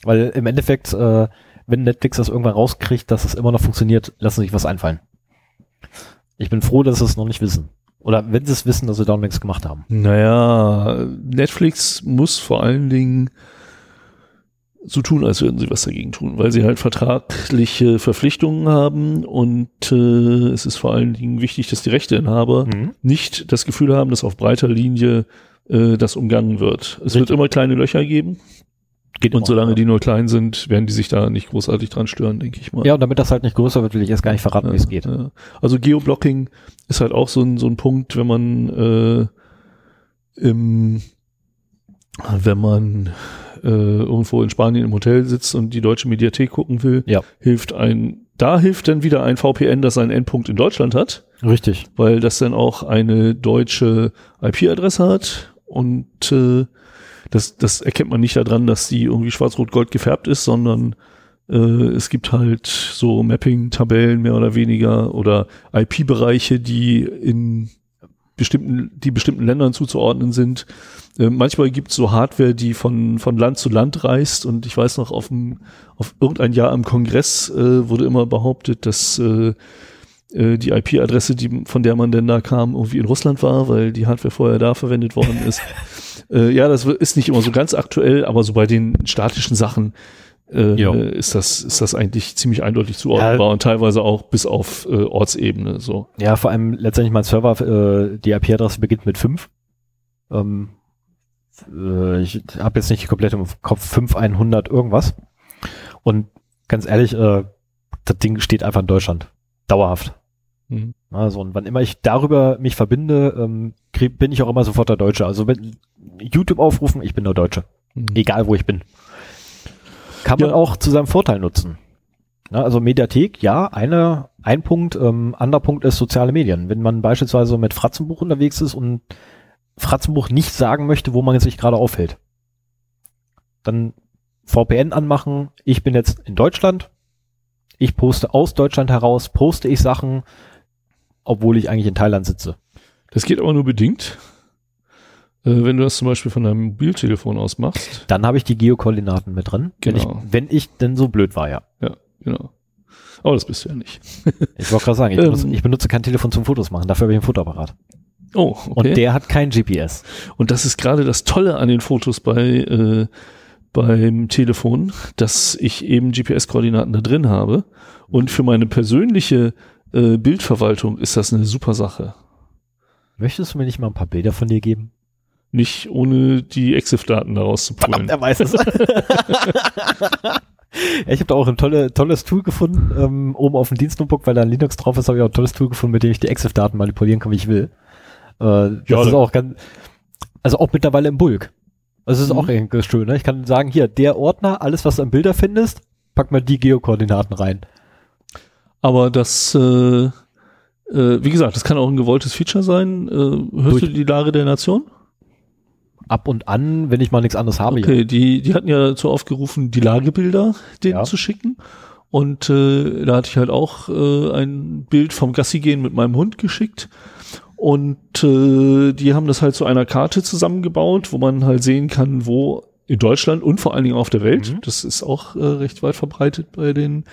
Weil im Endeffekt, äh, wenn Netflix das irgendwann rauskriegt, dass es immer noch funktioniert, lassen sie sich was einfallen. Ich bin froh, dass sie es noch nicht wissen. Oder wenn sie es wissen, dass sie da nichts gemacht haben. Naja, Netflix muss vor allen Dingen so tun, als würden sie was dagegen tun, weil sie halt vertragliche Verpflichtungen haben und äh, es ist vor allen Dingen wichtig, dass die Rechteinhaber Mhm. nicht das Gefühl haben, dass auf breiter Linie äh, das umgangen wird. Es wird Richtig. immer kleine Löcher geben Geht und solange die nur klein sind, werden die sich da nicht großartig dran stören, denke ich mal. Ja, und damit das halt nicht größer wird, will ich erst gar nicht verraten, wie es geht. Ja. Also Geoblocking ist halt auch so ein, so ein Punkt, wenn man äh, im, wenn man äh, irgendwo in Spanien im Hotel sitzt und die deutsche Mediathek gucken will, Ja. hilft ein, da hilft dann wieder ein VPN, das einen Endpunkt in Deutschland hat, Richtig. weil das dann auch eine deutsche IP-Adresse hat und äh, das, das erkennt man nicht daran, dass die irgendwie schwarz-rot-gold gefärbt ist, sondern äh, es gibt halt so Mapping-Tabellen mehr oder weniger oder IP-Bereiche, die in bestimmten, die bestimmten Ländern zuzuordnen sind. Äh, manchmal gibt es so Hardware, die von, von Land zu Land reist und ich weiß noch, auf, dem, auf irgendein Jahr im Kongress äh, wurde immer behauptet, dass äh, äh, die IP-Adresse, die, von der man denn da kam, irgendwie in Russland war, weil die Hardware vorher da verwendet worden ist. äh, ja, das ist nicht immer so ganz aktuell, aber so bei den statischen Sachen äh, ist das ist das eigentlich ziemlich eindeutig zuordnenbar und teilweise auch bis auf äh, Ortsebene so. Ja, vor allem letztendlich mein Server, äh, die IP-Adresse beginnt mit 5. Ähm, äh, ich habe jetzt nicht komplett im Kopf 5100 irgendwas. Und ganz ehrlich, äh, das Ding steht einfach in Deutschland. Dauerhaft. Mhm. Also, und wann immer ich darüber mich verbinde, ähm, krieg, bin ich auch immer sofort der Deutsche. Also wenn YouTube aufrufen, ich bin der Deutsche. Mhm. Egal wo ich bin. Kann man Ja. auch zu seinem Vorteil nutzen. Na, also Mediathek, ja, eine, ein Punkt, ähm, anderer Punkt ist soziale Medien. Wenn man beispielsweise mit Fratzenbuch unterwegs ist und Fratzenbuch nicht sagen möchte, wo man sich gerade aufhält, dann VPN anmachen, ich bin jetzt in Deutschland, ich poste aus Deutschland heraus, poste ich Sachen, obwohl ich eigentlich in Thailand sitze. Das geht aber nur bedingt. Äh, wenn du das zum Beispiel von deinem Mobiltelefon aus machst. Dann habe ich die Geokoordinaten mit drin, Genau. wenn, ich, wenn ich denn so blöd war, ja. Ja, genau. Aber das bist du ja nicht. Ich wollte gerade sagen, ich, Ähm. benutze, ich benutze kein Telefon zum Fotos machen, dafür habe ich ein Fotoapparat. Oh, okay. Und der hat kein GPS. Und das ist gerade das Tolle an den Fotos bei äh, beim Telefon, dass ich eben GPS-Koordinaten da drin habe. Und für meine persönliche äh, Bildverwaltung ist das eine super Sache. Möchtest du mir nicht mal ein paar Bilder von dir geben? Nicht ohne die EXIF-Daten daraus zu pullen. er weiß es. ja, ich habe da auch ein tolle, tolles Tool gefunden, ähm, oben auf dem Dienstnotebook, weil da ein Linux drauf ist, habe ich auch ein tolles Tool gefunden, mit dem ich die EXIF-Daten manipulieren kann, wie ich will. Äh, das Ja, ist auch ganz, also auch mittlerweile im Bulk. Also das ist Mhm. auch irgendwie schön, ne? Ich kann sagen, hier, der Ordner, alles, was du an Bilder findest, pack mal die Geokoordinaten rein. Aber das, äh, äh, wie gesagt, das kann auch ein gewolltes Feature sein. Äh, hörst Durch- du die Lage der Nation? Ab und an, wenn ich mal nichts anderes habe. Okay, die, die hatten ja dazu aufgerufen, die Lagebilder denen Ja. zu schicken. Und äh, da hatte ich halt auch äh, ein Bild vom Gassi gehen mit meinem Hund geschickt. Und äh, die haben das halt zu einer Karte zusammengebaut, wo man halt sehen kann, wo in Deutschland und vor allen Dingen auf der Welt, Mhm. das ist auch äh, recht weit verbreitet bei den,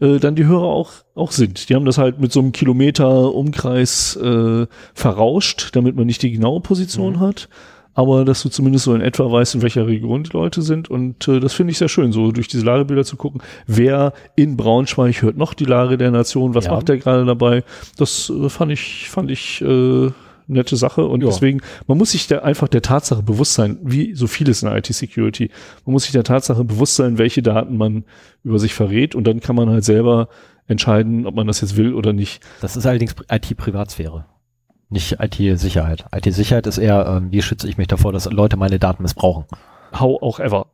äh, dann die Hörer auch, auch sind. Die haben das halt mit so einem Kilometer Umkreis äh, verrauscht, damit man nicht die genaue Position Mhm. hat aber dass du zumindest so in etwa weißt, in welcher Region die Leute sind. Und äh, das finde ich sehr schön, so durch diese Lagebilder zu gucken, wer in Braunschweig hört noch die Lage der Nation, was Ja. macht der gerade dabei. Das äh, fand ich, fand ich äh, nette Sache. Und Ja. deswegen, man muss sich da einfach der Tatsache bewusst sein, wie so vieles in IT-Security, man muss sich der Tatsache bewusst sein, welche Daten man über sich verrät. Und dann kann man halt selber entscheiden, ob man das jetzt will oder nicht. Das ist allerdings IT-Privatsphäre. Nicht IT-Sicherheit. IT-Sicherheit ist eher, ähm, wie schütze ich mich davor, dass Leute meine Daten missbrauchen. How auch ever.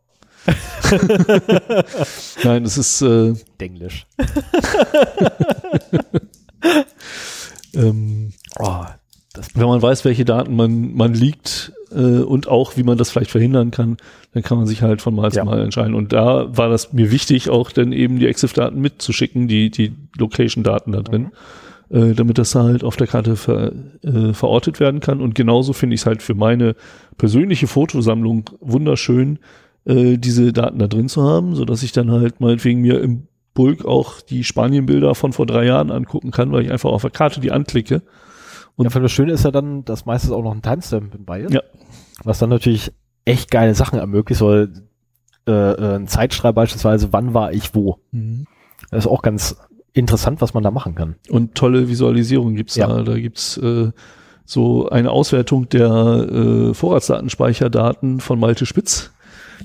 Nein, das ist äh, Denglisch. ähm, Oh, wenn man weiß, welche Daten man, man liegt äh, und auch, wie man das vielleicht verhindern kann, dann kann man sich halt von Mal zu Ja. Mal entscheiden. Und da war das mir wichtig, auch dann eben die EXIF-Daten mitzuschicken, die, die Location-Daten da drin, äh, damit das da halt auf der Karte ver, äh, verortet werden kann. Und genauso finde ich es halt für meine persönliche Fotosammlung wunderschön, äh, diese Daten da drin zu haben, so dass ich dann halt meinetwegen mir im Bulk auch die Spanien-Bilder von vor drei Jahren angucken kann, weil ich einfach auf der Karte die anklicke. Und ja, das Schöne ist ja dann, dass meistens auch noch ein Timestamp dabei ist. Ja. Was dann natürlich echt geile Sachen ermöglicht, so äh, äh, ein Zeitstrahl beispielsweise, wann war ich wo. Das ist auch ganz interessant, was man da machen kann. Und tolle Visualisierung gibt's Ja. da. Da gibt's äh, so eine Auswertung der äh, Vorratsdatenspeicherdaten von Malte Spitz.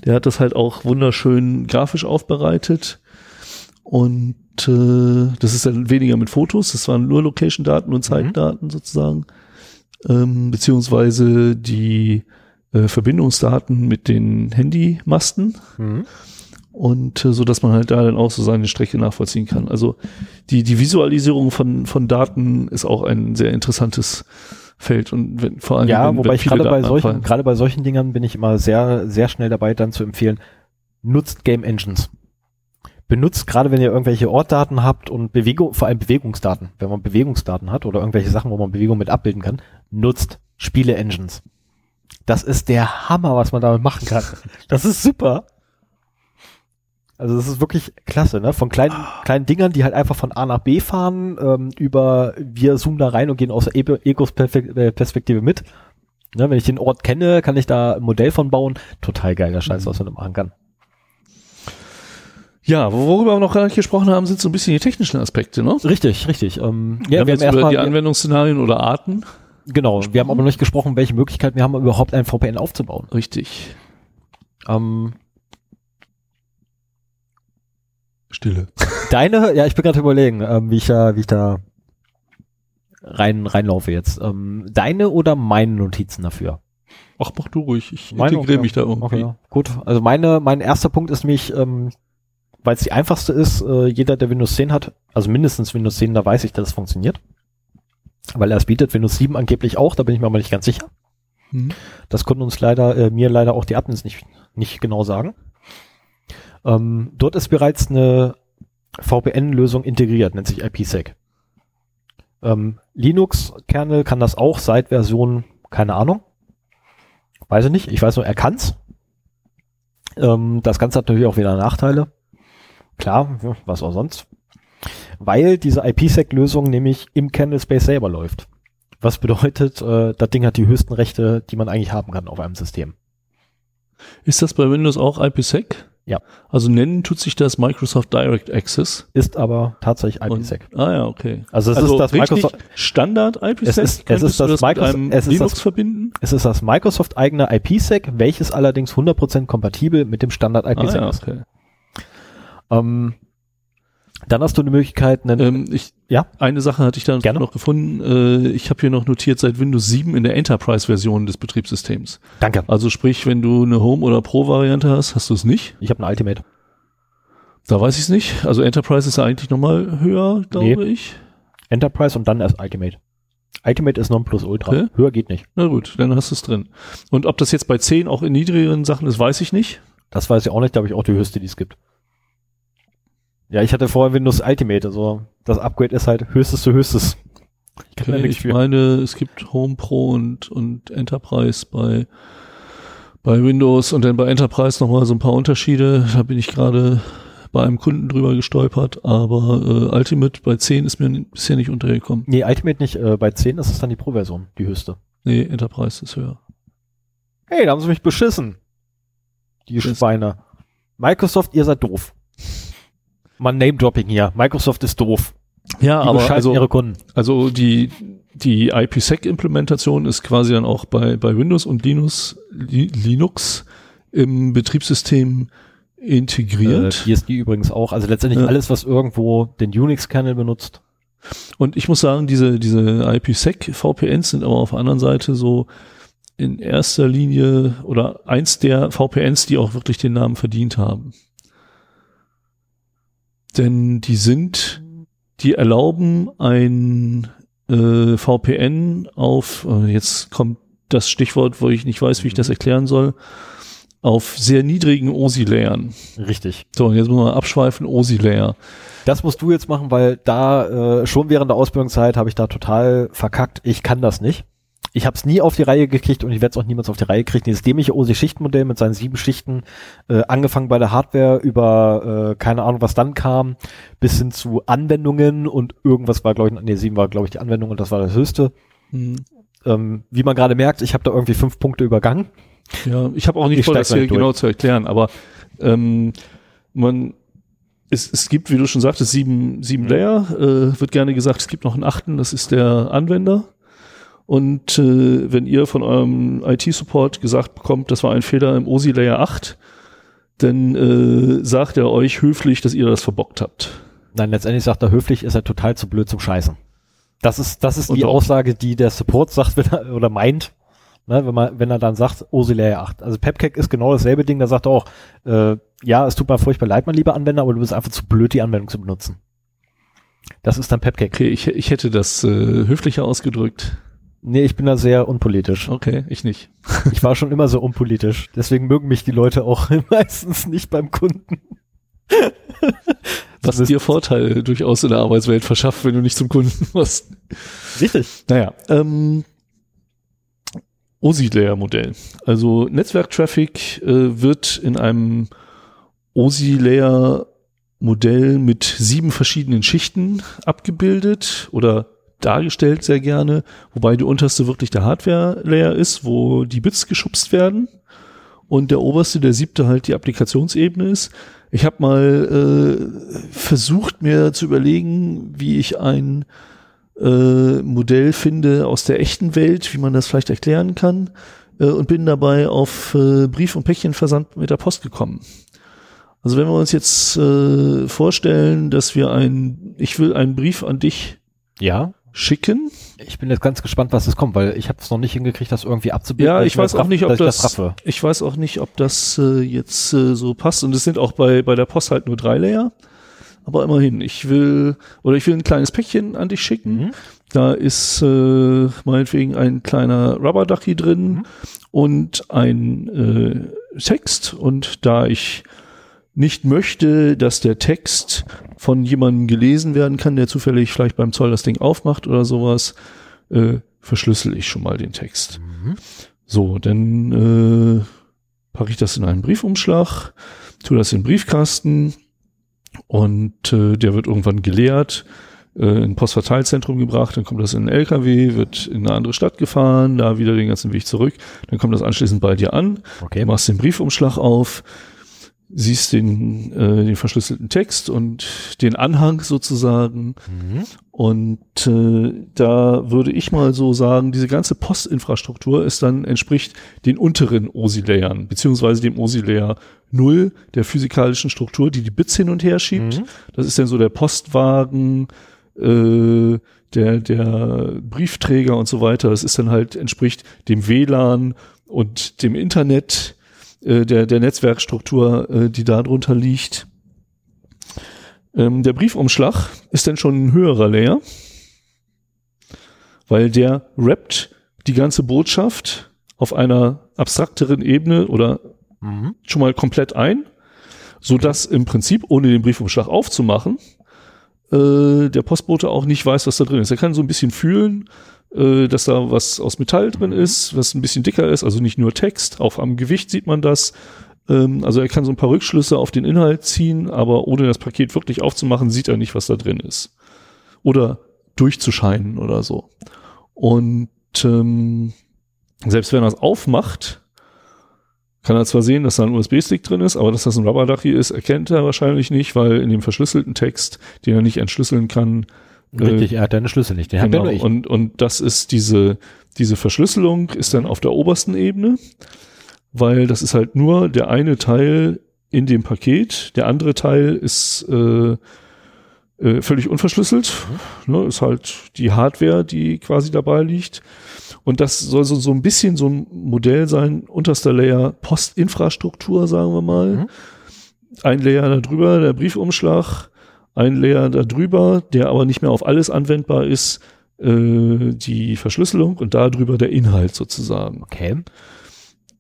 Der hat das halt auch wunderschön grafisch aufbereitet. Und äh, das ist dann weniger mit Fotos, das waren nur Location-Daten und Zeitdaten sozusagen. Ähm, beziehungsweise die äh, Verbindungsdaten mit den Handymasten und äh, so dass man halt da dann auch so seine Strecke nachvollziehen kann. Also die die Visualisierung von von Daten ist auch ein sehr interessantes Feld und wenn, vor allem Ja, wenn, wobei wenn ich gerade bei solchen, gerade bei solchen Dingern bin ich immer sehr, sehr schnell dabei, dann zu empfehlen, nutzt Game Engines. Benutzt, gerade wenn ihr irgendwelche Ortdaten habt und Bewegung, vor allem Bewegungsdaten, wenn man Bewegungsdaten hat oder irgendwelche Sachen, wo man Bewegung mit abbilden kann, nutzt Spiele-Engines. Das ist der Hammer, was man damit machen kann. Das ist super. Also das ist wirklich klasse, ne? Von kleinen, kleinen Dingern, die halt einfach von A nach B fahren, ähm, über wir zoomen da rein und gehen aus der E- Ecos-Perspektive mit. Ne, wenn ich den Ort kenne, kann ich da ein Modell von bauen. Total geiler Scheiß, was man da machen kann. Ja, worüber wir noch gar nicht gesprochen haben, sind so ein bisschen die technischen Aspekte, ne? Richtig, richtig. Ähm, wir haben jetzt über erstmal- die Anwendungsszenarien oder Arten. genau, wir haben aber noch nicht gesprochen, welche Möglichkeiten wir haben, überhaupt ein VPN aufzubauen. Richtig. Ähm, Stille. deine, ja, ich bin gerade überlegen, ähm, wie ich da, wie ich da rein, reinlaufe jetzt. Ähm, deine oder meine Notizen dafür? Ach, mach du ruhig. Ich Meine, integriere okay. mich da irgendwie. Okay, gut. Also meine, mein erster Punkt ist nämlich, ähm, weil es die einfachste ist, äh, jeder, der Windows 10 hat, also mindestens Windows 10, da weiß ich, dass es funktioniert. Weil er es bietet, Windows 7 angeblich auch, da bin ich mir aber nicht ganz sicher. Hm. Das konnten uns leider, äh, mir leider auch die Admins nicht, nicht genau sagen. Ähm, dort ist bereits eine VPN-Lösung integriert, nennt sich IPsec. Ähm, Linux-Kernel kann das auch seit Version, keine Ahnung. Weiß ich nicht, ich weiß nur, er kann's. Ähm, das Ganze hat natürlich auch wieder Nachteile. Klar, was auch sonst. Weil diese IPsec-Lösung nämlich im Kernel Space selber läuft. Was bedeutet, äh, das Ding hat die höchsten Rechte, die man eigentlich haben kann auf einem System. Ist das bei Windows auch IPsec? Ja. Also nennen tut sich das Microsoft Direct Access. Ist aber tatsächlich Und- IPsec. Ah ja, okay. Also es also ist das Microsoft, Standard IPsec. Es ist- es ist das mit Microsoft- es ist Linux das- verbinden. es ist das Microsoft eigene IPsec, welches allerdings 100% kompatibel mit dem Standard Ah, IPsec ja, ist. Ähm, dann hast du die Möglichkeit, einen, Ähm, ich, Ja? Eine Sache hatte ich da Gerne. noch gefunden. Äh, ich habe hier noch notiert seit Windows 7 in der Enterprise-Version des Betriebssystems. danke, Also sprich, wenn du eine Home- oder Pro-Variante hast, hast du es nicht. ich habe ein Ultimate. Da weiß ich es nicht. Also Enterprise ist ja eigentlich nochmal höher, glaube ich. Enterprise und dann erst Ultimate. Ultimate ist Nonplusultra. Okay. Höher geht nicht. Na gut, dann hast du es drin. Und ob das jetzt bei 10 auch in niedrigeren Sachen ist, weiß ich nicht. Das weiß ich auch nicht, glaube ich auch die höchste, die es gibt. Ja, ich hatte vorher Windows Ultimate, also das Upgrade ist halt höchstes zu höchstes. Ich kann Okay, ich für. meine, es gibt Home Pro und, und Enterprise bei, bei Windows und dann bei Enterprise nochmal so ein paar Unterschiede. Da bin ich gerade bei einem Kunden drüber gestolpert, aber äh, Ultimate bei 10 ist mir bisher nicht untergekommen. Nee, Ultimate nicht. Äh, bei 10 ist es dann die Pro-Version, die höchste. Nee, Enterprise ist höher. Hey, da haben sie mich beschissen. Die Schweine. Microsoft, ihr seid doof. Mal Name-Dropping hier. Microsoft ist doof. Ja, Die aber also, ihre Kunden. also die, die IPsec-Implementation ist quasi dann auch bei, bei Windows und Linux, Li, Linux im Betriebssystem Äh, integriert. BSD übrigens auch. Also letztendlich Ja. alles, was irgendwo den Unix-Kernel benutzt. Und ich muss sagen, diese, diese IPsec-VPNs sind aber auf der anderen Seite so in erster Linie oder eins der VPNs, die auch wirklich den Namen verdient haben. Denn die sind, die erlauben ein äh, VPN auf, äh, jetzt kommt das Stichwort, wo ich nicht weiß, wie ich das erklären soll, auf sehr niedrigen OSI-Layern. Richtig. So, und jetzt muss man abschweifen, OSI-Layer. Das musst du jetzt machen, weil da äh, schon während der Ausbildungszeit habe ich da total verkackt. Ich kann das nicht. Ich habe es nie auf die Reihe gekriegt und ich werde es auch niemals auf die Reihe kriegen. Dieses dämliche OSI-Schichtenmodell mit seinen sieben Schichten, äh, angefangen bei der Hardware über äh, keine Ahnung, was dann kam, bis hin zu Anwendungen und irgendwas war, glaube ich, nee, sieben war, glaube ich, die Anwendung und das war das höchste. Hm. Ähm, wie man gerade merkt, ich habe da irgendwie fünf Punkte übergangen. Ja, ich habe auch nicht Ich vor, das hier genau zu erklären, aber ähm, man es, es gibt, wie du schon sagtest, sieben, sieben Mhm. Layer. Äh, wird gerne gesagt, es gibt noch einen achten, das ist der Anwender. Und äh, wenn ihr von eurem IT-Support gesagt bekommt, das war ein Fehler im OSI Layer 8, dann äh, sagt er euch höflich, dass ihr das verbockt habt. Nein, letztendlich sagt er höflich, ist er total zu blöd zum Scheißen. Das ist, das ist Und die auch- Aussage, die der Support sagt, wenn er, oder meint, ne, wenn man, wenn er dann sagt, OSI Layer 8. Also Pepcake ist genau dasselbe Ding, da sagt er auch, äh, ja, es tut mir furchtbar leid, mein lieber Anwender, aber du bist einfach zu blöd, die Anwendung zu benutzen. Das ist dann Pepcake. Okay, ich, ich hätte das äh, höflicher ausgedrückt. Nee, ich bin da sehr unpolitisch. Okay, ich nicht. Ich war schon immer so unpolitisch. Deswegen mögen mich die Leute auch meistens nicht beim Kunden. Was dir Vorteile durchaus in der Arbeitswelt verschafft, wenn du nicht zum Kunden musst. Richtig. Naja, ähm, OSI-Layer-Modell. Also Netzwerktraffic äh, wird in einem OSI-Layer-Modell mit sieben verschiedenen Schichten abgebildet oder dargestellt sehr gerne, wobei die unterste wirklich der Hardware-Layer ist, wo die Bits geschubst werden und der oberste, der siebte halt die Applikationsebene ist. Ich habe mal äh, versucht mir zu überlegen, wie ich ein äh, Modell finde aus der echten Welt, wie man das vielleicht erklären kann äh, und bin dabei auf äh, Brief- und Päckchenversand mit der Post gekommen. Also wenn wir uns jetzt äh, vorstellen, dass wir ein, ich will einen Brief an dich Ja. Schicken. Ich bin jetzt ganz gespannt, was es kommt, weil ich habe es noch nicht hingekriegt, das irgendwie abzubilden. Ja, ich mir weiß das auch raff- nicht, ob ich das, raffe. ich weiß auch nicht, ob das äh, jetzt äh, so passt. Und es sind auch bei, bei der Post halt nur drei Layer. Aber immerhin, ich will, oder ich will ein kleines Päckchen an dich schicken. Mhm. Da ist äh, meinetwegen ein kleiner Rubber Ducky drin Mhm. und ein äh, Text. Und da ich nicht möchte, dass der Text von jemandem gelesen werden kann, der zufällig vielleicht beim Zoll das Ding aufmacht oder sowas, äh, verschlüssel ich schon mal den Text. Mhm. So, dann äh, packe ich das in einen Briefumschlag, tue das in den Briefkasten und äh, der wird irgendwann geleert, äh, in ein Postverteilzentrum gebracht, dann kommt das in einen LKW, wird in eine andere Stadt gefahren, da wieder den ganzen Weg zurück, dann kommt das anschließend bei dir an, Okay. Machst den Briefumschlag auf, siehst den, äh, den verschlüsselten Text und den Anhang sozusagen. Mhm. Und äh, da würde ich mal so sagen, diese ganze Postinfrastruktur ist dann entspricht den unteren OSI-Layern, beziehungsweise dem OSI-Layer 0 der physikalischen Struktur, die die Bits hin und her schiebt. Mhm. Das ist dann so der Postwagen, äh, der, der Briefträger und so weiter. Das ist dann halt, entspricht dem WLAN und dem Internet, äh, der, der Netzwerkstruktur, äh, die da drunter liegt. Ähm, der Briefumschlag ist dann schon ein höherer Layer, weil der rappt die ganze Botschaft auf einer abstrakteren Ebene oder Mhm. schon mal komplett ein, so dass im Prinzip, ohne den Briefumschlag aufzumachen, äh, der Postbote auch nicht weiß, was da drin ist. Er kann so ein bisschen fühlen, äh, dass da was aus Metall drin ist, was ein bisschen dicker ist, also nicht nur Text, auch am Gewicht sieht man das. Ähm, also er kann so ein paar Rückschlüsse auf den Inhalt ziehen, aber ohne das Paket wirklich aufzumachen, sieht er nicht, was da drin ist. Oder durchzuscheinen oder so. Und ähm, selbst wenn er es aufmacht, kann er zwar sehen, dass da ein USB-Stick drin ist, aber dass das ein Rubber-Ducky ist, erkennt er wahrscheinlich nicht, weil in dem verschlüsselten Text, den er nicht entschlüsseln kann, Richtig, er hat deine Schlüssel nicht. Den genau, nur ich. und, und das ist diese, diese Verschlüsselung ist dann auf der obersten Ebene, weil das ist halt nur der eine Teil in dem Paket, der andere Teil ist äh, äh, völlig unverschlüsselt, ne, ist halt die Hardware, die quasi dabei liegt. Und das soll so, so ein bisschen so ein Modell sein, unterster Layer Postinfrastruktur, sagen wir mal. Mhm. Ein Layer darüber, der Briefumschlag, ein Layer darüber, der aber nicht mehr auf alles anwendbar ist, äh, die Verschlüsselung und darüber der Inhalt sozusagen. Okay.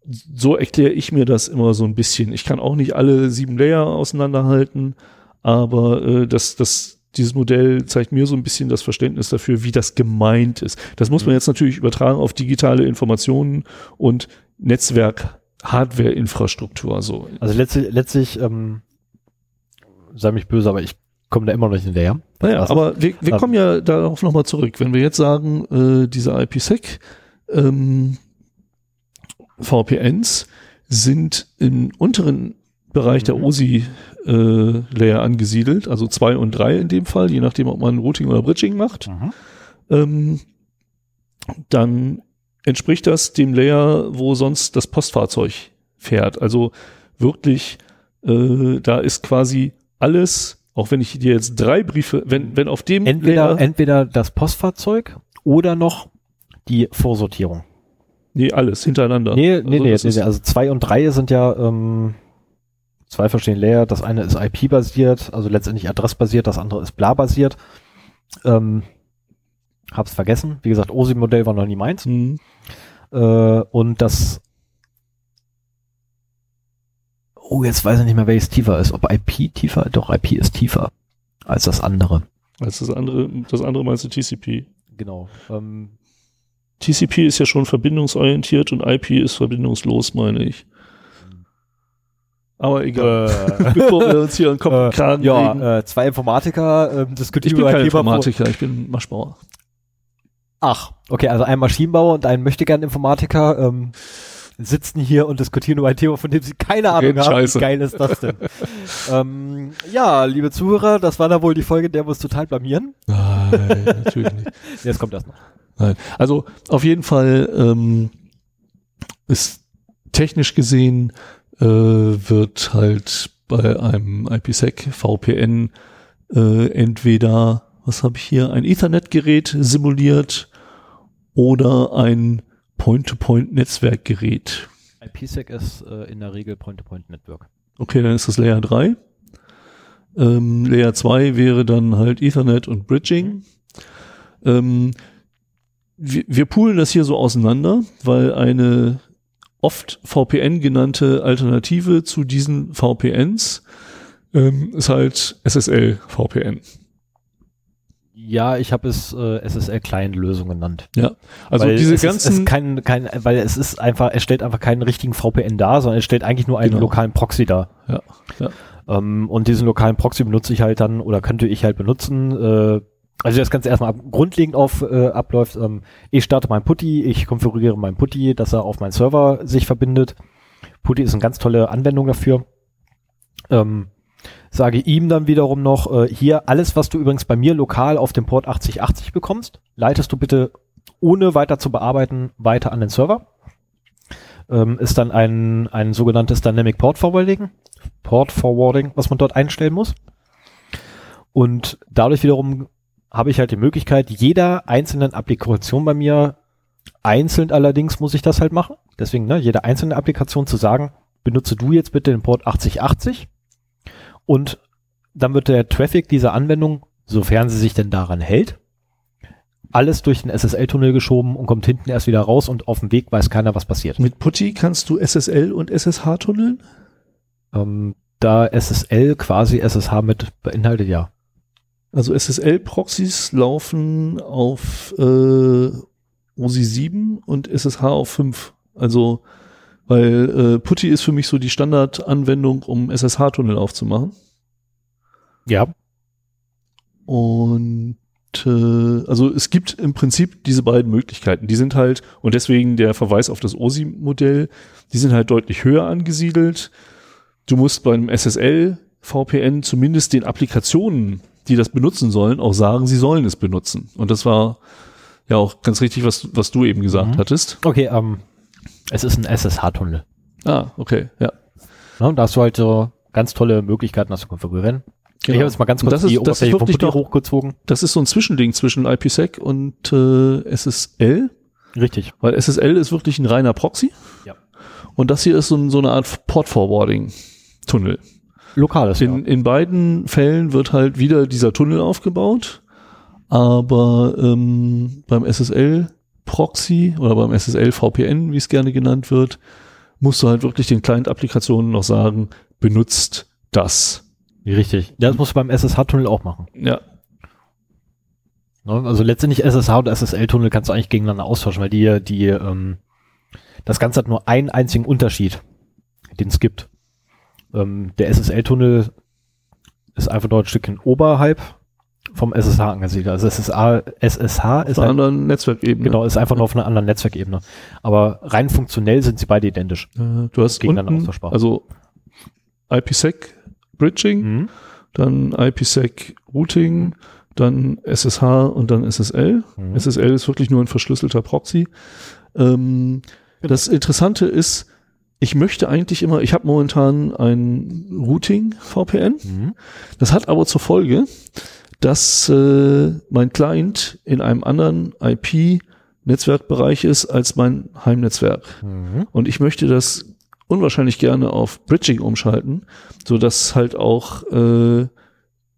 So erkläre ich mir das immer so ein bisschen. Ich kann auch nicht alle sieben Layer auseinanderhalten, aber äh, das, das, dieses Modell zeigt mir so ein bisschen das Verständnis dafür, wie das gemeint ist. Das muss man jetzt natürlich übertragen auf digitale Informationen und Netzwerk, Hardware-Infrastruktur. So. Also letztlich, letztlich ähm, sei mich böse, aber ich komme da immer noch nicht hinterher. Naja, Was? aber wir, wir Ähm. kommen ja darauf nochmal zurück. Wenn wir jetzt sagen, äh, diese IPsec ähm, VPNs sind im unteren Bereich der Mhm. OSI-Layer angesiedelt, also zwei und drei in dem Fall, je nachdem, ob man Routing oder Bridging macht, Mhm. ähm, dann entspricht das dem Layer, wo sonst das Postfahrzeug fährt. Also wirklich, äh, da ist quasi alles, auch wenn ich dir jetzt drei Briefe, wenn, wenn auf dem Entweder, Layer, entweder das Postfahrzeug oder noch die Vorsortierung. nee, alles hintereinander. Nee, nee, Also nee, nee, nee. Also zwei und drei sind ja ähm, zwei verschiedene Layer. Das eine ist IP-basiert, also letztendlich adressbasiert, das andere ist bla-basiert. Ähm, hab's vergessen. Wie gesagt, OSI-Modell war noch nie meins. Hm. Äh, und das Oh, jetzt weiß ich nicht mehr, welches tiefer ist. Ob IP tiefer? Doch, IP ist tiefer als das andere. Als das andere, das andere meinst du TCP. Genau. Ähm, TCP ist ja schon verbindungsorientiert und IP ist verbindungslos, meine ich. Aber egal. äh, Bevor wir uns hier an Kopf und Kragen legen. ja, äh, zwei Informatiker ähm, Ich diskutieren bin über ein kein Thema, wo- Informatiker, ich bin Maschbauer. Ach, okay, also ein Maschinenbauer und ein Möchtegern-Informatiker ähm, sitzen hier und diskutieren über ein Thema, von dem sie keine Ahnung Reden haben. Scheiße. Wie geil ist das denn? ähm, ja, liebe Zuhörer, das war da wohl die Folge, in der wir uns total blamieren. Nein, natürlich nicht. Jetzt kommt das noch. Nein. Also auf jeden Fall ähm, ist technisch gesehen äh, wird halt bei einem IPsec VPN äh, entweder was habe ich hier? Ein Ethernet-Gerät simuliert oder ein Point-to-Point-Netzwerkgerät. IPsec ist äh, in der Regel Point-to-Point-Network. Okay, dann ist das Layer 3. Ähm, Layer 2 wäre dann halt Ethernet und Bridging. Ähm, wir, wir poolen das hier so auseinander, weil eine oft VPN genannte Alternative zu diesen VPNs ähm, ist halt SSL VPN. Ja, ich habe es äh, SSL-Client-Lösung genannt. Ja, also weil diese es ganzen ist, es kein, kein, weil es ist einfach, es stellt einfach keinen richtigen VPN dar, sondern es stellt eigentlich nur einen Genau. lokalen Proxy dar. Ja, ja. Ähm, und diesen lokalen Proxy benutze ich halt dann oder könnte ich halt benutzen. Äh, also das Ganze erstmal ab, grundlegend auf äh, abläuft. Ähm, ich starte meinen Putty, ich konfiguriere meinen Putty, dass er auf meinen Server sich verbindet. Putty ist eine ganz tolle Anwendung dafür. Ähm, sage ihm dann wiederum noch, äh, hier alles, was du übrigens bei mir lokal auf dem Port 8080 bekommst, leitest du bitte ohne weiter zu bearbeiten weiter an den Server. Ähm, ist dann ein, ein sogenanntes Dynamic Port Forwarding, Port Forwarding, was man dort einstellen muss. Und dadurch wiederum habe ich halt die Möglichkeit, jeder einzelnen Applikation bei mir, einzeln allerdings muss ich das halt machen. Deswegen, ne, jede einzelne Applikation zu sagen, benutze du jetzt bitte den Port 8080 und dann wird der Traffic dieser Anwendung, sofern sie sich denn daran hält, alles durch den SSL-Tunnel geschoben und kommt hinten erst wieder raus und auf dem Weg weiß keiner, was passiert. mit Putty kannst du SSL und SSH tunneln? Ähm, da SSL quasi SSH mit beinhaltet, ja. Also SSL-Proxys laufen auf äh, OSI 7 und SSH auf 5. Also, weil äh, Putty ist für mich so die Standardanwendung, um SSH-Tunnel aufzumachen. Ja. Und äh, also es gibt im Prinzip diese beiden Möglichkeiten. Die sind halt, und deswegen der Verweis auf das OSI-Modell, die sind halt deutlich höher angesiedelt. Du musst beim SSL-VPN zumindest den Applikationen, die das benutzen sollen, auch sagen, sie sollen es benutzen. Und das war ja auch ganz richtig, was, was du eben gesagt Mhm. hattest. Okay, ähm, es ist ein SSH-Tunnel. Ah, okay, ja. Ne? Da hast du halt so ganz tolle Möglichkeiten, das zu konfigurieren. Ich habe jetzt mal ganz Und kurz das die ist, das ist wirklich doch, hochgezogen. das ist so ein Zwischending zwischen IPsec und äh, SSL. Richtig. Weil SSL ist wirklich ein reiner Proxy. Ja. Und das hier ist so, so eine Art Port-Forwarding-Tunnel. Lokales, In, in beiden Fällen wird halt wieder dieser Tunnel aufgebaut. Aber ähm, beim SSL-Proxy oder beim SSL-VPN, wie es gerne genannt wird, musst du halt wirklich den Client-Applikationen noch sagen, benutzt das. Richtig. Ja, das musst du beim SSH-Tunnel auch machen. Ja, Ne? Also letztendlich SSH und SSL-Tunnel kannst du eigentlich gegeneinander austauschen, weil die, die, ähm, das Ganze hat nur einen einzigen Unterschied, den es gibt. Ähm, der SSL-Tunnel ist einfach dort ein Stückchen oberhalb vom SSH angesiedelt. Also SSH, SSH auf ist einer halt, anderen Netzwerkebene. genau, ist einfach nur auf einer anderen Netzwerkebene. Aber rein funktionell sind sie beide identisch. Äh, du hast Gegeneinander unten, also IPsec Bridging, Mhm. dann IPsec Routing, dann SSH und dann SSL. Mhm. SSL ist wirklich nur ein verschlüsselter Proxy. Ähm, Das Interessante ist, ich möchte eigentlich immer, ich habe momentan ein Routing VPN. Mhm. Das hat aber zur Folge, dass äh, mein Client in einem anderen IP-Netzwerkbereich ist als mein Heimnetzwerk. Mhm. Und ich möchte das unwahrscheinlich gerne auf Bridging umschalten, so dass halt auch äh,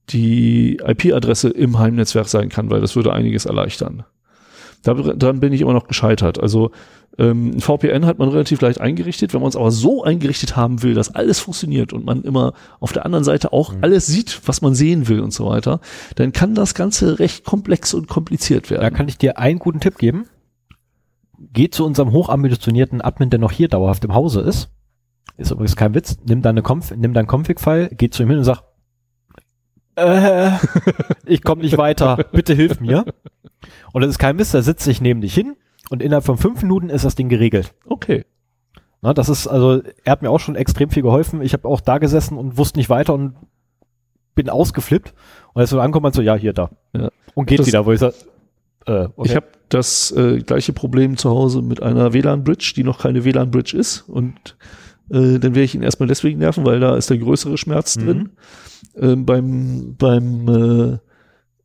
die IP-Adresse im Heimnetzwerk sein kann, weil das würde einiges erleichtern. Daran bin ich immer noch gescheitert. Also ähm, ein VPN hat man relativ leicht eingerichtet. Wenn man es aber so eingerichtet haben will, dass alles funktioniert und man immer auf der anderen Seite auch Mhm. alles sieht, was man sehen will und so weiter, dann kann das Ganze recht komplex und kompliziert werden. Da kann ich dir einen guten Tipp geben. Geh zu unserem hochambitionierten Admin, der noch hier dauerhaft im Hause ist. Ist übrigens kein Witz. Nimm deine Conf nimm dein Config-File, geh zu ihm hin und sag, äh, ich komme nicht weiter, bitte hilf mir. Und das ist kein Witz, da sitze ich neben dich hin und innerhalb von fünf Minuten ist das Ding geregelt. okay. Na, das ist, also, er hat mir auch schon extrem viel geholfen. Ich habe auch da gesessen und wusste nicht weiter und bin ausgeflippt. Und als wir ankommen, man so, ja, hier, da. Ja. Und geht Das- wieder, wo ich sage, äh, okay. Ich habe das äh, gleiche Problem zu Hause mit einer WLAN-Bridge, die noch keine WLAN-Bridge ist. Und äh, dann werde ich ihn erstmal deswegen nerven, weil da ist der größere Schmerz Mhm. drin. Ähm, beim beim äh,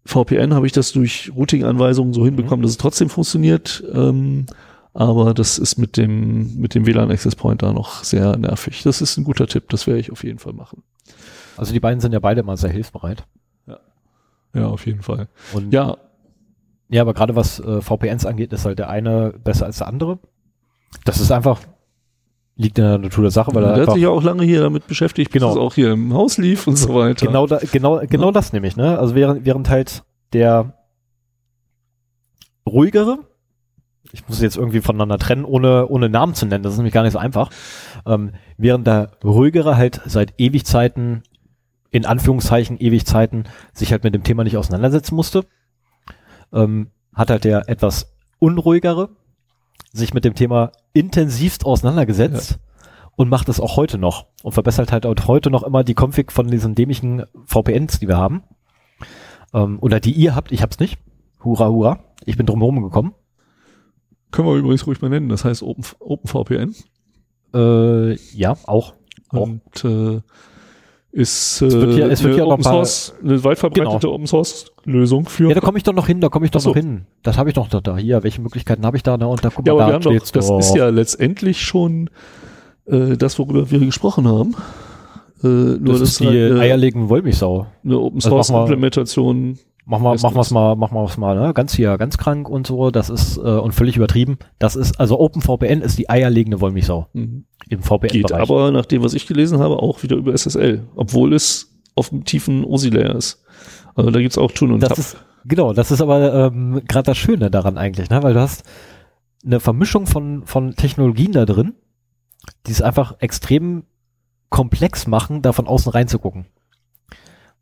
VPN habe ich das durch Routing-Anweisungen so hinbekommen, Mhm. dass es trotzdem funktioniert. Ähm, aber das ist mit dem, mit dem WLAN Access Point da noch sehr nervig. Das ist ein guter Tipp, das werde ich auf jeden Fall machen. Also die beiden sind ja beide immer sehr hilfsbereit. Ja, auf jeden Fall. Und Ja, Ja, aber gerade was äh, VPNs angeht, ist halt der eine besser als der andere. Das ist einfach, liegt in der Natur der Sache, weil er der hat sich ja auch lange hier damit beschäftigt, bis Genau. es auch hier im Haus lief und so weiter. genau, da, genau, genau das nämlich, ne? Also während, während halt der ruhigere, ich muss jetzt irgendwie voneinander trennen, ohne, ohne Namen zu nennen, das ist nämlich gar nicht so einfach, ähm, während der ruhigere halt seit Ewigzeiten, in Anführungszeichen Ewigzeiten, sich halt mit dem Thema nicht auseinandersetzen musste, ähm, hat halt der etwas unruhigere sich mit dem Thema intensivst auseinandergesetzt und macht es auch heute noch und verbessert halt auch heute noch immer die Config von diesen dämlichen VPNs, die wir haben. Ähm, oder die ihr habt, ich hab's nicht. Hurra, hurra. Ich bin drumherum gekommen. Können wir übrigens ruhig mal nennen, das heißt Open, OpenVPN. Äh, ja, auch. Auch. Und äh, ist äh, wird hier- es wird eine, hier noch Open Source, eine weit verbreitete Genau. Open Source Lösung für. Ja, da komme ich doch noch hin, da komme ich doch so. noch hin. Das habe ich doch da, da. Hier, welche Möglichkeiten habe ich da? Na, und da guck Ja, mal, aber wir da haben doch, das doch. ist ja letztendlich schon äh, das, worüber wir gesprochen haben. Äh, nur das ist die eine, eierlegende Wollmilchsau. eine Open Also Source machen wir- Implementation. Machen wir, machen das- wir's mal, machen wir's mal, ne? Ganz hier, ganz krank und so. Das ist äh, und völlig übertrieben. Das ist also OpenVPN ist die eierlegende Wollmilchsau Mhm. im Geht VPN-Bereich. aber nach dem, was ich gelesen habe, auch wieder über SSL, obwohl es auf dem tiefen OSI-Layer ist. Also da gibt's auch Tun und Das ist genau, das ist aber ähm, gerade das Schöne daran eigentlich, ne? Weil du hast eine Vermischung von von Technologien da drin, die es einfach extrem komplex machen, da von außen reinzugucken.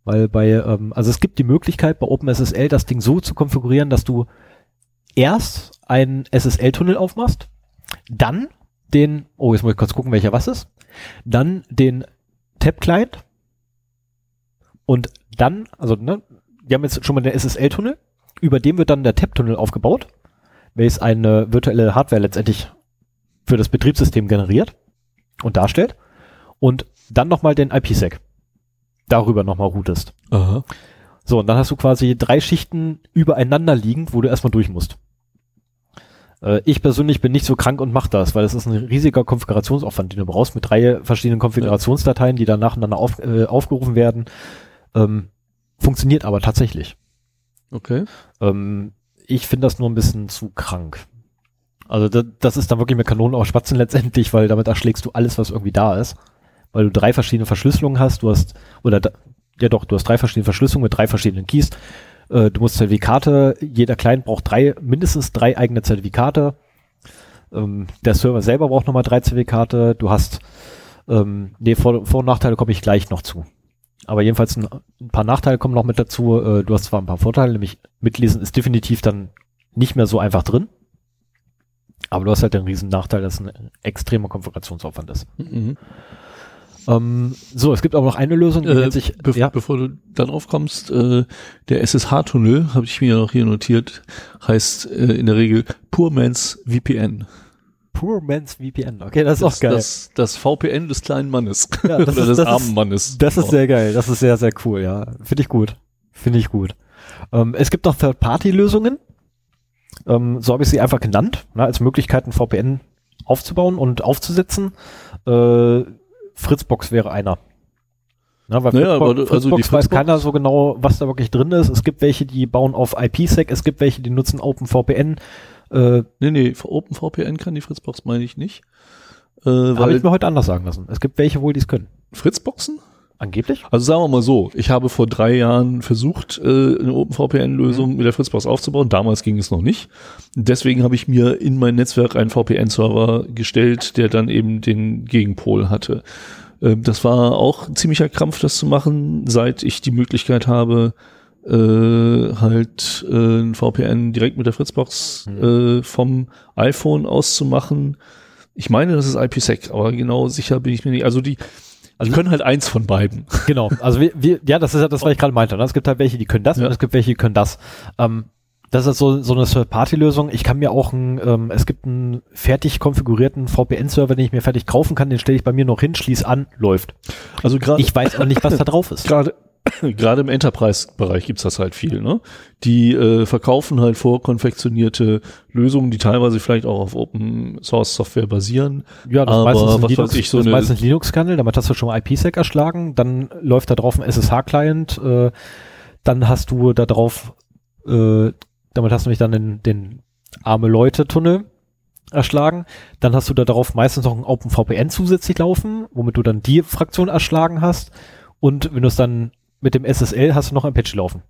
Weil bei, ähm, also es gibt die Möglichkeit bei OpenSSL das Ding so zu konfigurieren, dass du erst einen SSL-Tunnel aufmachst, dann den, oh, jetzt muss ich kurz gucken, welcher was ist, dann den Tab-Client und dann, also ne, wir haben jetzt schon mal den SSL-Tunnel, über dem wird dann der Tab-Tunnel aufgebaut, welches eine virtuelle Hardware letztendlich für das Betriebssystem generiert und darstellt und dann nochmal den IPsec darüber nochmal routest. Aha. So, und dann hast du quasi drei Schichten übereinander liegend, wo du erstmal durch musst. Äh, ich persönlich bin nicht so krank und mach das, weil das ist ein riesiger Konfigurationsaufwand, den du brauchst mit drei verschiedenen Konfigurationsdateien, die dann nacheinander auf, äh, aufgerufen werden. Ähm, funktioniert aber tatsächlich. Okay. Ähm, ich finde das nur ein bisschen zu krank. Also das, das ist dann wirklich mit Kanonen auf Spatzen letztendlich, weil damit erschlägst du alles, was irgendwie da ist. Weil du drei verschiedene Verschlüsselungen hast, du hast, oder ja doch, du hast drei verschiedene Verschlüsselungen mit drei verschiedenen Keys. Äh, du musst Zertifikate, jeder Client braucht drei, mindestens drei eigene Zertifikate. Ähm, der Server selber braucht nochmal drei Zertifikate. Du hast, ähm, nee, Vor-, Vor und Nachteile komme ich gleich noch zu. Aber jedenfalls ein, ein paar Nachteile kommen noch mit dazu. Äh, du hast zwar ein paar Vorteile, nämlich mitlesen ist definitiv dann nicht mehr so einfach drin. Aber du hast halt den riesen Nachteil, dass es ein extremer Konfigurationsaufwand ist. Mhm. Ähm, so, es gibt aber noch eine Lösung, die Äh, nennt sich, Be ja, Bevor du dann aufkommst, äh, der SSH-Tunnel, habe ich mir noch hier notiert, heißt äh, in der Regel Poor Man's VPN. Poor Man's VPN. Okay, das ist auch geil. Das, das VPN des kleinen Mannes. Ja, das Oder ist- des das armen ist- Mannes. Das ist sehr geil. Das ist sehr, sehr cool, ja. Finde ich gut. Finde ich gut. Ähm, es gibt noch Third-Party-Lösungen. Ähm, so habe ich sie einfach genannt, ne, als Möglichkeit, ein VPN aufzubauen und aufzusetzen. Äh, Fritzbox wäre einer. Na, weil Naja, Fritzbox, aber also Fritzbox weiß keiner so genau, was da wirklich drin ist. Es gibt welche, die bauen auf IPsec, es gibt welche, die nutzen OpenVPN. Äh, Nee, nee, OpenVPN kann die Fritzbox, meine ich nicht. Äh, habe ich mir heute anders sagen lassen. Es gibt welche wohl, die es können. Fritzboxen? Angeblich? Also sagen wir mal so, ich habe vor drei Jahren versucht, äh, eine Mhm. OpenVPN-Lösung mit der Fritzbox aufzubauen. Damals ging es noch nicht. Deswegen habe ich mir in mein Netzwerk einen VPN-Server gestellt, der dann eben den Gegenpol hatte. Ähm, Das war auch ein ziemlicher Krampf, das zu machen, seit ich die Möglichkeit habe, äh, halt äh, ein VPN direkt mit der Fritzbox äh, vom iPhone auszumachen. Ich meine, das ist IPsec, aber genau sicher bin ich mir nicht. Also die, also die können halt eins von beiden. Genau, also wir, wir, ja, das ist ja das, was ich gerade meinte. Ne? Es gibt halt welche, die können das Ja. und es gibt welche, die können das. Ähm, das ist so, so eine Third-Party-Lösung. Ich kann mir auch ein, ähm, es gibt einen fertig konfigurierten VPN-Server, den ich mir fertig kaufen kann, den stelle ich bei mir noch hin, schließ an, läuft. Also gerade Ich weiß aber nicht, was da drauf ist. gerade gerade im Enterprise-Bereich gibt's das halt viel, ne? Die äh, verkaufen halt vorkonfektionierte Lösungen, die teilweise vielleicht auch auf Open Source Software basieren. Ja, das ist Aber meistens was Linux, ich, so das meistens Linux-Kernel, damit hast du schon mal IPsec erschlagen, dann läuft da drauf ein SSH-Client, äh, dann hast du da drauf, äh, damit hast du nämlich dann den, den arme Leute-Tunnel erschlagen, dann hast du da drauf meistens noch ein OpenVPN zusätzlich laufen, womit du dann die Fraktion erschlagen hast und wenn du es dann mit dem SSL hast du noch ein Patch laufen.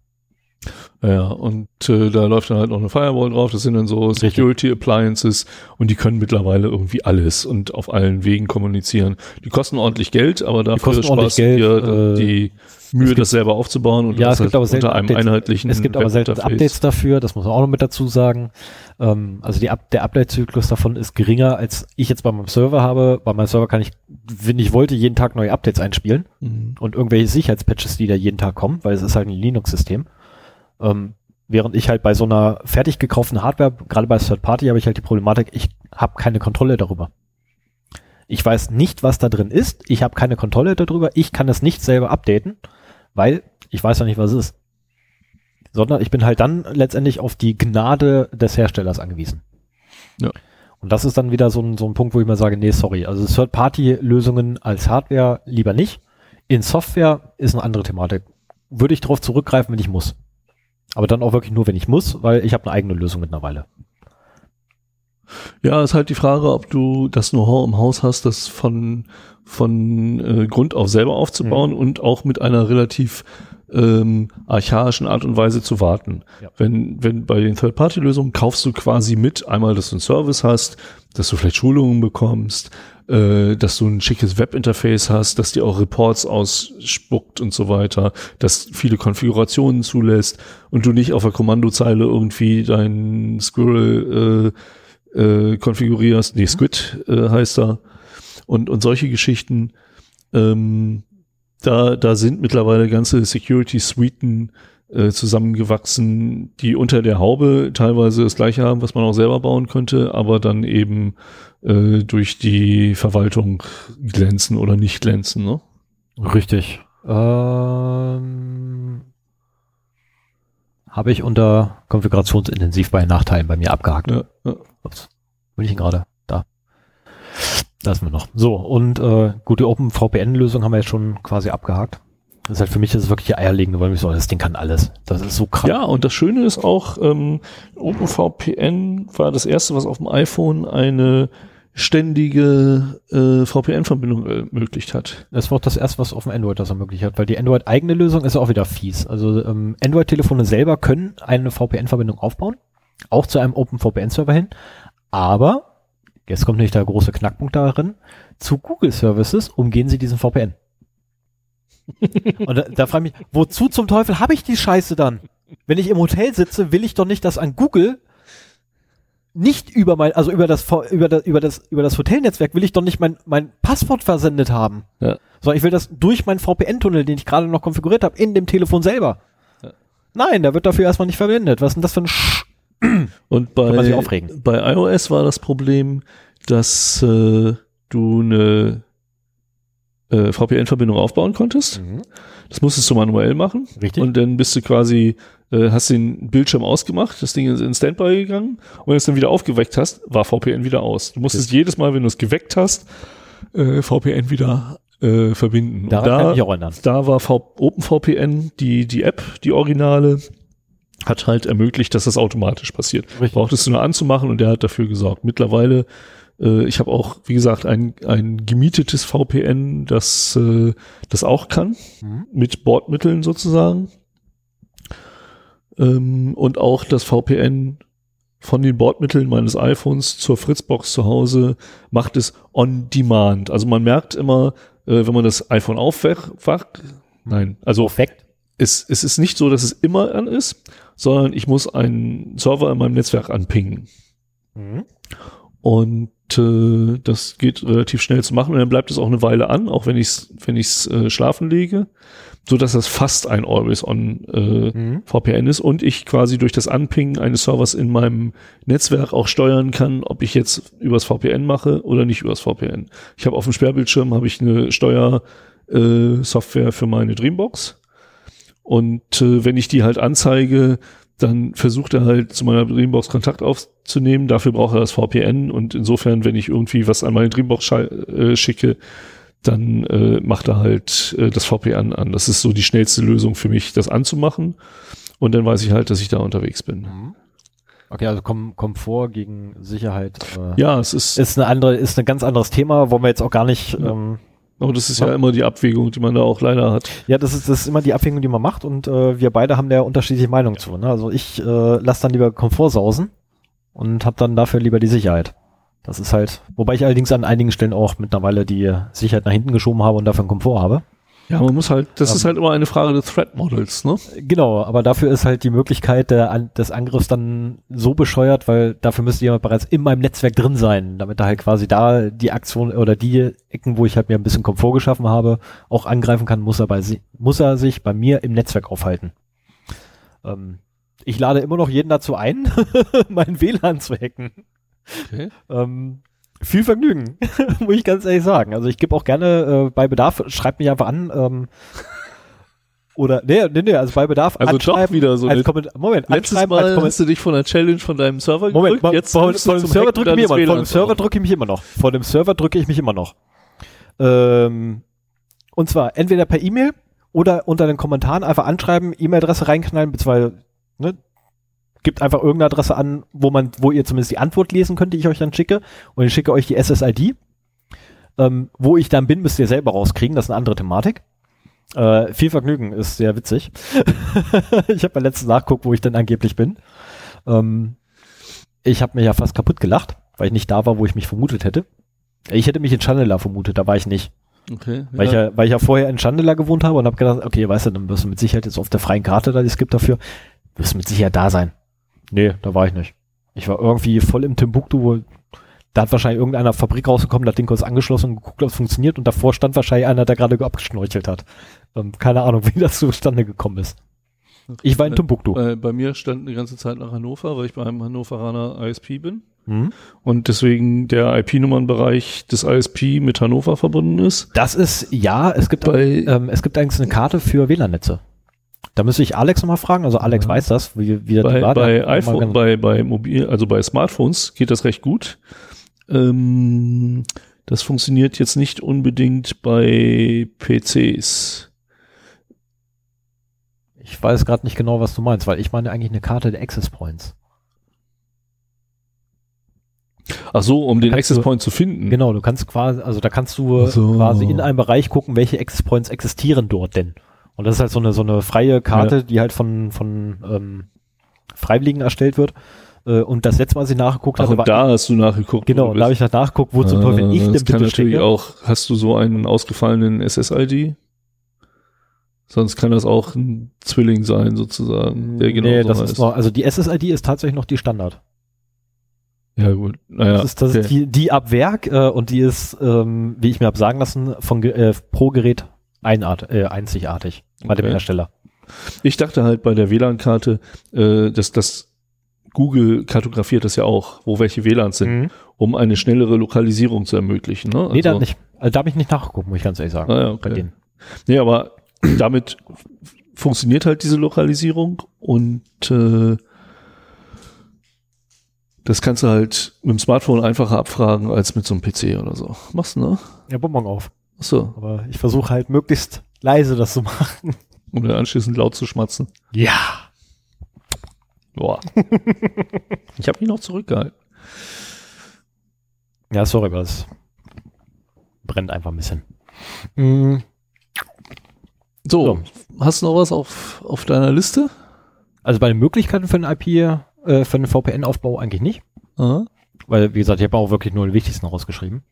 Ja, und äh, da läuft dann halt noch eine Firewall drauf. Das sind dann so Security Appliances und die können mittlerweile irgendwie alles und auf allen Wegen kommunizieren. Die kosten ordentlich Geld, aber dafür sparst Geld, dir äh, die Mühe, gibt- das selber aufzubauen und Ja, das es gibt halt aber selten unter einem Updates. einheitlichen Es gibt aber selten. Updates dafür, das muss man auch noch mit dazu sagen. Ähm, also die der Update-Zyklus davon ist geringer, als ich jetzt bei meinem Server habe. Bei meinem Server kann ich, wenn ich wollte, jeden Tag neue Updates einspielen Mhm. und irgendwelche Sicherheitspatches, die da jeden Tag kommen, weil es ist halt ein Linux-System. Ähm, während ich halt bei so einer fertig gekauften Hardware, gerade bei Third Party, habe ich halt die Problematik, ich habe keine Kontrolle darüber. Ich weiß nicht, was da drin ist. Ich habe keine Kontrolle darüber. Ich kann es nicht selber updaten, weil ich weiß ja nicht, was es ist. Sondern ich bin halt dann letztendlich auf die Gnade des Herstellers angewiesen. Ja. Und das ist dann wieder so ein, so ein Punkt, wo ich mal sage, nee, sorry. Also Third-Party-Lösungen als Hardware lieber nicht. In Software ist eine andere Thematik. Würde ich darauf zurückgreifen, wenn ich muss. Aber dann auch wirklich nur, wenn ich muss, weil ich habe eine eigene Lösung mittlerweile. Ja, ist halt die Frage, ob du das Know-how im Haus hast, das von, von äh, Grund auf selber aufzubauen und auch mit einer relativ ähm, archaischen Art und Weise zu warten. Ja. Wenn, wenn bei den Third-Party-Lösungen kaufst du quasi mit, einmal, dass du einen Service hast, dass du vielleicht Schulungen bekommst, äh, dass du ein schickes Webinterface hast, dass dir auch Reports ausspuckt und so weiter, dass viele Konfigurationen zulässt und du nicht auf der Kommandozeile irgendwie deinen Squirrel äh, äh, konfigurierst, nee, Squid äh, heißt er, und, und solche Geschichten, ähm, da, da sind mittlerweile ganze Security-Suiten äh, zusammengewachsen, die unter der Haube teilweise das gleiche haben, was man auch selber bauen könnte, aber dann eben äh, durch die Verwaltung glänzen oder nicht glänzen. Ne? Richtig. Ähm, habe ich unter konfigurationsintensiv bei Nachteilen bei mir abgehakt. Ja, ja. Ups. Bin ich denn gerade? Da. Sind wir noch. So, und äh, gut, die OpenVPN-Lösung haben wir jetzt schon quasi abgehakt. Das ist halt für mich das ist wirklich die eierlegende, weil ich so, das Ding kann alles. Das ist so krass. Ja, und das Schöne ist auch, ähm, OpenVPN war das erste, was auf dem iPhone eine ständige äh, VPN-Verbindung ermöglicht hat. Das war auch das erste, was auf dem Android das ermöglicht hat, weil die Android-eigene Lösung ist auch wieder fies. Also ähm, Android-Telefone selber können eine VPN-Verbindung aufbauen, auch zu einem OpenVPN-Server hin, aber, jetzt kommt nämlich der große Knackpunkt darin, zu Google-Services umgehen sie diesen VPN. Und da, da frage ich mich, wozu zum Teufel habe ich die Scheiße dann? Wenn ich im Hotel sitze, will ich doch nicht, dass an Google nicht über mein, also über das, über das, über das, über das Hotelnetzwerk will ich doch nicht mein, mein Passwort versendet haben. Ja. So, ich will das durch meinen VPN-Tunnel, den ich gerade noch konfiguriert habe, in dem Telefon selber. Ja. Nein, der wird dafür erstmal nicht verwendet. Was ist denn das für ein Sch Und bei, bei iOS war das Problem, dass äh, du eine äh, VPN-Verbindung aufbauen konntest. Das musstest du manuell machen. Richtig. Und dann bist du quasi, äh, hast den Bildschirm ausgemacht, das Ding ist in Standby gegangen und wenn du es dann wieder aufgeweckt hast, war VPN wieder aus. Du musstest jedes Mal, wenn du es geweckt hast, äh, VPN wieder äh, verbinden. Daran und kann da, ich auch erinnern. da war v OpenVPN, die, die App, die Originale, hat halt ermöglicht, dass das automatisch passiert. Richtig. Brauchtest du nur anzumachen und der hat dafür gesorgt. Mittlerweile, äh, ich habe auch, wie gesagt, ein, ein gemietetes VPN, das äh, das auch kann, Mhm. mit Bordmitteln sozusagen. Ähm, und auch das VPN von den Bordmitteln meines iPhones zur Fritzbox zu Hause macht es on demand. Also man merkt immer, äh, wenn man das iPhone aufwacht, nein, also Perfekt. es, es ist nicht so, dass es immer an ist, sondern ich muss einen Server in meinem Netzwerk anpingen. Mhm. Und äh, das geht relativ schnell zu machen und dann bleibt es auch eine Weile an, auch wenn ich es wenn ich's, äh, schlafen lege, so dass das fast ein Always-on äh, Mhm. VPN ist und ich quasi durch das Anpingen eines Servers in meinem Netzwerk auch steuern kann, ob ich jetzt übers VPN mache oder nicht übers VPN. Ich habe auf dem Sperrbildschirm habe ich eine Steuersoftware äh, Software für meine Dreambox Und äh, wenn ich die halt anzeige, dann versucht er halt zu meiner Dreambox Kontakt aufzunehmen. Dafür braucht er das VPN und insofern, wenn ich irgendwie was an meine Dreambox äh, schicke, dann äh, macht er halt äh, das VPN an. Das ist so die schnellste Lösung für mich, das anzumachen. Und dann weiß ich halt, dass ich da unterwegs bin. Mhm. Okay, also Kom Komfort gegen Sicherheit. Äh, ja, es ist ist eine andere, ist ein ganz anderes Thema, wollen wir jetzt auch gar nicht. Ja. Ähm, aber das ist ja immer die Abwägung, die man da auch leider hat. Ja, das ist, das ist immer die Abwägung, die man macht und äh, wir beide haben da unterschiedliche Meinungen zu. Ne? Also ich äh, lasse dann lieber Komfort sausen und habe dann dafür lieber die Sicherheit. Das ist halt, wobei ich allerdings an einigen Stellen auch mittlerweile die Sicherheit nach hinten geschoben habe und dafür einen Komfort habe. Ja, man muss halt, das um, ist halt immer eine Frage des Threat Models, ne? Genau, aber dafür ist halt die Möglichkeit der, des Angriffs dann so bescheuert, weil dafür müsste jemand bereits in meinem Netzwerk drin sein, damit er halt quasi da die Aktion oder die Ecken, wo ich halt mir ein bisschen Komfort geschaffen habe, auch angreifen kann, muss er bei muss er sich bei mir im Netzwerk aufhalten. Ähm, ich lade immer noch jeden dazu ein, mein WLAN zu hacken. Okay. Ähm, viel Vergnügen, muss ich ganz ehrlich sagen. Also ich gebe auch gerne äh, bei Bedarf, schreibt mich einfach an. Ähm, oder, nee, nee, nee, also bei Bedarf Also doch wieder so als Komment Moment, letztes Mal hast du dich von der Challenge von deinem Server Moment, gedrückt, jetzt von, von dem Server drücke ich mich immer, von dem Server drücke ich mich immer noch. Von dem Server drücke ich mich immer noch. Ähm, und zwar entweder per E-Mail oder unter den Kommentaren einfach anschreiben, E-Mail-Adresse reinknallen, beziehungsweise ne, gibt einfach irgendeine Adresse an, wo man, wo ihr zumindest die Antwort lesen könnt, die ich euch dann schicke. Und ich schicke euch die SSID. Ähm, wo ich dann bin, müsst ihr selber rauskriegen. Das ist eine andere Thematik. Äh, viel Vergnügen, ist sehr witzig. ich habe ja letztens nachguckt, wo ich denn angeblich bin. Ähm, ich habe mir ja fast kaputt gelacht, weil ich nicht da war, wo ich mich vermutet hätte. Ich hätte mich in Chandler vermutet, da war ich nicht. Okay. Weil, ja. Ich ja, weil ich ja vorher in Chandler gewohnt habe und habe gedacht, okay, weißt du, dann wirst du mit Sicherheit jetzt auf der freien Karte, da die es gibt dafür, wirst du mit Sicherheit da sein. Nee, da war ich nicht. Ich war irgendwie voll im Timbuktu, wo da hat wahrscheinlich irgendeiner Fabrik rausgekommen, das Ding kurz angeschlossen und geguckt, ob es funktioniert und davor stand wahrscheinlich einer, der gerade abgeschnorchelt hat. Ähm, keine Ahnung, wie das zustande gekommen ist. Ich war in Timbuktu. Bei, bei mir stand eine ganze Zeit nach Hannover, weil ich bei einem Hannoveraner ISP bin. Mhm. Und deswegen der IP-Nummernbereich des ISP mit Hannover verbunden ist. Das ist, ja, es gibt, bei, ähm, es gibt eigentlich eine Karte für WLAN-Netze. Da müsste ich Alex nochmal fragen. Also Alex ja. weiß das, wie, wie bei, war. Bei iPhone, bei, bei Mobil, also bei Smartphones geht das recht gut. Ähm, das funktioniert jetzt nicht unbedingt bei PCs. Ich weiß gerade nicht genau, was du meinst, weil ich meine eigentlich eine Karte der Access Points. Ach so, um den Access Point zu finden. Genau, du kannst quasi, also da kannst du so. quasi in einem Bereich gucken, welche Access Points existieren dort denn. Und das ist halt so eine, so eine freie Karte, ja. die halt von, von ähm, Freiwilligen erstellt wird. Äh, und das letzte Mal, als ich nachgeguckt habe, war da hast du nachgeguckt. Genau, da habe ich nachgeguckt, wo zum Teufel ich denn bitte kann natürlich stecke. auch, hast du so einen ausgefallenen SSID? Sonst kann das auch ein Zwilling sein, sozusagen, der genau nee, so das heißt. Ist noch, also die SSID ist tatsächlich noch die Standard. Ja, gut. Naja, das ist, das okay. ist die, die ab Werk äh, und die ist, ähm, wie ich mir habe sagen lassen, von äh, pro Gerät einart, äh, einzigartig bei okay. dem Hersteller. Ich dachte halt bei der WLAN-Karte, äh, dass das Google kartografiert das ja auch, wo welche WLANs sind, mhm. um eine schnellere Lokalisierung zu ermöglichen. Ne? Nee, da also nicht. Also, da habe ich nicht nachgeguckt, muss ich ganz ehrlich sagen. Ah, okay. Bei denen. Nee, aber damit funktioniert halt diese Lokalisierung und äh, das kannst du halt mit dem Smartphone einfacher abfragen als mit so einem PC oder so. Machst du, ne? Ja, Bonbon auf. Ach so. Aber ich versuche halt möglichst leise das zu machen. Um dann anschließend laut zu schmatzen. Ja. Boah. ich habe mich noch zurückgehalten. Ja, sorry, aber es brennt einfach ein bisschen. Mhm. So, so, hast du noch was auf, auf deiner Liste? Also bei den Möglichkeiten für einen IP, äh, für einen VPN-Aufbau eigentlich nicht. Aha. Weil, wie gesagt, ich habe auch wirklich nur die wichtigsten rausgeschrieben.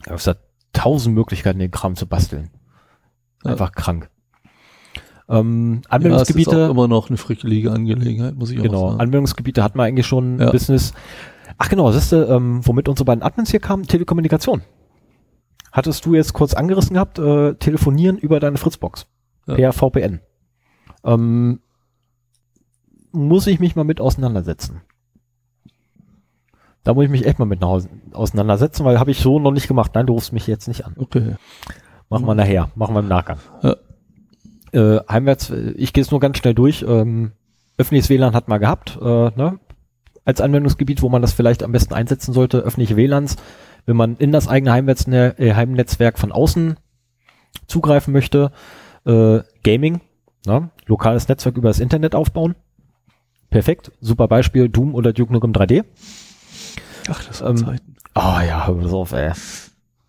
Ich habe gesagt, tausend Möglichkeiten, den Kram zu basteln. Einfach ja. krank. Ähm, Anwendungsgebiete. Ja, das ist auch immer noch eine frickelige Angelegenheit, muss ich genau, auch sagen. Anwendungsgebiete hat man eigentlich schon ja. Business. Ach genau, siehst du, ähm, womit unsere beiden Admins hier kamen? Telekommunikation. Hattest du jetzt kurz angerissen gehabt, äh, telefonieren über deine Fritzbox. Ja. Per VPN. Ähm, muss ich mich mal mit auseinandersetzen. Da muss ich mich echt mal mit nach Hause auseinandersetzen, weil habe ich so noch nicht gemacht. Nein, du rufst mich jetzt nicht an. Okay. Machen wir nachher, machen wir im Nachgang. Ja. Äh, heimwärts, äh, ich gehe es nur ganz schnell durch. Ähm, öffentliches WLAN hat man gehabt, äh, ne? als Anwendungsgebiet, wo man das vielleicht am besten einsetzen sollte. Öffentliche WLANs, wenn man in das eigene Heimnetz, äh, Heimnetzwerk von außen zugreifen möchte. Äh, Gaming, ne? lokales Netzwerk über das Internet aufbauen. Perfekt, super Beispiel, Doom oder Duke Nukem 3D. Ach, das war ähm, Zeiten. Oh ja, hör das auf, ey.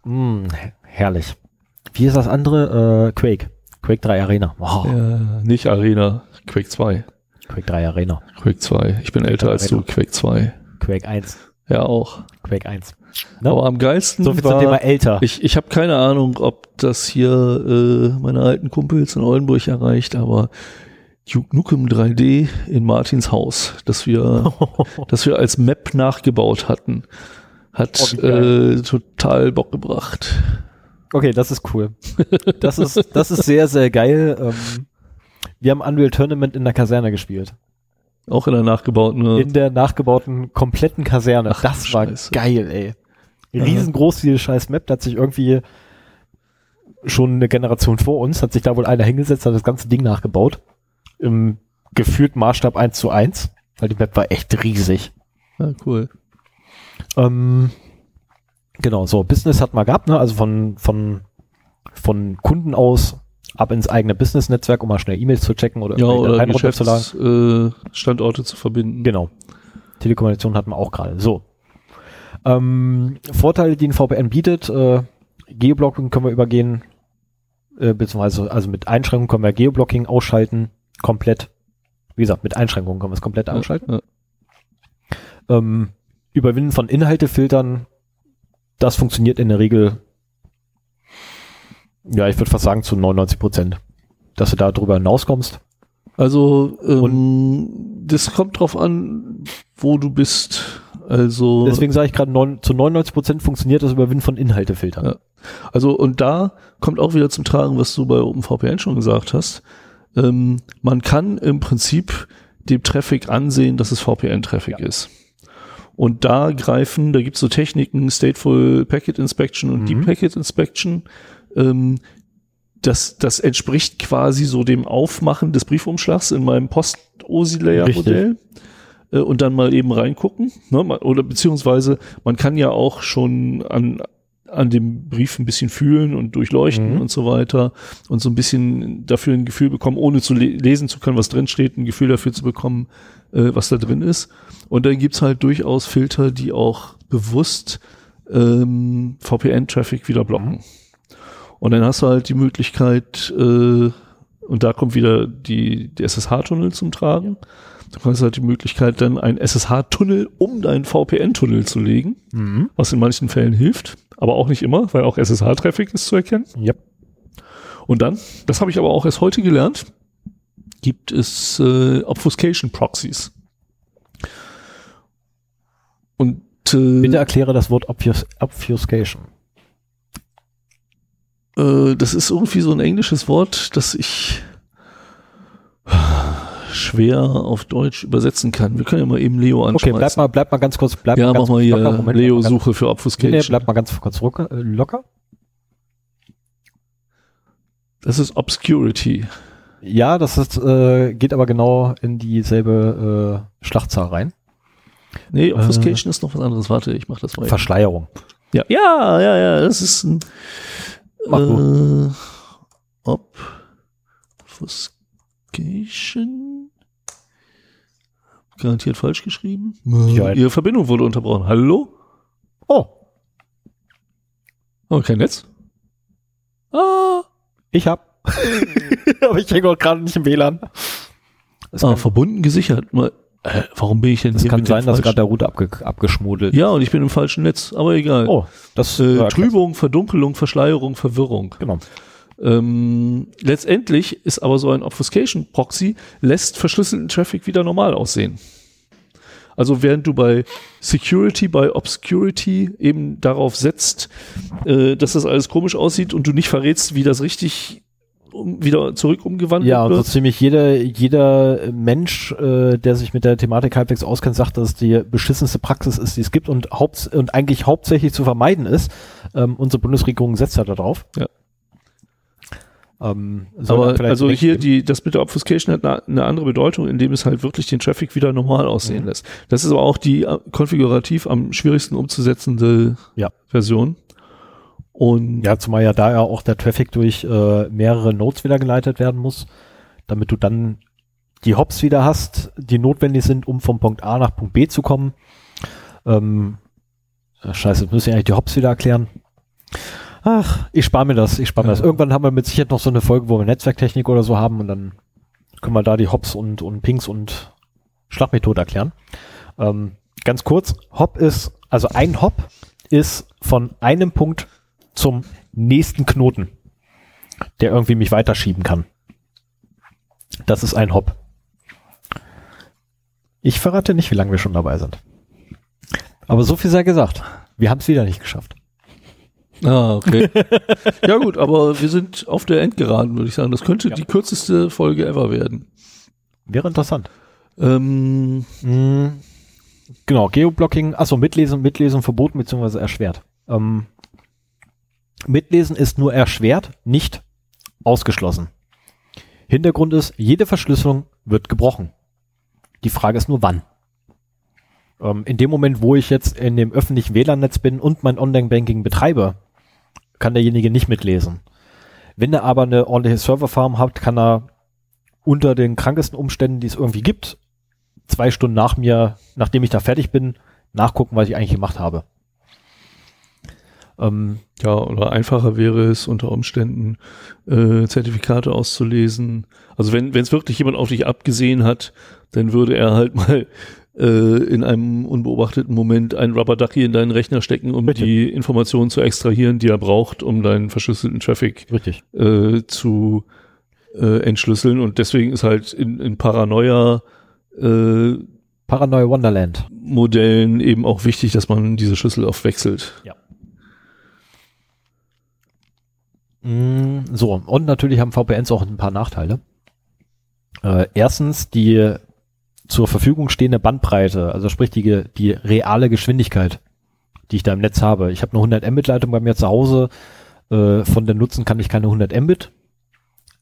Mm, herrlich. Wie ist das andere? Äh, Quake. Quake 3 Arena. Wow. Ja, nicht Arena, Quake 2. Quake 3 Arena. Quake 2. Ich bin Quake älter als du, Quake 2. Quake 1. Ja, auch. Quake 1. Ne? Aber am geilsten so viel war, zum Thema älter. Ich, ich habe keine Ahnung, ob das hier äh, meine alten Kumpels in Oldenburg erreicht, aber Duke Nukem 3D in Martins Haus, das wir, das wir als Map nachgebaut hatten, hat oh, äh, total Bock gebracht. Okay, das ist cool. Das ist, das ist sehr, sehr geil. Ähm, wir haben Unreal Tournament in der Kaserne gespielt. Auch in der nachgebauten. Ne? In der nachgebauten kompletten Kaserne. Ach, das war Scheiße. geil, ey. Riesengroß diese scheiß Map, da hat sich irgendwie schon eine Generation vor uns, hat sich da wohl einer hingesetzt, hat das ganze Ding nachgebaut. Im gefühlt Maßstab 1 zu 1, weil die Map war echt riesig. Ja, cool. Ähm, genau, so, Business hat man gehabt, ne? Also von, von, von Kunden aus ab ins eigene Business-Netzwerk, um mal schnell E-Mails zu checken oder, ja, oder Geschäftsstandorte äh, zu verbinden. Genau. Telekommunikation hatten wir auch gerade. So. Ähm, Vorteile, die ein VPN bietet, äh, Geoblocking können wir übergehen, äh, beziehungsweise also mit Einschränkungen können wir Geoblocking ausschalten, komplett. Wie gesagt, mit Einschränkungen können wir es komplett ausschalten. Ja, ja. Ähm, Überwinden von Inhaltefiltern, das funktioniert in der Regel ja, ich würde fast sagen zu 99 Prozent, dass du da drüber hinauskommst. Also ähm, das kommt drauf an, wo du bist. Also deswegen sage ich gerade, zu 99 Prozent funktioniert das Überwinden von Inhaltefiltern. Ja. Also und da kommt auch wieder zum Tragen, was du bei OpenVPN schon gesagt hast. Ähm, man kann im Prinzip dem Traffic ansehen, dass es VPN-Traffic ja. ist. Und da greifen, da gibt's so Techniken, Stateful Packet Inspection und mhm. Deep Packet Inspection, ähm, das, das entspricht quasi so dem Aufmachen des Briefumschlags in meinem Post-OSI-Layer-Modell äh, und dann mal eben reingucken. Ne? Oder beziehungsweise man kann ja auch schon an, an dem Brief ein bisschen fühlen und durchleuchten mhm. und so weiter und so ein bisschen dafür ein Gefühl bekommen, ohne zu le lesen zu können, was drin steht, ein Gefühl dafür zu bekommen, äh, was da drin ist. Und dann gibt's halt durchaus Filter, die auch bewusst ähm, VPN-Traffic wieder blocken. Mhm. Und dann hast du halt die Möglichkeit, äh, und da kommt wieder die, die SSH-Tunnel zum Tragen. Du hast halt die Möglichkeit, dann einen SSH-Tunnel um deinen VPN-Tunnel zu legen, mhm. was in manchen Fällen hilft, aber auch nicht immer, weil auch SSH-Traffic ist zu erkennen. Yep. Und dann, das habe ich aber auch erst heute gelernt, gibt es äh, Obfuscation Proxies. Und äh, bitte erkläre das Wort Obfus Obfuscation. Äh, das ist irgendwie so ein englisches Wort, das ich schwer auf Deutsch übersetzen kann. Wir können ja mal eben Leo anschauen. Okay, bleib mal, bleib mal ganz kurz, bleib ja, mal ganz mach mal hier locker, Leo-Suche für Obfuscation. Nee, bleib mal ganz kurz locker. Äh, locker. Das ist Obscurity. Ja, das ist, äh, geht aber genau in dieselbe äh, Schlachtzahl rein. Nee, Obfuscation äh, ist noch was anderes. Warte, ich mach das mal. Verschleierung. Ja, ja, ja, ja, das ist ein Mach äh, Obfuscation. Garantiert falsch geschrieben. Ja. Ihre Verbindung wurde unterbrochen. Hallo? Oh. Oh, kein Netz? Ah. Ich hab. Aber ich hänge auch gerade nicht im WLAN. ah, verbunden gesichert. Mal, äh, warum bin ich denn das hier? Es kann sein, dass gerade der Router abge abgeschmudelt Ja, und ich bin im falschen Netz, aber egal. Oh, das äh, Trübung. Verdunkelung, Verschleierung, Verwirrung. Genau. Ähm, letztendlich ist aber so ein Obfuscation Proxy lässt verschlüsselten Traffic wieder normal aussehen. Also während du bei Security, bei Obscurity eben darauf setzt, äh, dass das alles komisch aussieht und du nicht verrätst, wie das richtig um, wieder zurück umgewandelt ja, wird. Ja, so ziemlich jeder, jeder Mensch, äh, der sich mit der Thematik halbwegs auskennt, sagt, dass es die beschissenste Praxis ist, die es gibt und, haupt, und eigentlich hauptsächlich zu vermeiden ist. Ähm, unsere Bundesregierung setzt ja darauf. Ja. Ähm, Aber also hier die, das mit der Obfuscation hat eine, eine andere Bedeutung, indem es halt wirklich den Traffic wieder normal aussehen Mhm. lässt. Das ist aber auch die äh, konfigurativ am schwierigsten umzusetzende Ja. Version. Und Ja, zumal ja da ja auch der Traffic durch äh, mehrere Nodes wieder geleitet werden muss, damit du dann die Hops wieder hast, die notwendig sind, um vom Punkt A nach Punkt B zu kommen. Ähm, äh, scheiße, jetzt müssen wir eigentlich die Hops wieder erklären. Ach, ich spare mir das, ich spare mir Ja. das. Irgendwann haben wir mit Sicherheit noch so eine Folge, wo wir Netzwerktechnik oder so haben und dann können wir da die Hops und, und Pings und Schlagmethode erklären. Ähm, ganz kurz, Hop ist, also ein Hop ist von einem Punkt zum nächsten Knoten, der irgendwie mich weiterschieben kann. Das ist ein Hop. Ich verrate nicht, wie lange wir schon dabei sind. Aber so viel sei gesagt. Wir haben es wieder nicht geschafft. Ah, okay. ja gut, aber wir sind auf der Endgeraden, würde ich sagen. Das könnte Ja. die kürzeste Folge ever werden. Wäre interessant. Ähm, Mm, Genau, Geoblocking, achso, mitlesen, mitlesen verboten bzw. erschwert. Ähm, mitlesen ist nur erschwert, nicht ausgeschlossen. Hintergrund ist, jede Verschlüsselung wird gebrochen. Die Frage ist nur wann. Ähm, in dem Moment, wo ich jetzt in dem öffentlichen WLAN-Netz bin und mein Online-Banking betreibe, kann derjenige nicht mitlesen. Wenn er aber eine ordentliche Serverfarm hat, kann er unter den krankesten Umständen, die es irgendwie gibt, zwei Stunden nach mir, nachdem ich da fertig bin, nachgucken, was ich eigentlich gemacht habe. Ähm, ja, oder einfacher wäre es unter Umständen, äh, Zertifikate auszulesen. Also wenn es wirklich jemand auf dich abgesehen hat, dann würde er halt mal in einem unbeobachteten Moment einen Rubber Ducky in deinen Rechner stecken, um Bitte. die Informationen zu extrahieren, die er braucht, um deinen verschlüsselten Traffic richtig. äh, zu äh, entschlüsseln. Und deswegen ist halt in, in Paranoia äh, Paranoia Wonderland. Modellen eben auch wichtig, dass man diese Schlüssel oft wechselt. Mm, So, und natürlich haben VPNs auch ein paar Nachteile. Äh, erstens die zur Verfügung stehende Bandbreite, also sprich die, die reale Geschwindigkeit, die ich da im Netz habe. Ich habe eine 100 Mbit Leitung bei mir zu Hause, äh, von der nutzen kann ich keine 100 Mbit,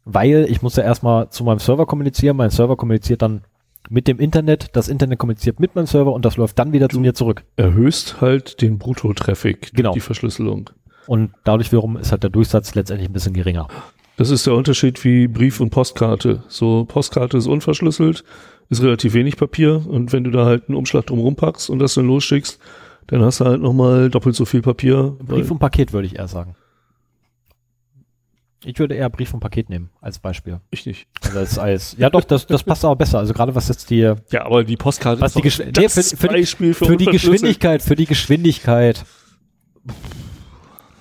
weil ich muss ja erstmal zu meinem Server kommunizieren, mein Server kommuniziert dann mit dem Internet, das Internet kommuniziert mit meinem Server und das läuft dann wieder zu mir zurück. Erhöhst halt den Brutto-Traffic Genau. die Verschlüsselung. Und dadurch wiederum ist halt der Durchsatz letztendlich ein bisschen geringer. Das ist der Unterschied wie Brief und Postkarte. So, Postkarte ist unverschlüsselt, ist relativ wenig Papier und wenn du da halt einen Umschlag drumherum packst und das dann losschickst, dann hast du halt nochmal doppelt so viel Papier. Brief und Paket würde ich eher sagen. Ich würde eher Brief und Paket nehmen als Beispiel. ich nicht. Also als, als, ja doch, das, das passt aber besser. Also gerade was jetzt die, Ja, aber die Postkarte Was die doch Geschw- das nee, für- für die- Beispiel für, für die. Geschwindigkeit, für die Geschwindigkeit,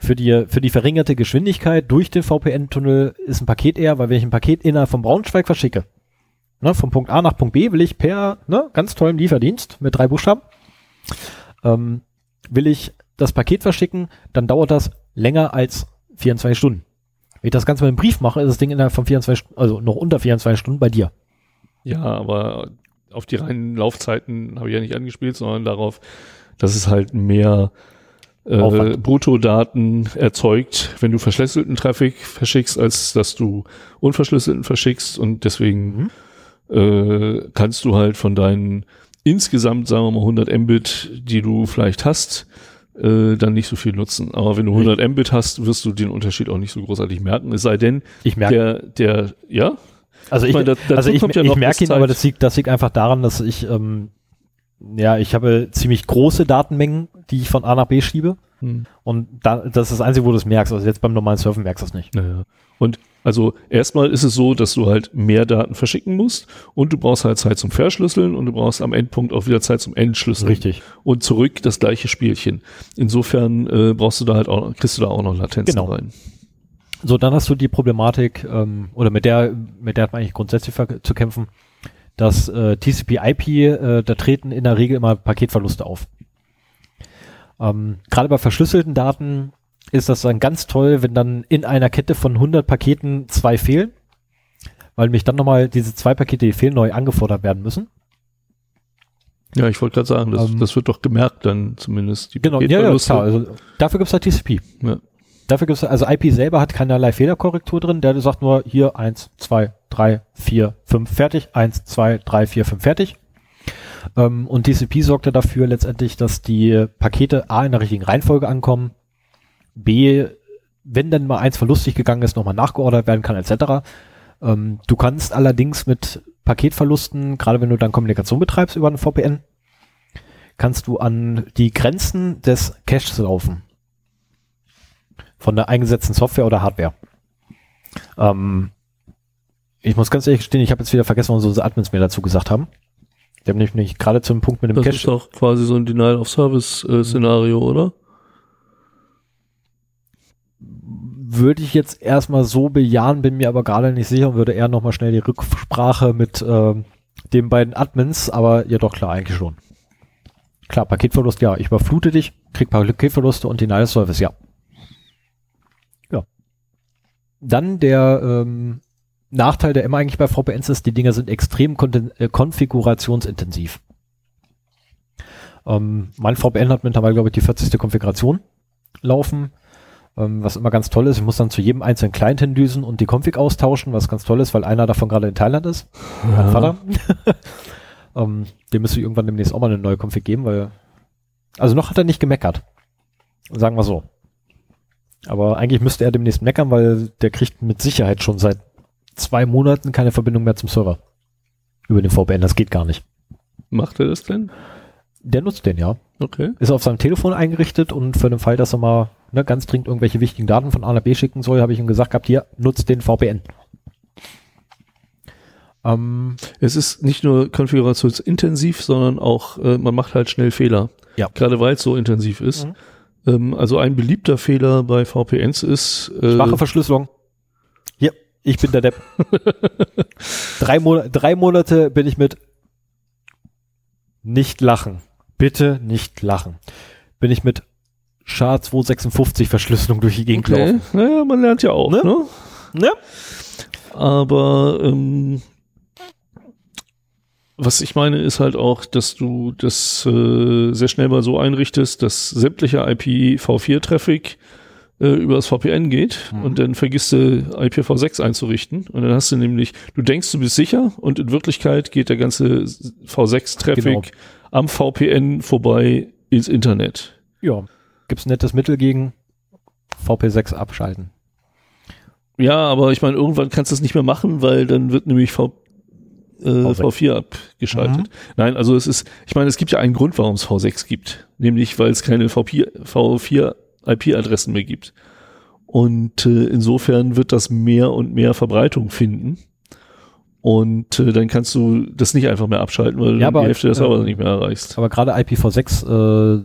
für die, für die verringerte Geschwindigkeit durch den VPN-Tunnel ist ein Paket eher, weil wenn ich ein Paket innerhalb von Braunschweig verschicke, ne, von Punkt A nach Punkt B will ich per, ne, ganz tollem Lieferdienst mit drei Buchstaben, ähm, will ich das Paket verschicken, dann dauert das länger als 24 Stunden. Wenn ich das Ganze mit einem Brief mache, ist das Ding innerhalb von 24 Stunden, also noch unter 24 Stunden bei dir. Ja, aber auf die reinen Laufzeiten habe ich ja nicht angespielt, sondern darauf, dass es halt mehr äh. Bruttodaten erzeugt, wenn du verschlüsselten Traffic verschickst, als dass du unverschlüsselten verschickst und deswegen äh, kannst du halt von deinen insgesamt, sagen wir mal, 100 Mbit, die du vielleicht hast, äh, dann nicht so viel nutzen. Aber wenn du 100 Mbit hast, wirst du den Unterschied auch nicht so großartig merken. Es sei denn, Ich merke, der, der, ja, Also Ich ich, meine, da- also ich, ja ich merke ihn, aber Zeit- das liegt, das liegt einfach daran, dass ich, ähm, ja, ich habe ziemlich große Datenmengen, die ich von A nach B schiebe. hm. Und da, das ist das Einzige, wo du es merkst. Also jetzt beim normalen Surfen merkst du es nicht. Naja. Und also erstmal ist es so, dass du halt mehr Daten verschicken musst und du brauchst halt Zeit zum Verschlüsseln und du brauchst am Endpunkt auch wieder Zeit zum Entschlüsseln. Richtig. Und zurück das gleiche Spielchen. Insofern äh, brauchst du da halt auch, kriegst du da auch noch Latenzen Genau. rein. So, dann hast du die Problematik, ähm, oder mit der, mit der hat man eigentlich grundsätzlich zu kämpfen, dass äh, TCP/IP, äh, da treten in der Regel immer Paketverluste auf. Ähm, Gerade bei verschlüsselten Daten ist das dann ganz toll, wenn dann in einer Kette von 100 Paketen zwei fehlen, weil nämlich dann nochmal diese zwei Pakete, die fehlen, neu angefordert werden müssen. Ja, ich wollte gerade sagen, das, Ähm, das wird doch gemerkt dann zumindest. Die Genau, ja, ja, klar. Also dafür gibt's halt TCP. Ja. Dafür gibt's, also IP selber hat keinerlei Fehlerkorrektur drin, der sagt nur hier eins, zwei, drei, vier, fünf, fertig, eins, zwei, drei, vier, fünf, fertig. Ähm, und TCP sorgte dafür letztendlich, dass die Pakete A in der richtigen Reihenfolge ankommen, B, wenn dann mal eins verlustig gegangen ist, nochmal nachgeordert werden kann, etc. Ähm, du kannst allerdings mit Paketverlusten, gerade wenn du dann Kommunikation betreibst über einen VPN, kannst du an die Grenzen des Caches laufen. Von der eingesetzten Software oder Hardware. Ähm, ich muss ganz ehrlich gestehen, ich habe jetzt wieder vergessen, was unsere Admins mir dazu gesagt haben. Die haben nämlich gerade zum Punkt mit dem Das Cache. ist doch quasi so ein Denial-of-Service-Szenario, oder? Würde ich jetzt erstmal so bejahen, bin mir aber gerade nicht sicher und würde eher nochmal schnell die Rücksprache mit ähm, den beiden Admins, aber ja doch klar, eigentlich schon. Klar, Paketverlust, ja, ich überflute dich, krieg Paketverluste und Denial Service, ja. Ja. Dann der ähm, Nachteil, der immer eigentlich bei VPNs ist, die Dinger sind extrem kon äh, konfigurationsintensiv. Ähm, mein VPN hat mittlerweile, glaube ich, die 40. Konfiguration laufen ähm, was immer ganz toll ist. Ich muss dann zu jedem einzelnen Client hindüsen und die Config austauschen, was ganz toll ist, weil einer davon gerade in Thailand ist. Mein Vater. ähm, dem müsste ich irgendwann demnächst auch mal eine neue Config geben, weil also noch hat er nicht gemeckert. Sagen wir so. Aber eigentlich müsste er demnächst meckern, weil der kriegt mit Sicherheit schon seit zwei Monaten keine Verbindung mehr zum Server. Über den VPN, das geht gar nicht. Macht er das denn? Der nutzt den, ja. Okay. Ist auf seinem Telefon eingerichtet und für den Fall, dass er mal ne, ganz dringend irgendwelche wichtigen Daten von A nach B schicken soll, habe ich ihm gesagt gehabt, hier, nutzt den VPN. Ähm, Es ist nicht nur konfigurationsintensiv, sondern auch, äh, man macht halt schnell Fehler. Ja. Gerade weil es so intensiv ist. Mhm. Ähm, also ein beliebter Fehler bei VPNs ist, äh, schwache Verschlüsselung. Hier, ich bin der Depp. drei, Mon drei Monate bin ich mit nicht lachen. Bitte nicht lachen. Bin ich mit SHA-256 Verschlüsselung durch die Gegend okay. gelaufen. Naja, man lernt ja auch, Ne? ne? Ja. Aber ähm, was ich meine, ist halt auch, dass du das äh, sehr schnell mal so einrichtest, dass sämtlicher IPv4-Traffic äh, über das VPN geht Mhm. und dann vergisst du IPv6 einzurichten und dann hast du nämlich, du denkst, du bist sicher und in Wirklichkeit geht der ganze V6-Traffic Genau. am VPN vorbei ins Internet. Ja. Gibt's ein nettes Mittel gegen VP6 abschalten. Ja, aber ich meine, irgendwann kannst du es nicht mehr machen, weil dann wird nämlich V, äh, V6. V4 abgeschaltet. Nein, also es ist, ich meine, es gibt ja einen Grund, warum es V6 gibt. Nämlich, weil es keine V4, V4 IP-Adressen mehr gibt. Und äh, insofern wird das mehr und mehr Verbreitung finden. Und äh, dann kannst du das nicht einfach mehr abschalten, weil Ja, du aber, die Hälfte der Server äh, nicht mehr erreichst. Aber gerade IPv6 äh,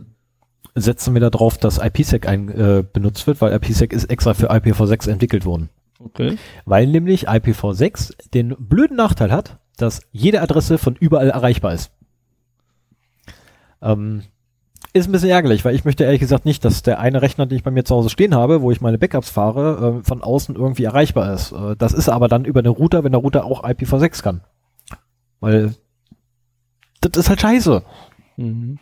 setzen wir darauf, dass IPsec ein, äh, benutzt wird, weil IPsec ist extra für IPv6 entwickelt worden. Okay. Weil nämlich IPv6 den blöden Nachteil hat, dass jede Adresse von überall erreichbar ist. Ähm, ist ein bisschen ärgerlich, weil ich möchte ehrlich gesagt nicht, dass der eine Rechner, den ich bei mir zu Hause stehen habe, wo ich meine Backups fahre, äh, von außen irgendwie erreichbar ist. Äh, das ist aber dann über den Router, wenn der Router auch IPv6 kann. Weil das ist halt scheiße. Mhm.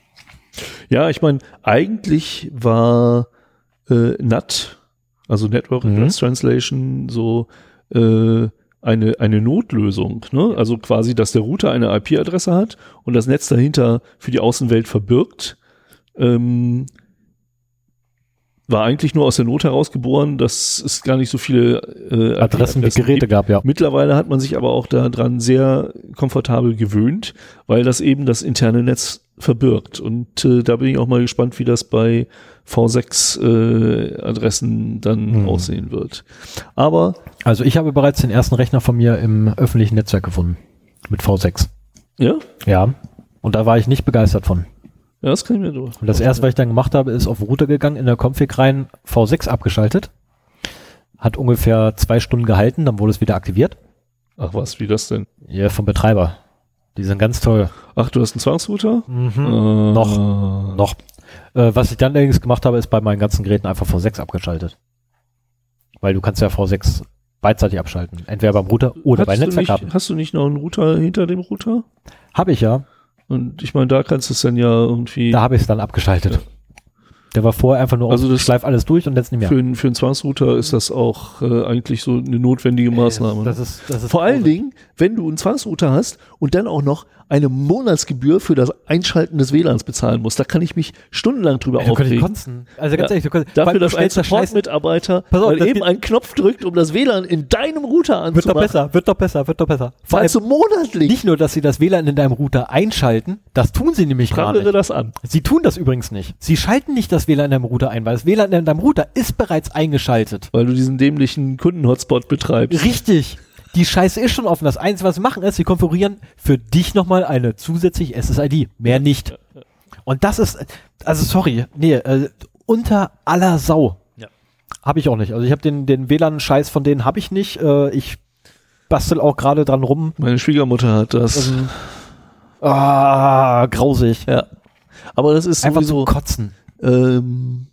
Ja, ich meine, eigentlich war äh, NAT, also Network Mhm. Address Translation, so äh, eine, eine Notlösung. Ne? Also quasi, dass der Router eine IP-Adresse hat und das Netz dahinter für die Außenwelt verbirgt. Ähm, war eigentlich nur aus der Not herausgeboren, dass es gar nicht so viele äh, Adressen wie Geräte gibt. gab, ja. Mittlerweile hat man sich aber auch daran sehr komfortabel gewöhnt, weil das eben das interne Netz verbirgt. Und äh, da bin ich auch mal gespannt, wie das bei V6-Adressen dann Hm. aussehen wird. Aber Also ich habe bereits den ersten Rechner von mir im öffentlichen Netzwerk gefunden. Mit V6. ja, Ja. Und da war ich nicht begeistert von. ja das kann ich mir durch. Und das erste, was ich dann gemacht habe, ist auf Router gegangen, in der Config rein, V6 abgeschaltet. Hat ungefähr zwei Stunden gehalten, dann wurde es wieder aktiviert. Ach was, wie das denn? Ja, vom Betreiber. Die sind ganz toll. Ach, du hast einen Zwangsrouter? Mhm. Äh, Noch. Noch. Äh, was ich dann allerdings gemacht habe, ist bei meinen ganzen Geräten einfach V6 abgeschaltet. Weil du kannst ja V6 beidseitig abschalten. Entweder beim Router oder bei nicht, Netzwerkkabel. hast du nicht noch einen Router hinter dem Router? Habe ich ja. Und ich meine, da kannst du es dann ja irgendwie. Da habe ich es dann abgeschaltet. Der war vorher einfach nur Also das- schleif alles durch und jetzt nicht mehr. Für, einen- für einen Zwangsrouter ist das auch äh, eigentlich so eine notwendige Maßnahme. Das ist, das ist Vor allen. Dingen, wenn du einen Zwangsrouter hast und dann auch noch eine Monatsgebühr für das Einschalten des WLANs bezahlen musst, da kann ich mich stundenlang drüber könntest aufregen. kotzen. Also ganz Ja. ehrlich, du könntest, Dafür, weil dass ein Support-Mitarbeiter das eben einen Knopf drückt, um das WLAN in deinem Router wird doch anzumachen. besser, wird doch besser, wird doch besser. Vor allem monatlich. nicht nur, dass sie das WLAN in deinem Router einschalten, das tun sie nämlich gar Prangere nicht. das an. Sie tun das übrigens nicht. Sie schalten nicht das WLAN in deinem Router ein, weil das WLAN in deinem Router ist bereits eingeschaltet. Weil du diesen dämlichen Kunden-Hotspot betreibst. Richtig. Die Scheiße ist schon offen. Das Einzige, was sie machen, ist, sie konfigurieren für dich nochmal eine zusätzliche SSID. Mehr nicht. Und das ist, also sorry, nee, äh, unter aller Sau. Ja. Habe ich auch nicht. Also ich habe den, den WLAN-Scheiß von denen habe ich nicht. Äh, ich bastel auch gerade dran rum. Meine Schwiegermutter hat das. Ähm, ah, grausig. Ja. Aber das ist Einfach sowieso, so kotzen. ähm,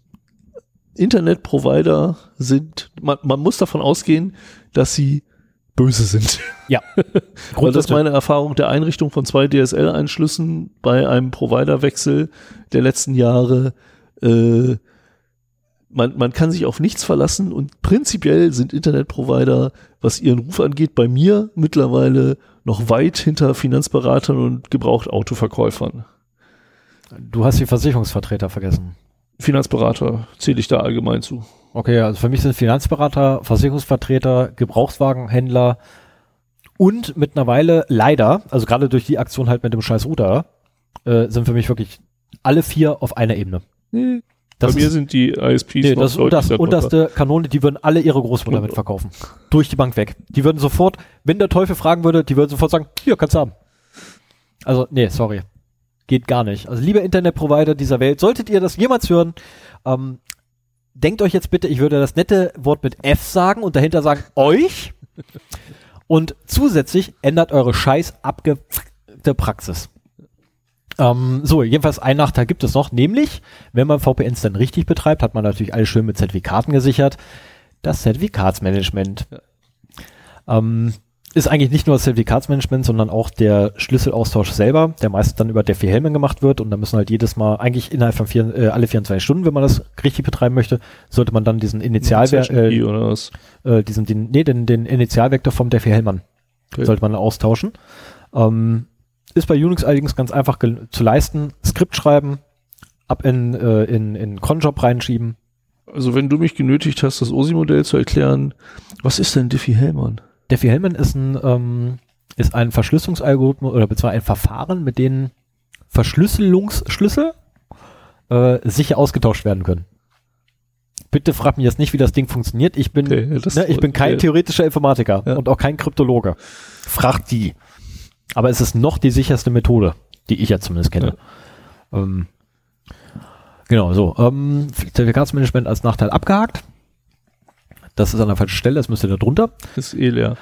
Internetprovider sind, man, man muss davon ausgehen, dass sie böse sind. Ja. Weil das ist meine Erfahrung der Einrichtung von zwei DSL-Einschlüssen bei einem Providerwechsel der letzten Jahre. Äh, man, man kann sich auf nichts verlassen und prinzipiell sind Internetprovider, was ihren Ruf angeht, bei mir mittlerweile noch weit hinter Finanzberatern und Gebrauchtautoverkäufern. Du hast die Versicherungsvertreter vergessen. Finanzberater zähle ich da allgemein zu. Okay, also für mich sind Finanzberater, Versicherungsvertreter, Gebrauchtwagenhändler und mittlerweile leider, also gerade durch die Aktion halt mit dem scheiß Router, äh, sind für mich wirklich alle vier auf einer Ebene. Nee, Das bei mir ist, sind die ISPs nee, noch das unterste, unterste Kanone, die würden alle ihre Großmutter mitverkaufen. Durch die Bank weg. Die würden sofort, wenn der Teufel fragen würde, die würden sofort sagen, hier, kannst du haben. Also, nee, sorry. Geht gar nicht. Also, liebe Internetprovider dieser Welt, solltet ihr das jemals hören, ähm, denkt euch jetzt bitte, ich würde das nette Wort mit F sagen und dahinter sagen, euch. Und zusätzlich ändert eure scheiß abgefuckte Praxis. Ähm, so, jedenfalls ein Nachteil gibt es noch, nämlich, wenn man VPNs dann richtig betreibt, hat man natürlich alles schön mit Zertifikaten gesichert. Das Zertifikatsmanagement. Ähm, ist eigentlich nicht nur das Zertifikatsmanagement, sondern auch der Schlüsselaustausch selber, der meist dann über Defi Hellman gemacht wird und da müssen halt jedes Mal, eigentlich innerhalb von vier, äh, alle 24 Stunden, wenn man das richtig betreiben möchte, sollte man dann diesen Initialwert, äh, oder was? äh, diesen, den, nee, den, den Initialvektor vom Defi Hellman Okay. sollte man austauschen. Ähm, ist bei Unix allerdings ganz einfach zu leisten. Skript schreiben, ab in, äh, in, in Cronjob reinschieben. Also wenn du mich genötigt hast, das OSI-Modell zu erklären, was ist denn Diffie-Hellman? Defi Hellman ist ein, ähm, ist ein Verschlüsselungsalgorithmus oder beziehungsweise ein Verfahren, mit denen Verschlüsselungsschlüssel äh, sicher ausgetauscht werden können. Bitte frag mich jetzt nicht, wie das Ding funktioniert. Ich bin, Okay, ne, ich bin kein okay. theoretischer Informatiker Ja. und auch kein Kryptologe. Fragt die. Aber es ist noch die sicherste Methode, die ich ja zumindest kenne. Ähm, genau, so. Ähm, Zertifikatsmanagement als Nachteil abgehakt. Das ist an der falschen Stelle, das müsste da drunter. Ist eh leer.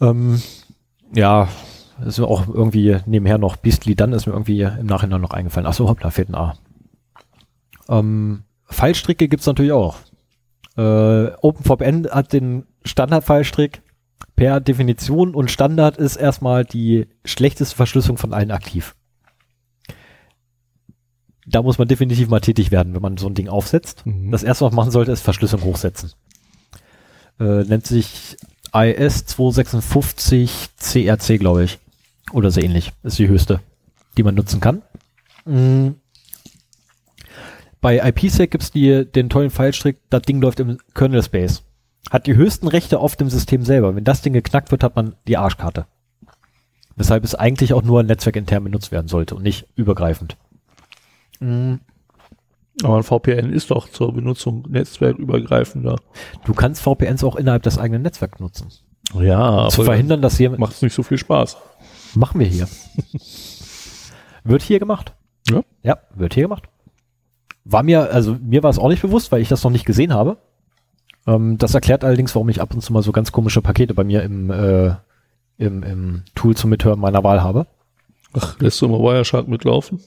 Ähm, ja, ist mir auch irgendwie nebenher noch Beastly, dann ist mir irgendwie im Nachhinein noch eingefallen. Achso, hoppla, fehlt ein A. Ähm, Fallstricke gibt's natürlich auch. Äh, OpenVPN hat den Standard-Fallstrick per Definition und Standard ist erstmal die schlechteste Verschlüsselung von allen aktiv. Da muss man definitiv mal tätig werden, wenn man so ein Ding aufsetzt. Mhm. Das erste, was man machen sollte, ist Verschlüsselung hochsetzen. Äh, nennt sich IS 256 CRC, glaube ich. Oder so ähnlich. Ist die höchste, die man nutzen kann. Mm. Bei IPsec gibt's die, den tollen Fallstrick, das Ding läuft im Kernel Space. Hat die höchsten Rechte auf dem System selber. Wenn das Ding geknackt wird, hat man die Arschkarte. Weshalb es eigentlich auch nur netzwerkintern benutzt werden sollte und nicht übergreifend. Mm. Aber ein VPN ist doch zur Benutzung netzwerkübergreifender. Du kannst VPNs auch innerhalb des eigenen Netzwerks nutzen. Ja, zu verhindern, dass jemand. macht es nicht so viel Spaß. Machen wir hier. wird hier gemacht. Ja. Ja, wird hier gemacht. War mir, also mir war es auch nicht bewusst, weil ich das noch nicht gesehen habe. Ähm, das erklärt allerdings, warum ich ab und zu mal so ganz komische Pakete bei mir im, äh, im, im Tool zum Mithören meiner Wahl habe. Ach, lässt du immer Wireshark mitlaufen?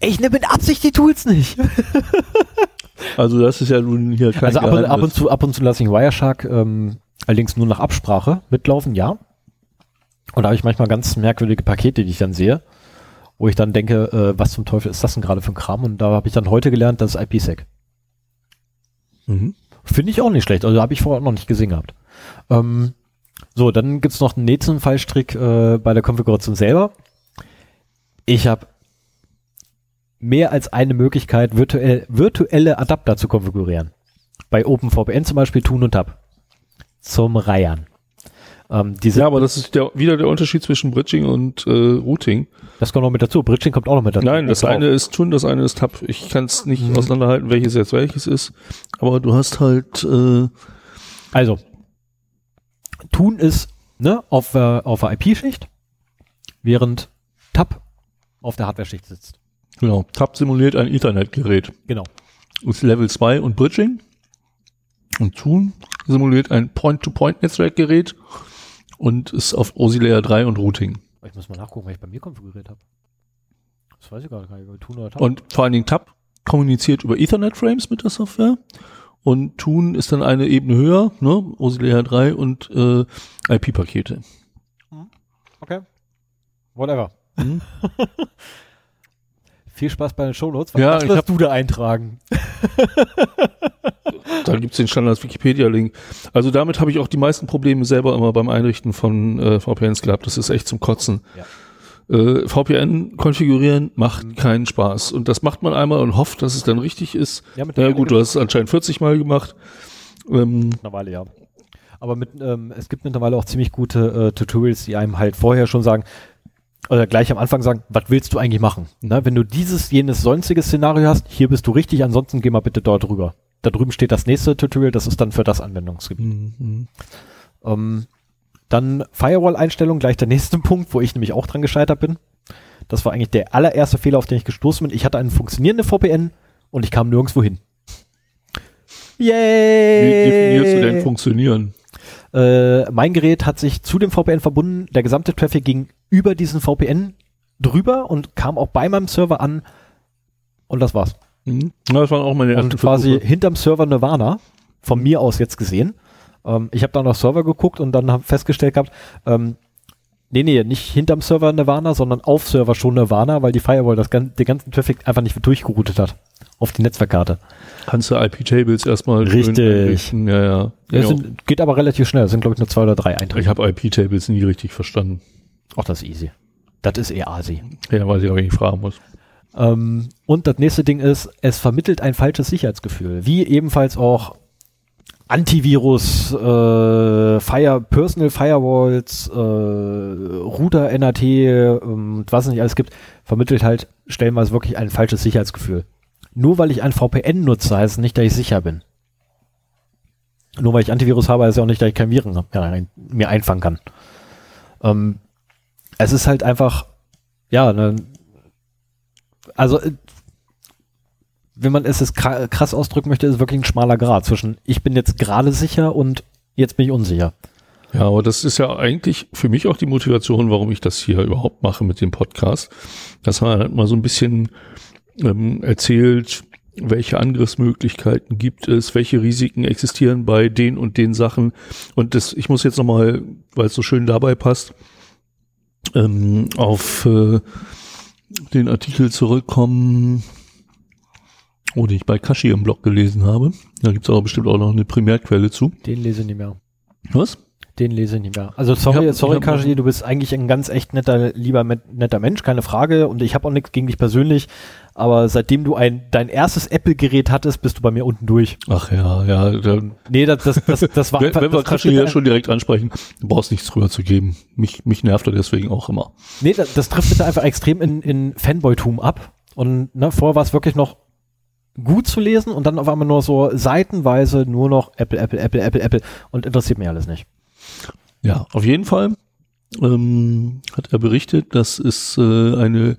Ich nehme mit Absicht die Tools nicht. Also das ist ja nun hier kein also ab und, ab und zu, ab und zu lasse ich Wireshark ähm, allerdings nur nach Absprache mitlaufen, ja. Und da habe ich manchmal ganz merkwürdige Pakete, die ich dann sehe. wo ich dann denke, äh, was zum Teufel ist das denn gerade für ein Kram? Und da habe ich dann heute gelernt, das ist IPsec. Mhm. Finde ich auch nicht schlecht. Also habe ich vorher auch noch nicht gesehen gehabt. Ähm, so, dann gibt's noch einen nächsten Fallstrick äh, bei der Konfiguration selber. Ich habe mehr als eine Möglichkeit, virtuell, virtuelle Adapter zu konfigurieren. Bei OpenVPN zum Beispiel Tun und Tab. Zum Reihern. Ähm, Ja, aber das ist der, wieder der Unterschied zwischen Bridging und äh, Routing. das kommt noch mit dazu. Bridging kommt auch noch mit dazu. Nein, das Auch. eine ist Tun, das eine ist Tab. Ich kann es nicht Mhm. auseinanderhalten, welches jetzt welches ist. Aber du hast halt äh, Also, Tun ist ne, auf, äh, auf der IP-Schicht, während Tab auf der Hardware-Schicht sitzt. Genau, Tab simuliert ein Ethernet-Gerät. Genau. Ist Level 2 und Bridging. Und Tun simuliert ein Point-to-Point-Netzwerkgerät und ist auf OSI Layer 3 und Routing. Ich muss mal nachgucken, was ich bei mir konfiguriert habe. Das weiß ich gar nicht, über Tun oder Tab. Und vor allen Dingen Tab kommuniziert über Ethernet-Frames mit der Software. Und Tun ist dann eine Ebene höher, ne? OSI Layer 3 und äh, IP-Pakete. okay. Whatever. Mhm. Viel Spaß bei den Shownotes. Was Ja, ich wirst hab- du da eintragen? Da gibt's den Standard-Wikipedia-Link. Also damit habe ich auch die meisten Probleme selber immer beim Einrichten von äh, VPNs gehabt. Das ist echt zum Kotzen. Äh, VPN konfigurieren macht keinen Spaß. Und das macht man einmal und hofft, dass es dann richtig ist. Ja, mit ja, gut, du hast es anscheinend 40 Mal gemacht. Ähm, Mittlerweile ja. Aber mit, ähm, es gibt mittlerweile auch ziemlich gute äh, Tutorials, die einem halt vorher schon sagen, oder gleich am Anfang sagen, was willst du eigentlich machen? Ne? Wenn du dieses, jenes, sonstiges Szenario hast, hier bist du richtig, ansonsten geh mal bitte dort rüber. Da drüben steht das nächste Tutorial, das ist dann für das Anwendungsgebiet. mhm. Ähm, dann Firewall-Einstellung, gleich der nächste Punkt, wo ich nämlich auch dran gescheitert bin. Das war eigentlich der allererste Fehler, auf den ich gestoßen bin. Ich hatte einen funktionierenden VPN und ich kam nirgendwo hin. Wie Yay! definierst du denn funktionieren? Äh, mein Gerät hat sich zu dem VPN verbunden. Der gesamte Traffic ging über diesen VPN drüber und kam auch bei meinem Server an. Und das war's. Mhm. Das waren auch meine ersten Und quasi Versuche. hinterm Server Nirvana, von mir aus jetzt gesehen. Ähm, ich habe dann auf Server geguckt und dann habe festgestellt gehabt, ähm, nee, nee, nicht hinterm Server Nirvana, sondern auf Server schon Nirvana, weil die Firewall das, gan- den ganzen Traffic einfach nicht durchgeroutet hat auf die Netzwerkkarte. Kannst du IP-Tables erstmal Richtig. Ja, ja. Das Genau. sind, geht aber relativ schnell. Das sind, glaube ich, nur zwei oder drei Einträge. Ich habe IP-Tables nie richtig verstanden. Ach, das ist easy. Das ist eher asi. Ja, weil ich auch nicht fragen muss. Ähm, und das nächste Ding ist, es vermittelt ein falsches Sicherheitsgefühl. Wie ebenfalls auch Antivirus, äh, Fire, Personal Firewalls, äh, Router, NAT, ähm, was es nicht alles gibt, vermittelt halt stellenweise wirklich ein falsches Sicherheitsgefühl. Nur weil ich ein VPN nutze, heißt es nicht, dass ich sicher bin. Nur weil ich Antivirus habe, heißt ja auch nicht, dass ich kein Viren hab- mir einfangen kann. Ähm, es ist halt einfach, ja, ne, also äh, wenn man es krass ausdrücken möchte, ist es wirklich ein schmaler Grad zwischen ich bin jetzt gerade sicher und jetzt bin ich unsicher. Ja, aber das ist ja eigentlich für mich auch die Motivation, warum ich das hier überhaupt mache mit dem Podcast. Dass man halt mal so ein bisschen ähm, erzählt, welche Angriffsmöglichkeiten gibt es, welche Risiken existieren bei den und den Sachen. Und das, ich muss jetzt nochmal, weil es so schön dabei passt, ähm, auf äh, den Artikel zurückkommen, oh, den ich bei Kashi im Blog gelesen habe. Da gibt's aber bestimmt auch noch eine Primärquelle zu. Den lese ich nicht mehr. Was? Den lese ich nicht mehr. Also sorry, hab- sorry Kashi, du bist eigentlich ein ganz echt netter, lieber netter Mensch, keine Frage. Und ich habe auch nichts gegen dich persönlich. Aber seitdem du ein dein erstes Apple-Gerät hattest, bist du bei mir unten durch. Ach ja, ja. Dann, Nee, das, das, das, das war wenn, wenn wir Kashi hier dein- schon direkt ansprechen, du brauchst nichts drüber zu geben. Mich, mich nervt er deswegen auch immer. Nee, das, das trifft bitte einfach extrem in, in Fanboytum ab. Und ne, vorher war es wirklich noch gut zu lesen und dann auf einmal nur so seitenweise nur noch Apple, Apple, Apple, Apple, Apple und interessiert mich alles nicht. Ja, auf jeden Fall ähm, hat er berichtet, dass es äh, eine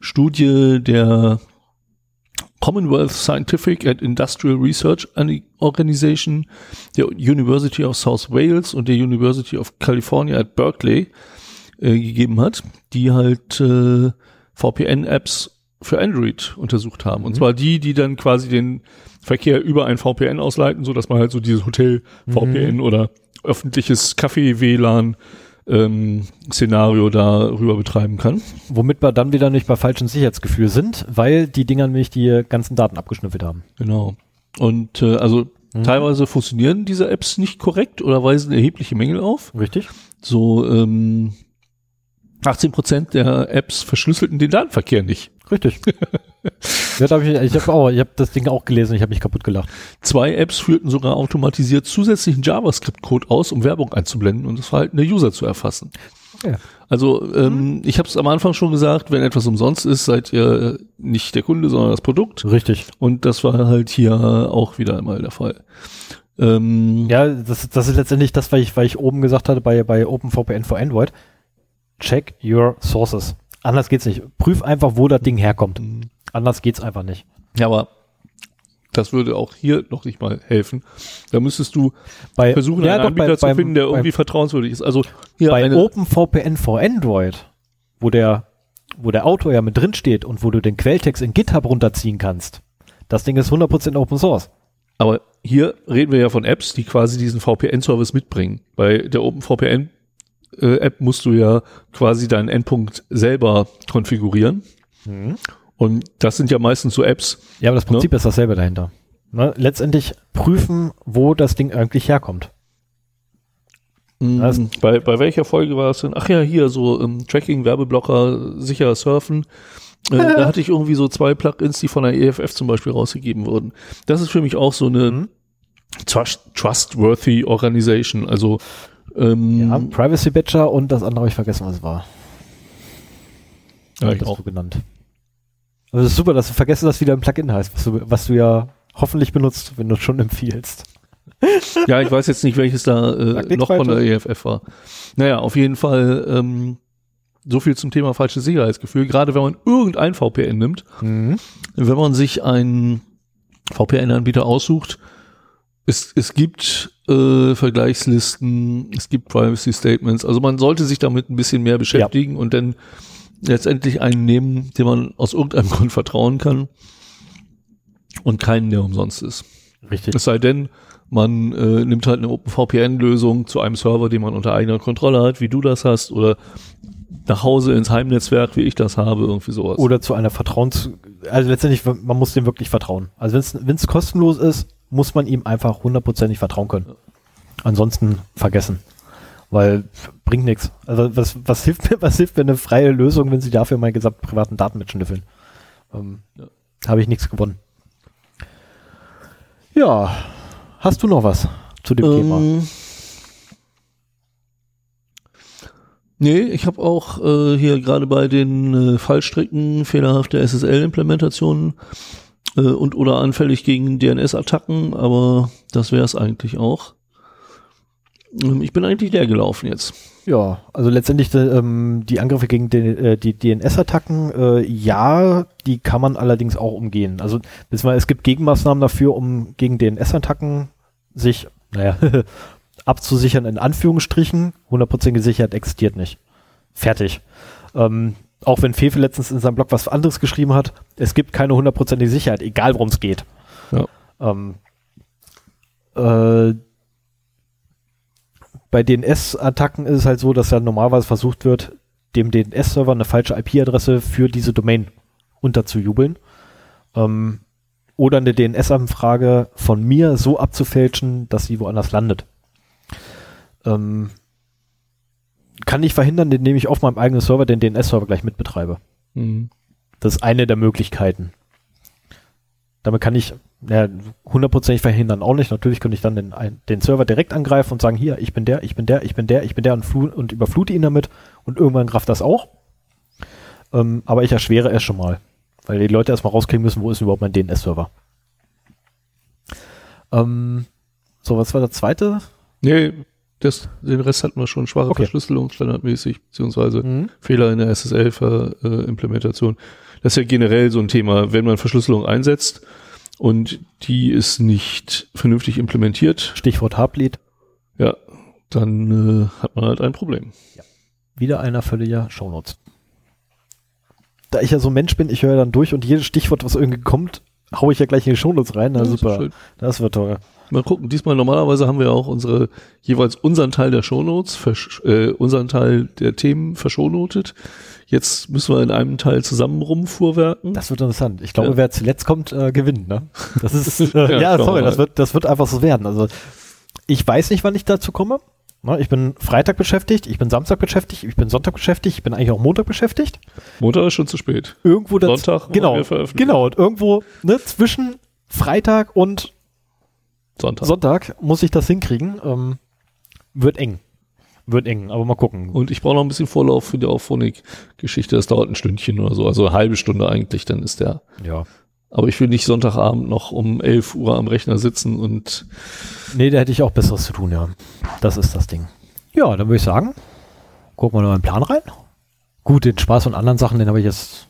Studie der Commonwealth Scientific and Industrial Research Organization, der University of South Wales und der University of California at Berkeley äh, gegeben hat, die halt äh, VPN-Apps für Android untersucht haben. Und zwar die, die dann quasi den Verkehr über ein VPN ausleiten, so dass man halt so dieses Hotel-VPN oder öffentliches Café-WLAN ähm, Szenario darüber betreiben kann. Womit wir dann wieder nicht bei falschem Sicherheitsgefühl sind, weil die Dinger nämlich die ganzen Daten abgeschnüffelt haben. Genau. Und äh, also Mhm. teilweise funktionieren diese Apps nicht korrekt oder weisen erhebliche Mängel auf. Richtig? So ähm, 18 Prozent der Apps verschlüsselten den Datenverkehr nicht. Richtig. ja, da hab ich ich habe auch, ich habe das Ding auch gelesen, ich habe mich kaputt gelacht. Zwei Apps führten sogar automatisiert zusätzlichen JavaScript-Code aus, um Werbung einzublenden und das Verhalten der User zu erfassen. Ja. Also ähm, ich habe es am Anfang schon gesagt, wenn etwas umsonst ist, seid ihr nicht der Kunde, sondern das Produkt. Richtig. Und das war halt hier auch wieder einmal der Fall. Ähm, Ja, das, das ist letztendlich das, was ich, was ich oben gesagt hatte bei, bei OpenVPN for Android. Check your sources. Anders geht's nicht. Prüf einfach, wo das Ding herkommt. Anders geht's einfach nicht. ja, aber das würde auch hier noch nicht mal helfen. Da müsstest du Bei, versuchen, ja, einen doch, Anbieter bei, zu beim- finden, der beim- irgendwie vertrauenswürdig ist. Also hier bei OpenVPN for Android, wo der, wo der Autor ja mit drin steht und wo du den Quelltext in GitHub runterziehen kannst. Das Ding ist 100% Open Source. aber hier reden wir ja von Apps, die quasi diesen VPN-Service mitbringen. Bei der OpenVPN-App musst du ja quasi deinen Endpunkt selber konfigurieren. Und das sind ja meistens so Apps. Ja, aber das Prinzip ist dasselbe dahinter. Ne? Letztendlich prüfen, wo das Ding eigentlich herkommt. Mm, bei, bei welcher Folge war das denn? Ach ja, hier so ähm, Tracking, Werbeblocker, sicher surfen. Äh, da hatte ich irgendwie so zwei Plugins, die von der EFF zum Beispiel rausgegeben wurden. Das ist für mich auch so eine Mhm. trust, trustworthy Organization. Also ähm, Ja, Privacy Badger und das andere habe ich vergessen, was es war. ja, ich das auch. so genannt. Ist super, dass du vergessen, dass wieder ein Plugin heißt, was du, was du ja hoffentlich benutzt, wenn du es schon empfiehlst. Ja, ich weiß jetzt nicht, welches da äh, noch von der. EFF war. Naja, auf jeden Fall ähm, so viel zum Thema falsches Sicherheitsgefühl. Gerade wenn man irgendein VPN nimmt, wenn man sich einen VPN-Anbieter aussucht, es, es gibt äh, Vergleichslisten, es gibt Privacy Statements, also man sollte sich damit ein bisschen mehr beschäftigen und dann letztendlich einen nehmen, dem man aus irgendeinem Grund vertrauen kann und keinen, der umsonst ist. Richtig. Es sei denn, man äh, nimmt halt eine OpenVPN-Lösung zu einem Server, den man unter eigener Kontrolle hat, wie du das hast, oder nach Hause ins Heimnetzwerk, wie ich das habe, irgendwie sowas. Oder zu einer Vertrauens... Also letztendlich, man muss dem wirklich vertrauen. Also wenn es kostenlos ist, muss man ihm einfach hundertprozentig vertrauen können. Ansonsten vergessen. Weil bringt nichts. Also was, was hilft mir, was hilft mir eine freie Lösung, wenn sie dafür meine gesamten privaten Daten mitschnüffeln? Ähm, Ja. Habe ich nichts gewonnen. Ja, hast du noch was zu dem Thema? Ähm, Nee, ich habe auch äh, hier gerade bei den äh, Fallstricken fehlerhafte SSL-Implementationen äh, und oder anfällig gegen DNS-Attacken, aber das wäre es eigentlich auch. Ähm, ich bin eigentlich leer gelaufen jetzt. Ja, also letztendlich äh, ähm, die Angriffe gegen den, äh, die DNS-Attacken, äh, ja, die kann man allerdings auch umgehen. Also beziehungsweise es gibt Gegenmaßnahmen dafür, um gegen DNS-Attacken sich, naja, abzusichern, in Anführungsstrichen. Hundertprozentige Sicherheit existiert nicht. Fertig. Ähm, auch wenn Fefe letztens in seinem Blog was anderes geschrieben hat, es gibt keine hundertprozentige Sicherheit, egal worum es geht. Ja. Ähm, äh, bei DNS-Attacken ist es halt so, dass ja normalerweise versucht wird, dem DNS-Server eine falsche IP-Adresse für diese Domain unterzujubeln. Ähm, oder eine DNS-Anfrage von mir so abzufälschen, dass sie woanders landet. Ähm, kann ich verhindern, indem ich auf meinem eigenen Server den DNS-Server gleich mitbetreibe. Mhm. Das ist eine der Möglichkeiten. Damit kann ich ja, hundertprozentig verhindern auch nicht. Natürlich könnte ich dann den, den Server direkt angreifen und sagen, hier, ich bin der, ich bin der, ich bin der, ich bin der und, und überflute ihn damit und irgendwann kraft das auch. Ähm, aber ich erschwere es schon mal, weil die Leute erstmal rauskriegen müssen, wo ist überhaupt mein DNS-Server. Ähm, so, was war der zweite? Nee, das, den Rest hatten wir schon. Schwache Okay. Verschlüsselung standardmäßig, beziehungsweise Mhm. Fehler in der SSL-Implementation. Das ist ja generell so ein Thema, wenn man Verschlüsselung einsetzt und die ist nicht vernünftig implementiert, Stichwort Heartbleed. ja, dann äh, hat man halt ein Problem. Wieder einer völliger Shownotes. Da ich ja so ein Mensch bin, ich höre dann durch und jedes Stichwort, was irgendwie kommt, haue ich ja gleich in die Shownotes rein. Na Ja, super. Das wird toll. Mal gucken, diesmal normalerweise haben wir auch unsere, jeweils unseren Teil der Shownotes, äh, unseren Teil der Themen verschonotet. Jetzt müssen wir in einem Teil zusammen rumfuhrwerken. Das wird interessant. Ich glaube, Ja. wer zuletzt kommt, äh, gewinnt, ne? Das ist, äh, Ja, ja, sorry, das wird, das wird einfach so werden. Also, ich weiß nicht, wann ich dazu komme. Ne, Ich bin Freitag beschäftigt, ich bin Samstag beschäftigt, ich bin Sonntag beschäftigt, ich bin eigentlich auch Montag beschäftigt. Montag ist schon zu spät. Irgendwo Sonntag genau, genau, und irgendwo ne, zwischen Freitag und Sonntag. Sonntag muss ich das hinkriegen. Ähm, wird eng. Wird eng, aber mal gucken. Und ich brauche noch ein bisschen Vorlauf für die Auphonic-Geschichte. Das dauert ein Stündchen oder so, also eine halbe Stunde eigentlich, dann ist der. ja. Aber ich will nicht Sonntagabend noch um 11 Uhr am Rechner sitzen und Nee, da hätte ich auch Besseres zu tun, ja. Das ist das Ding. Ja, dann würde ich sagen, gucken wir noch in den Plan rein. Gut, den Spaß und anderen Sachen, den habe ich jetzt,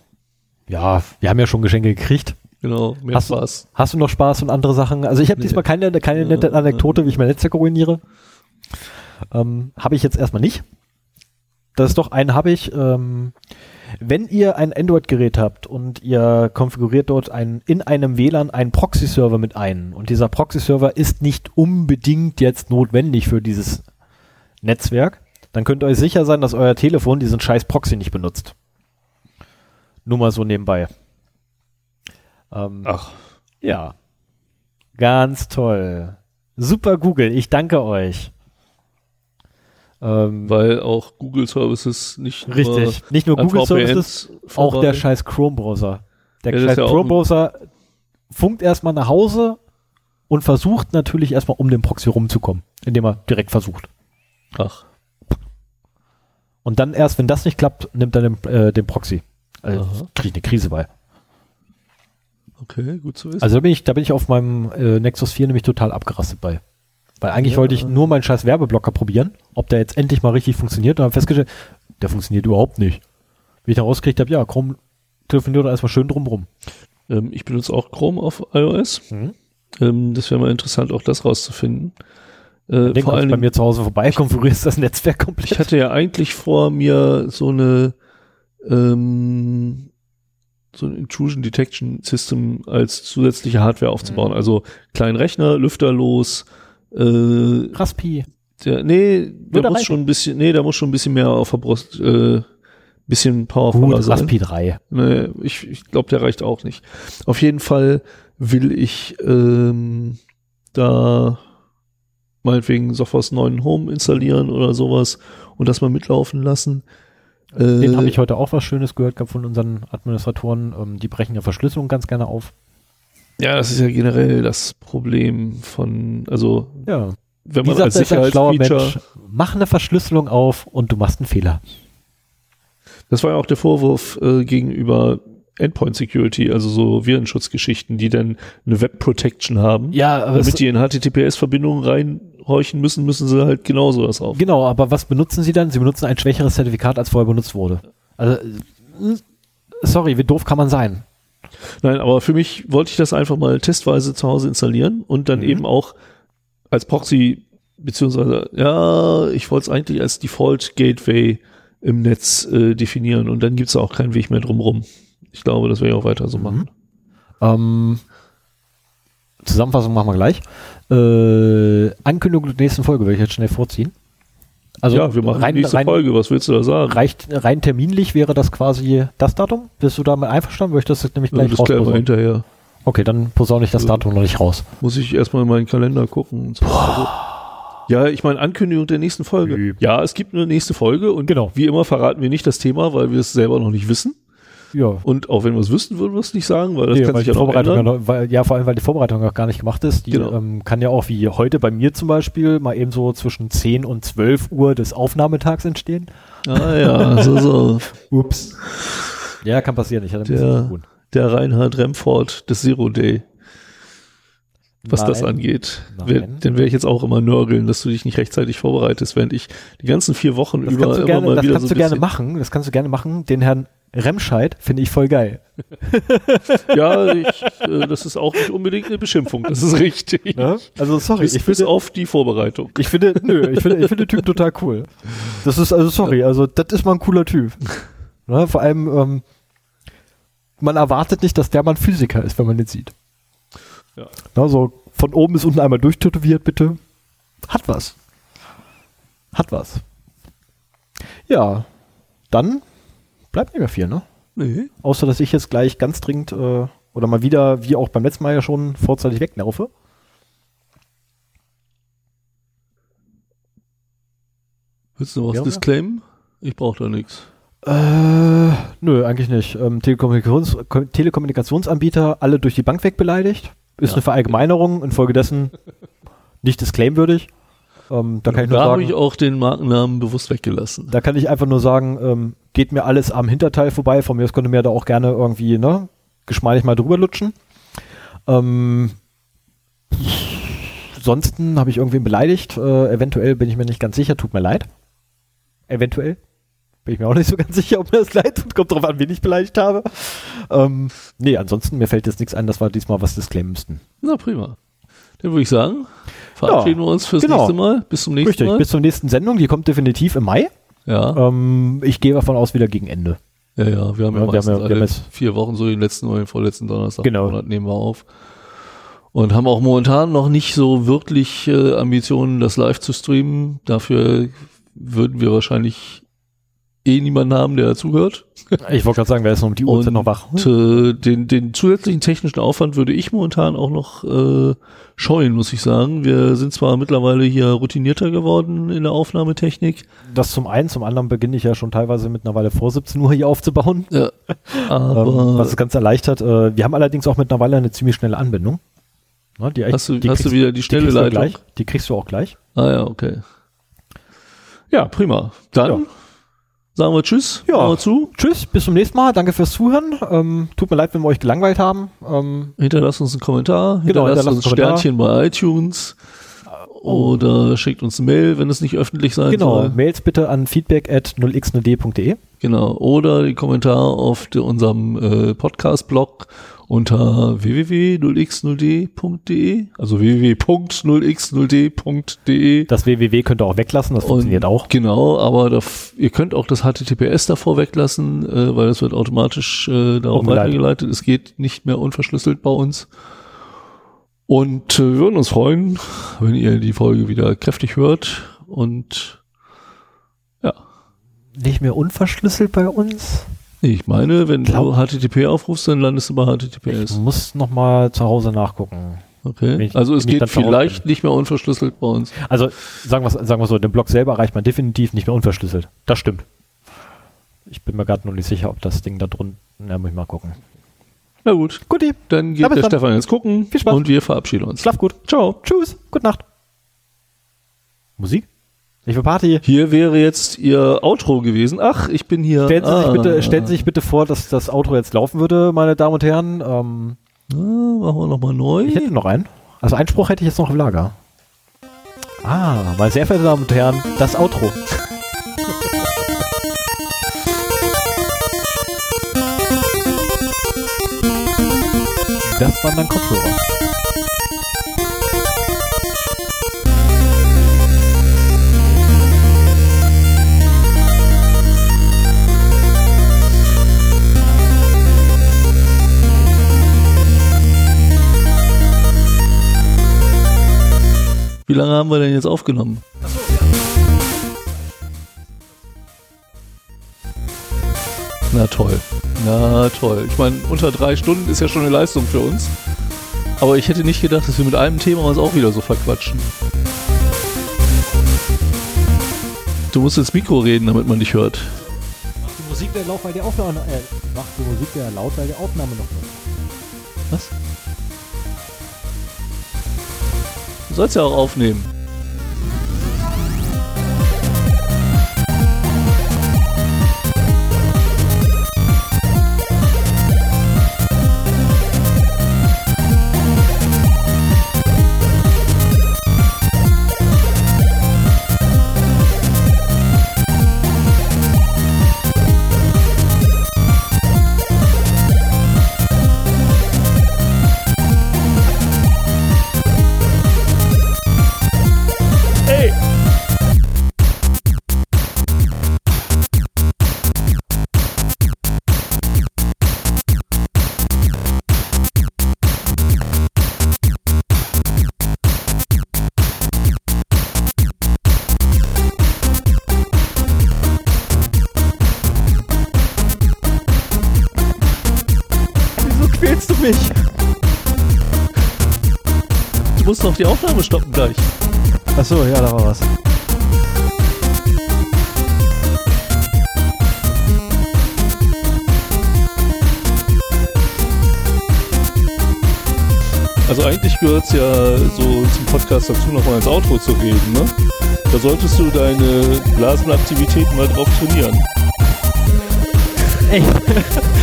ja, wir haben ja schon Geschenke gekriegt. Genau, mehr Hast du- Spaß. Hast du noch Spaß und andere Sachen? Also ich habe Nee. diesmal keine, keine nette Anekdote, wie ich mein Netzwerk ruiniere. Ähm, habe ich jetzt erstmal nicht. Das ist doch einen habe ich. Ähm, wenn ihr ein Android-Gerät habt und ihr konfiguriert dort ein, in einem WLAN einen Proxy-Server mit ein und dieser Proxy-Server ist nicht unbedingt jetzt notwendig für dieses Netzwerk, dann könnt ihr euch sicher sein, dass euer Telefon diesen scheiß Proxy nicht benutzt. Nur mal so nebenbei. Ähm, Ach, ja. Ganz toll. Super Google, ich danke euch. Ähm, weil auch Google Services nicht nur richtig. Nicht nur Google Services, auch der scheiß Chrome-Browser. Der Ja, scheiß ja Chrome-Browser funkt erstmal nach Hause und versucht natürlich erstmal um den Proxy rumzukommen, indem er direkt versucht. Ach, Und dann erst, wenn das nicht klappt, nimmt er den, äh, den Proxy. Also kriege ich eine Krise bei. Okay, gut zu wissen. Also da bin ich, da bin ich auf meinem äh, Nexus 4 nämlich total abgerastet bei. Weil eigentlich Ja. wollte ich nur meinen scheiß Werbeblocker probieren, ob der jetzt endlich mal richtig funktioniert und habe festgestellt, der funktioniert überhaupt nicht. Wie ich dann rausgekriegt habe, ja, Chrome telefoniert da erstmal schön drumrum. ähm, ich benutze auch Chrome auf iOS. Mhm. Ähm, das wäre mal interessant, auch das rauszufinden. Äh, Den vor allem, bei mir zu Hause vorbei, konfigurierst das Netzwerk komplett. ich hatte ja eigentlich vor, mir so eine ähm, so ein Intrusion Detection System als zusätzliche Hardware aufzubauen. Mhm. Also kleinen Rechner, lüfterlos. Äh, Raspi. der, nee, der muss schon ein bisschen, nee, der muss schon ein bisschen mehr auf der Brust, äh, bisschen powervoller Gut, sein. Raspi 3. Nee, ich, ich glaube, der reicht auch nicht. Auf jeden Fall will ich ähm, da meinetwegen Sophos neuen Home installieren oder sowas und das mal mitlaufen lassen. Äh, Den habe ich heute auch was Schönes gehört gehabt von unseren Administratoren. Ähm, die brechen ja Verschlüsselung ganz gerne auf. ja, das ist ja generell das Problem von, also Ja. wenn Wie man sagt als Sicherheitsfeature? Mach eine Verschlüsselung auf und du machst einen Fehler. das war ja auch der Vorwurf äh, gegenüber Endpoint Security, also so Virenschutzgeschichten, die dann eine Web Protection haben. Ja, aber Damit die in HTTPS-Verbindungen reinhorchen müssen, müssen sie halt genauso das auf. Genau, aber was benutzen sie dann? Sie benutzen ein schwächeres Zertifikat, als vorher benutzt wurde. Also, äh, sorry, wie doof kann man sein? Nein, aber für mich wollte ich das einfach mal testweise zu Hause installieren und dann Mhm. eben auch als Proxy, beziehungsweise, ja, ich wollte es eigentlich als Default Gateway im Netz äh, definieren und dann gibt es auch keinen Weg mehr drumrum. Ich glaube, das werde ich auch weiter so Mhm. machen. Ähm, Zusammenfassung machen wir gleich. Äh, Ankündigung der nächsten Folge würde ich jetzt schnell vorziehen. Also ja, wir machen rein, die nächste rein, Folge. Was willst du da sagen? Reicht, rein terminlich wäre das quasi das Datum. Bist du damit einverstanden? Würde ich das jetzt nämlich Ja, gleich das klären wir hinterher. Okay, dann posaune ich das Ja. Datum noch nicht raus. Muss ich erstmal in meinen Kalender gucken. So. Also, ja, ich meine Ankündigung der nächsten Folge. Ja, es gibt eine nächste Folge und Genau. wie immer verraten wir nicht das Thema, weil wir es selber noch nicht wissen. Ja. Und auch wenn wir es wüssten, würden wir es nicht sagen, weil das Nee, kann weil sich ja Vorbereitung noch, weil, ja, vor allem, weil die Vorbereitung noch gar nicht gemacht ist. Die Genau. ähm, kann ja auch wie heute bei mir zum Beispiel mal eben so zwischen 10 und 12 Uhr des Aufnahmetags entstehen. Ah ja, so, so. Ups. Ja, kann passieren. Ich hatte ein bisschen Der- zu tun. Der Reinhard Remford des Zero Day, was das Nein. angeht. Nein. Wer, dann werde ich jetzt auch immer nörgeln, dass du dich nicht rechtzeitig vorbereitest, während ich die ganzen vier Wochen Das über du immer gerne, mal das wieder kannst so du gerne ein machen. Das kannst du gerne machen. Den Herrn Remscheid finde ich voll geil. Ja, ich, äh, das ist auch nicht unbedingt eine Beschimpfung, das ist richtig. Ne? Also sorry, Bis, ich bis finde, auf die Vorbereitung. ich finde, nö, ich finde, ich finde den Typ total cool. Das ist also sorry, also das ist mal ein cooler Typ. Ne? Vor allem, ähm, man erwartet nicht, dass der Mann Physiker ist, wenn man den sieht. Ja. Na, so von oben bis unten einmal durchtätowiert, bitte. Hat was. Hat was. Ja, dann bleibt nicht mehr viel, ne? Nee. Außer, dass ich jetzt gleich ganz dringend äh, oder mal wieder, wie auch beim letzten Mal ja schon, vorzeitig weglaufe. Willst du noch was Ja, disclaimen? Ich brauche da nichts. Äh, nö, eigentlich nicht. Ähm, Telekommunikations Ko- Telekommunikationsanbieter alle durch die Bank weg beleidigt. Ist Ja. eine Verallgemeinerung, infolgedessen nicht disclaimwürdig. Ähm, da kann ich nur Da habe sagen, ich auch den Markennamen bewusst weggelassen. da kann ich einfach nur sagen, ähm, geht mir alles am Hinterteil vorbei. Von mir aus könnte mir da auch gerne irgendwie, ne, geschmeidig mal drüber lutschen. Ähm, ansonsten habe ich irgendwen beleidigt. Äh, eventuell bin ich mir nicht ganz sicher, tut mir leid. Eventuell. Bin ich mir auch nicht so ganz sicher, ob mir das leid tut. Kommt drauf an, wen ich beleidigt habe. Ähm, nee, ansonsten, mir fällt jetzt nichts ein, dass wir diesmal was disclaimen müssten. Na prima. Dann würde ich sagen, verabschieden wir uns fürs genau. nächste Mal. Bis zum nächsten Richtig, Mal. bis zur nächsten Sendung. Die kommt definitiv im Mai. ja. Ähm, ich gehe davon aus, wieder gegen Ende. ja, ja, wir haben ja, Ja, wir haben ja- wir haben vier Wochen, so den letzten oder den vorletzten Donnerstag Genau. Monat nehmen wir auf. Und haben auch momentan noch nicht so wirklich äh, Ambitionen, das live zu streamen. Dafür würden wir wahrscheinlich eh niemanden haben, der zuhört. Ich wollte gerade sagen, wer ist noch um die Uhrzeit noch wach? äh, den, den zusätzlichen technischen Aufwand würde ich momentan auch noch äh, scheuen, muss ich sagen. Wir sind zwar mittlerweile hier routinierter geworden in der Aufnahmetechnik, Das zum einen, zum anderen beginne ich ja schon teilweise mittlerweile vor 17 Uhr hier aufzubauen, ja, aber ähm, was es ganz erleichtert. Äh, wir haben allerdings auch mittlerweile eine ziemlich schnelle Anbindung. Ne, die, hast du, die hast du wieder die die schnelle du Leitung? gleich. Die kriegst du auch gleich. Ah ja, okay. Ja, prima. Dann Ja. Sagen wir Tschüss, Ja. wir zu, Tschüss, bis zum nächsten Mal. Danke fürs Zuhören. Ähm, tut mir leid, wenn wir euch gelangweilt haben. Ähm, hinterlasst uns einen Kommentar, Genau, hinterlasst hinterlasst uns Kommentar. Sternchen bei iTunes oder schickt uns eine Mail, wenn es nicht öffentlich sein genau, soll. Mails bitte an feedback at 0x0d.de. Genau, oder die Kommentare auf de, unserem äh, Podcast-Blog unter www.0x0d.de, also www.0x0d.de. Das www könnt ihr auch weglassen, das funktioniert auch. Genau, aber da, ihr könnt auch das HTTPS davor weglassen, äh, weil das wird automatisch äh, darauf Umgeleitet. weitergeleitet. Es geht nicht mehr unverschlüsselt bei uns. Und äh, wir würden uns freuen, wenn ihr die Folge wieder kräftig hört. Und ja, Nicht mehr unverschlüsselt bei uns. Ich meine, wenn du HTTP aufrufst, dann landest du bei Ich HTTPS. muss noch mal zu Hause nachgucken. Okay. ich- Also es ich geht vielleicht nicht mehr unverschlüsselt bei uns. Also sagen wir sagen wir so, den Blog selber erreicht man definitiv nicht mehr unverschlüsselt. Das stimmt. Ich bin mir gerade noch nicht sicher, ob das Ding da drunten. Ja, muss ich mal gucken. Na gut, Guti, dann geht bis der dann. Stefan jetzt gucken Viel Spaß. und wir verabschieden uns. schlaf gut. Ciao. Tschüss, gute Nacht. Musik? Ich will Party. Hier wäre jetzt Ihr Outro gewesen. Ach, ich bin hier. Stellen Sie, ah, sich bitte, stellen Sie sich bitte vor, dass das Outro jetzt laufen würde, meine Damen und Herren. Ähm, Ah, machen wir nochmal neu. ich hätte noch einen. Also Einspruch hätte ich jetzt noch im Lager. Ah, meine sehr verehrten Damen und Herren, das Outro. Das waren dann Kopfhörer. Wie lange haben wir denn jetzt aufgenommen? Na toll. Na toll. Ich meine, unter drei Stunden ist ja schon eine Leistung für uns. Aber ich hätte nicht gedacht, dass wir mit einem Thema uns auch wieder so verquatschen. Du musst ins Mikro reden, damit man dich hört. Mach die Musik der laut, weil die Aufnahme äh, mach die Musik der laut, weil die Aufnahme noch läuft. Was? Sollst ja auch aufnehmen. Stoppen gleich. Achso, ja, da war was. Also eigentlich gehört es ja so zum Podcast dazu, nochmal ins Outro zu reden, ne? Da solltest du deine Blasenaktivitäten mal drauf trainieren. Echt?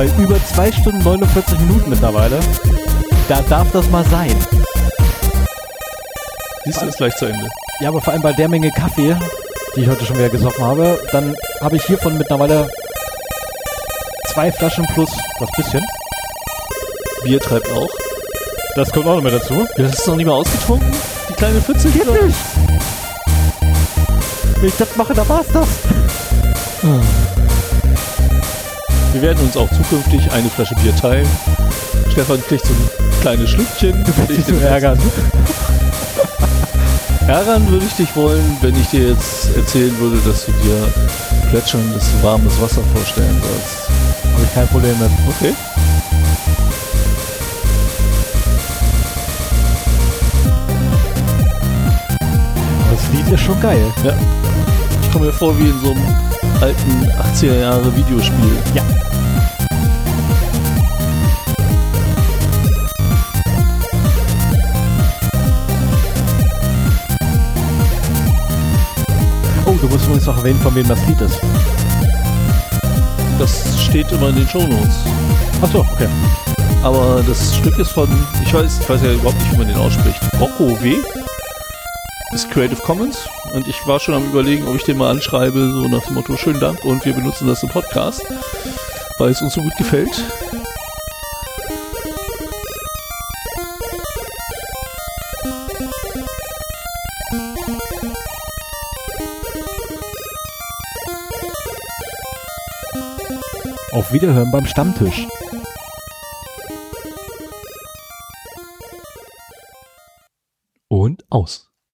Bei über 2 Stunden 49 Minuten mittlerweile. Da darf das mal sein. Siehst du, ist gleich zu Ende. Ja, aber vor allem bei der Menge Kaffee, die ich heute schon wieder gesoffen habe, dann habe ich hiervon mittlerweile zwei Flaschen plus das bisschen. Bier treibt auch. Das kommt auch noch mit dazu. Ja, das ist noch nicht mal ausgetrunken? Die kleine Pfütze? Geht nicht. Wenn ich das mache, dann war's das. Wir werden uns auch zukünftig eine Flasche Bier teilen. Stefan kriegt so ein kleines Schlückchen. Du willst dich so ärgern. Ärgern würde ich dich wollen, wenn ich dir jetzt erzählen würde, dass du dir plätscherndes, warmes Wasser vorstellen sollst. Habe ich kein Problem mit. Okay. Das Lied ist schon geil. Ja. Ich komme mir vor wie in so einem alten 80er Jahre Videospiel. Ja. Oh, du musst übrigens noch erwähnen, von wem das Lied ist. Das steht immer in den Shownotes. Achso, okay. Aber das Stück ist von, ich weiß, ich weiß ja überhaupt nicht, wie man den ausspricht. Rocco W. Ist Creative Commons. Und ich war schon am überlegen, ob ich den mal anschreibe, so nach dem Motto, schönen Dank und wir benutzen das im Podcast, weil es uns so gut gefällt. Auf Wiederhören beim Stammtisch.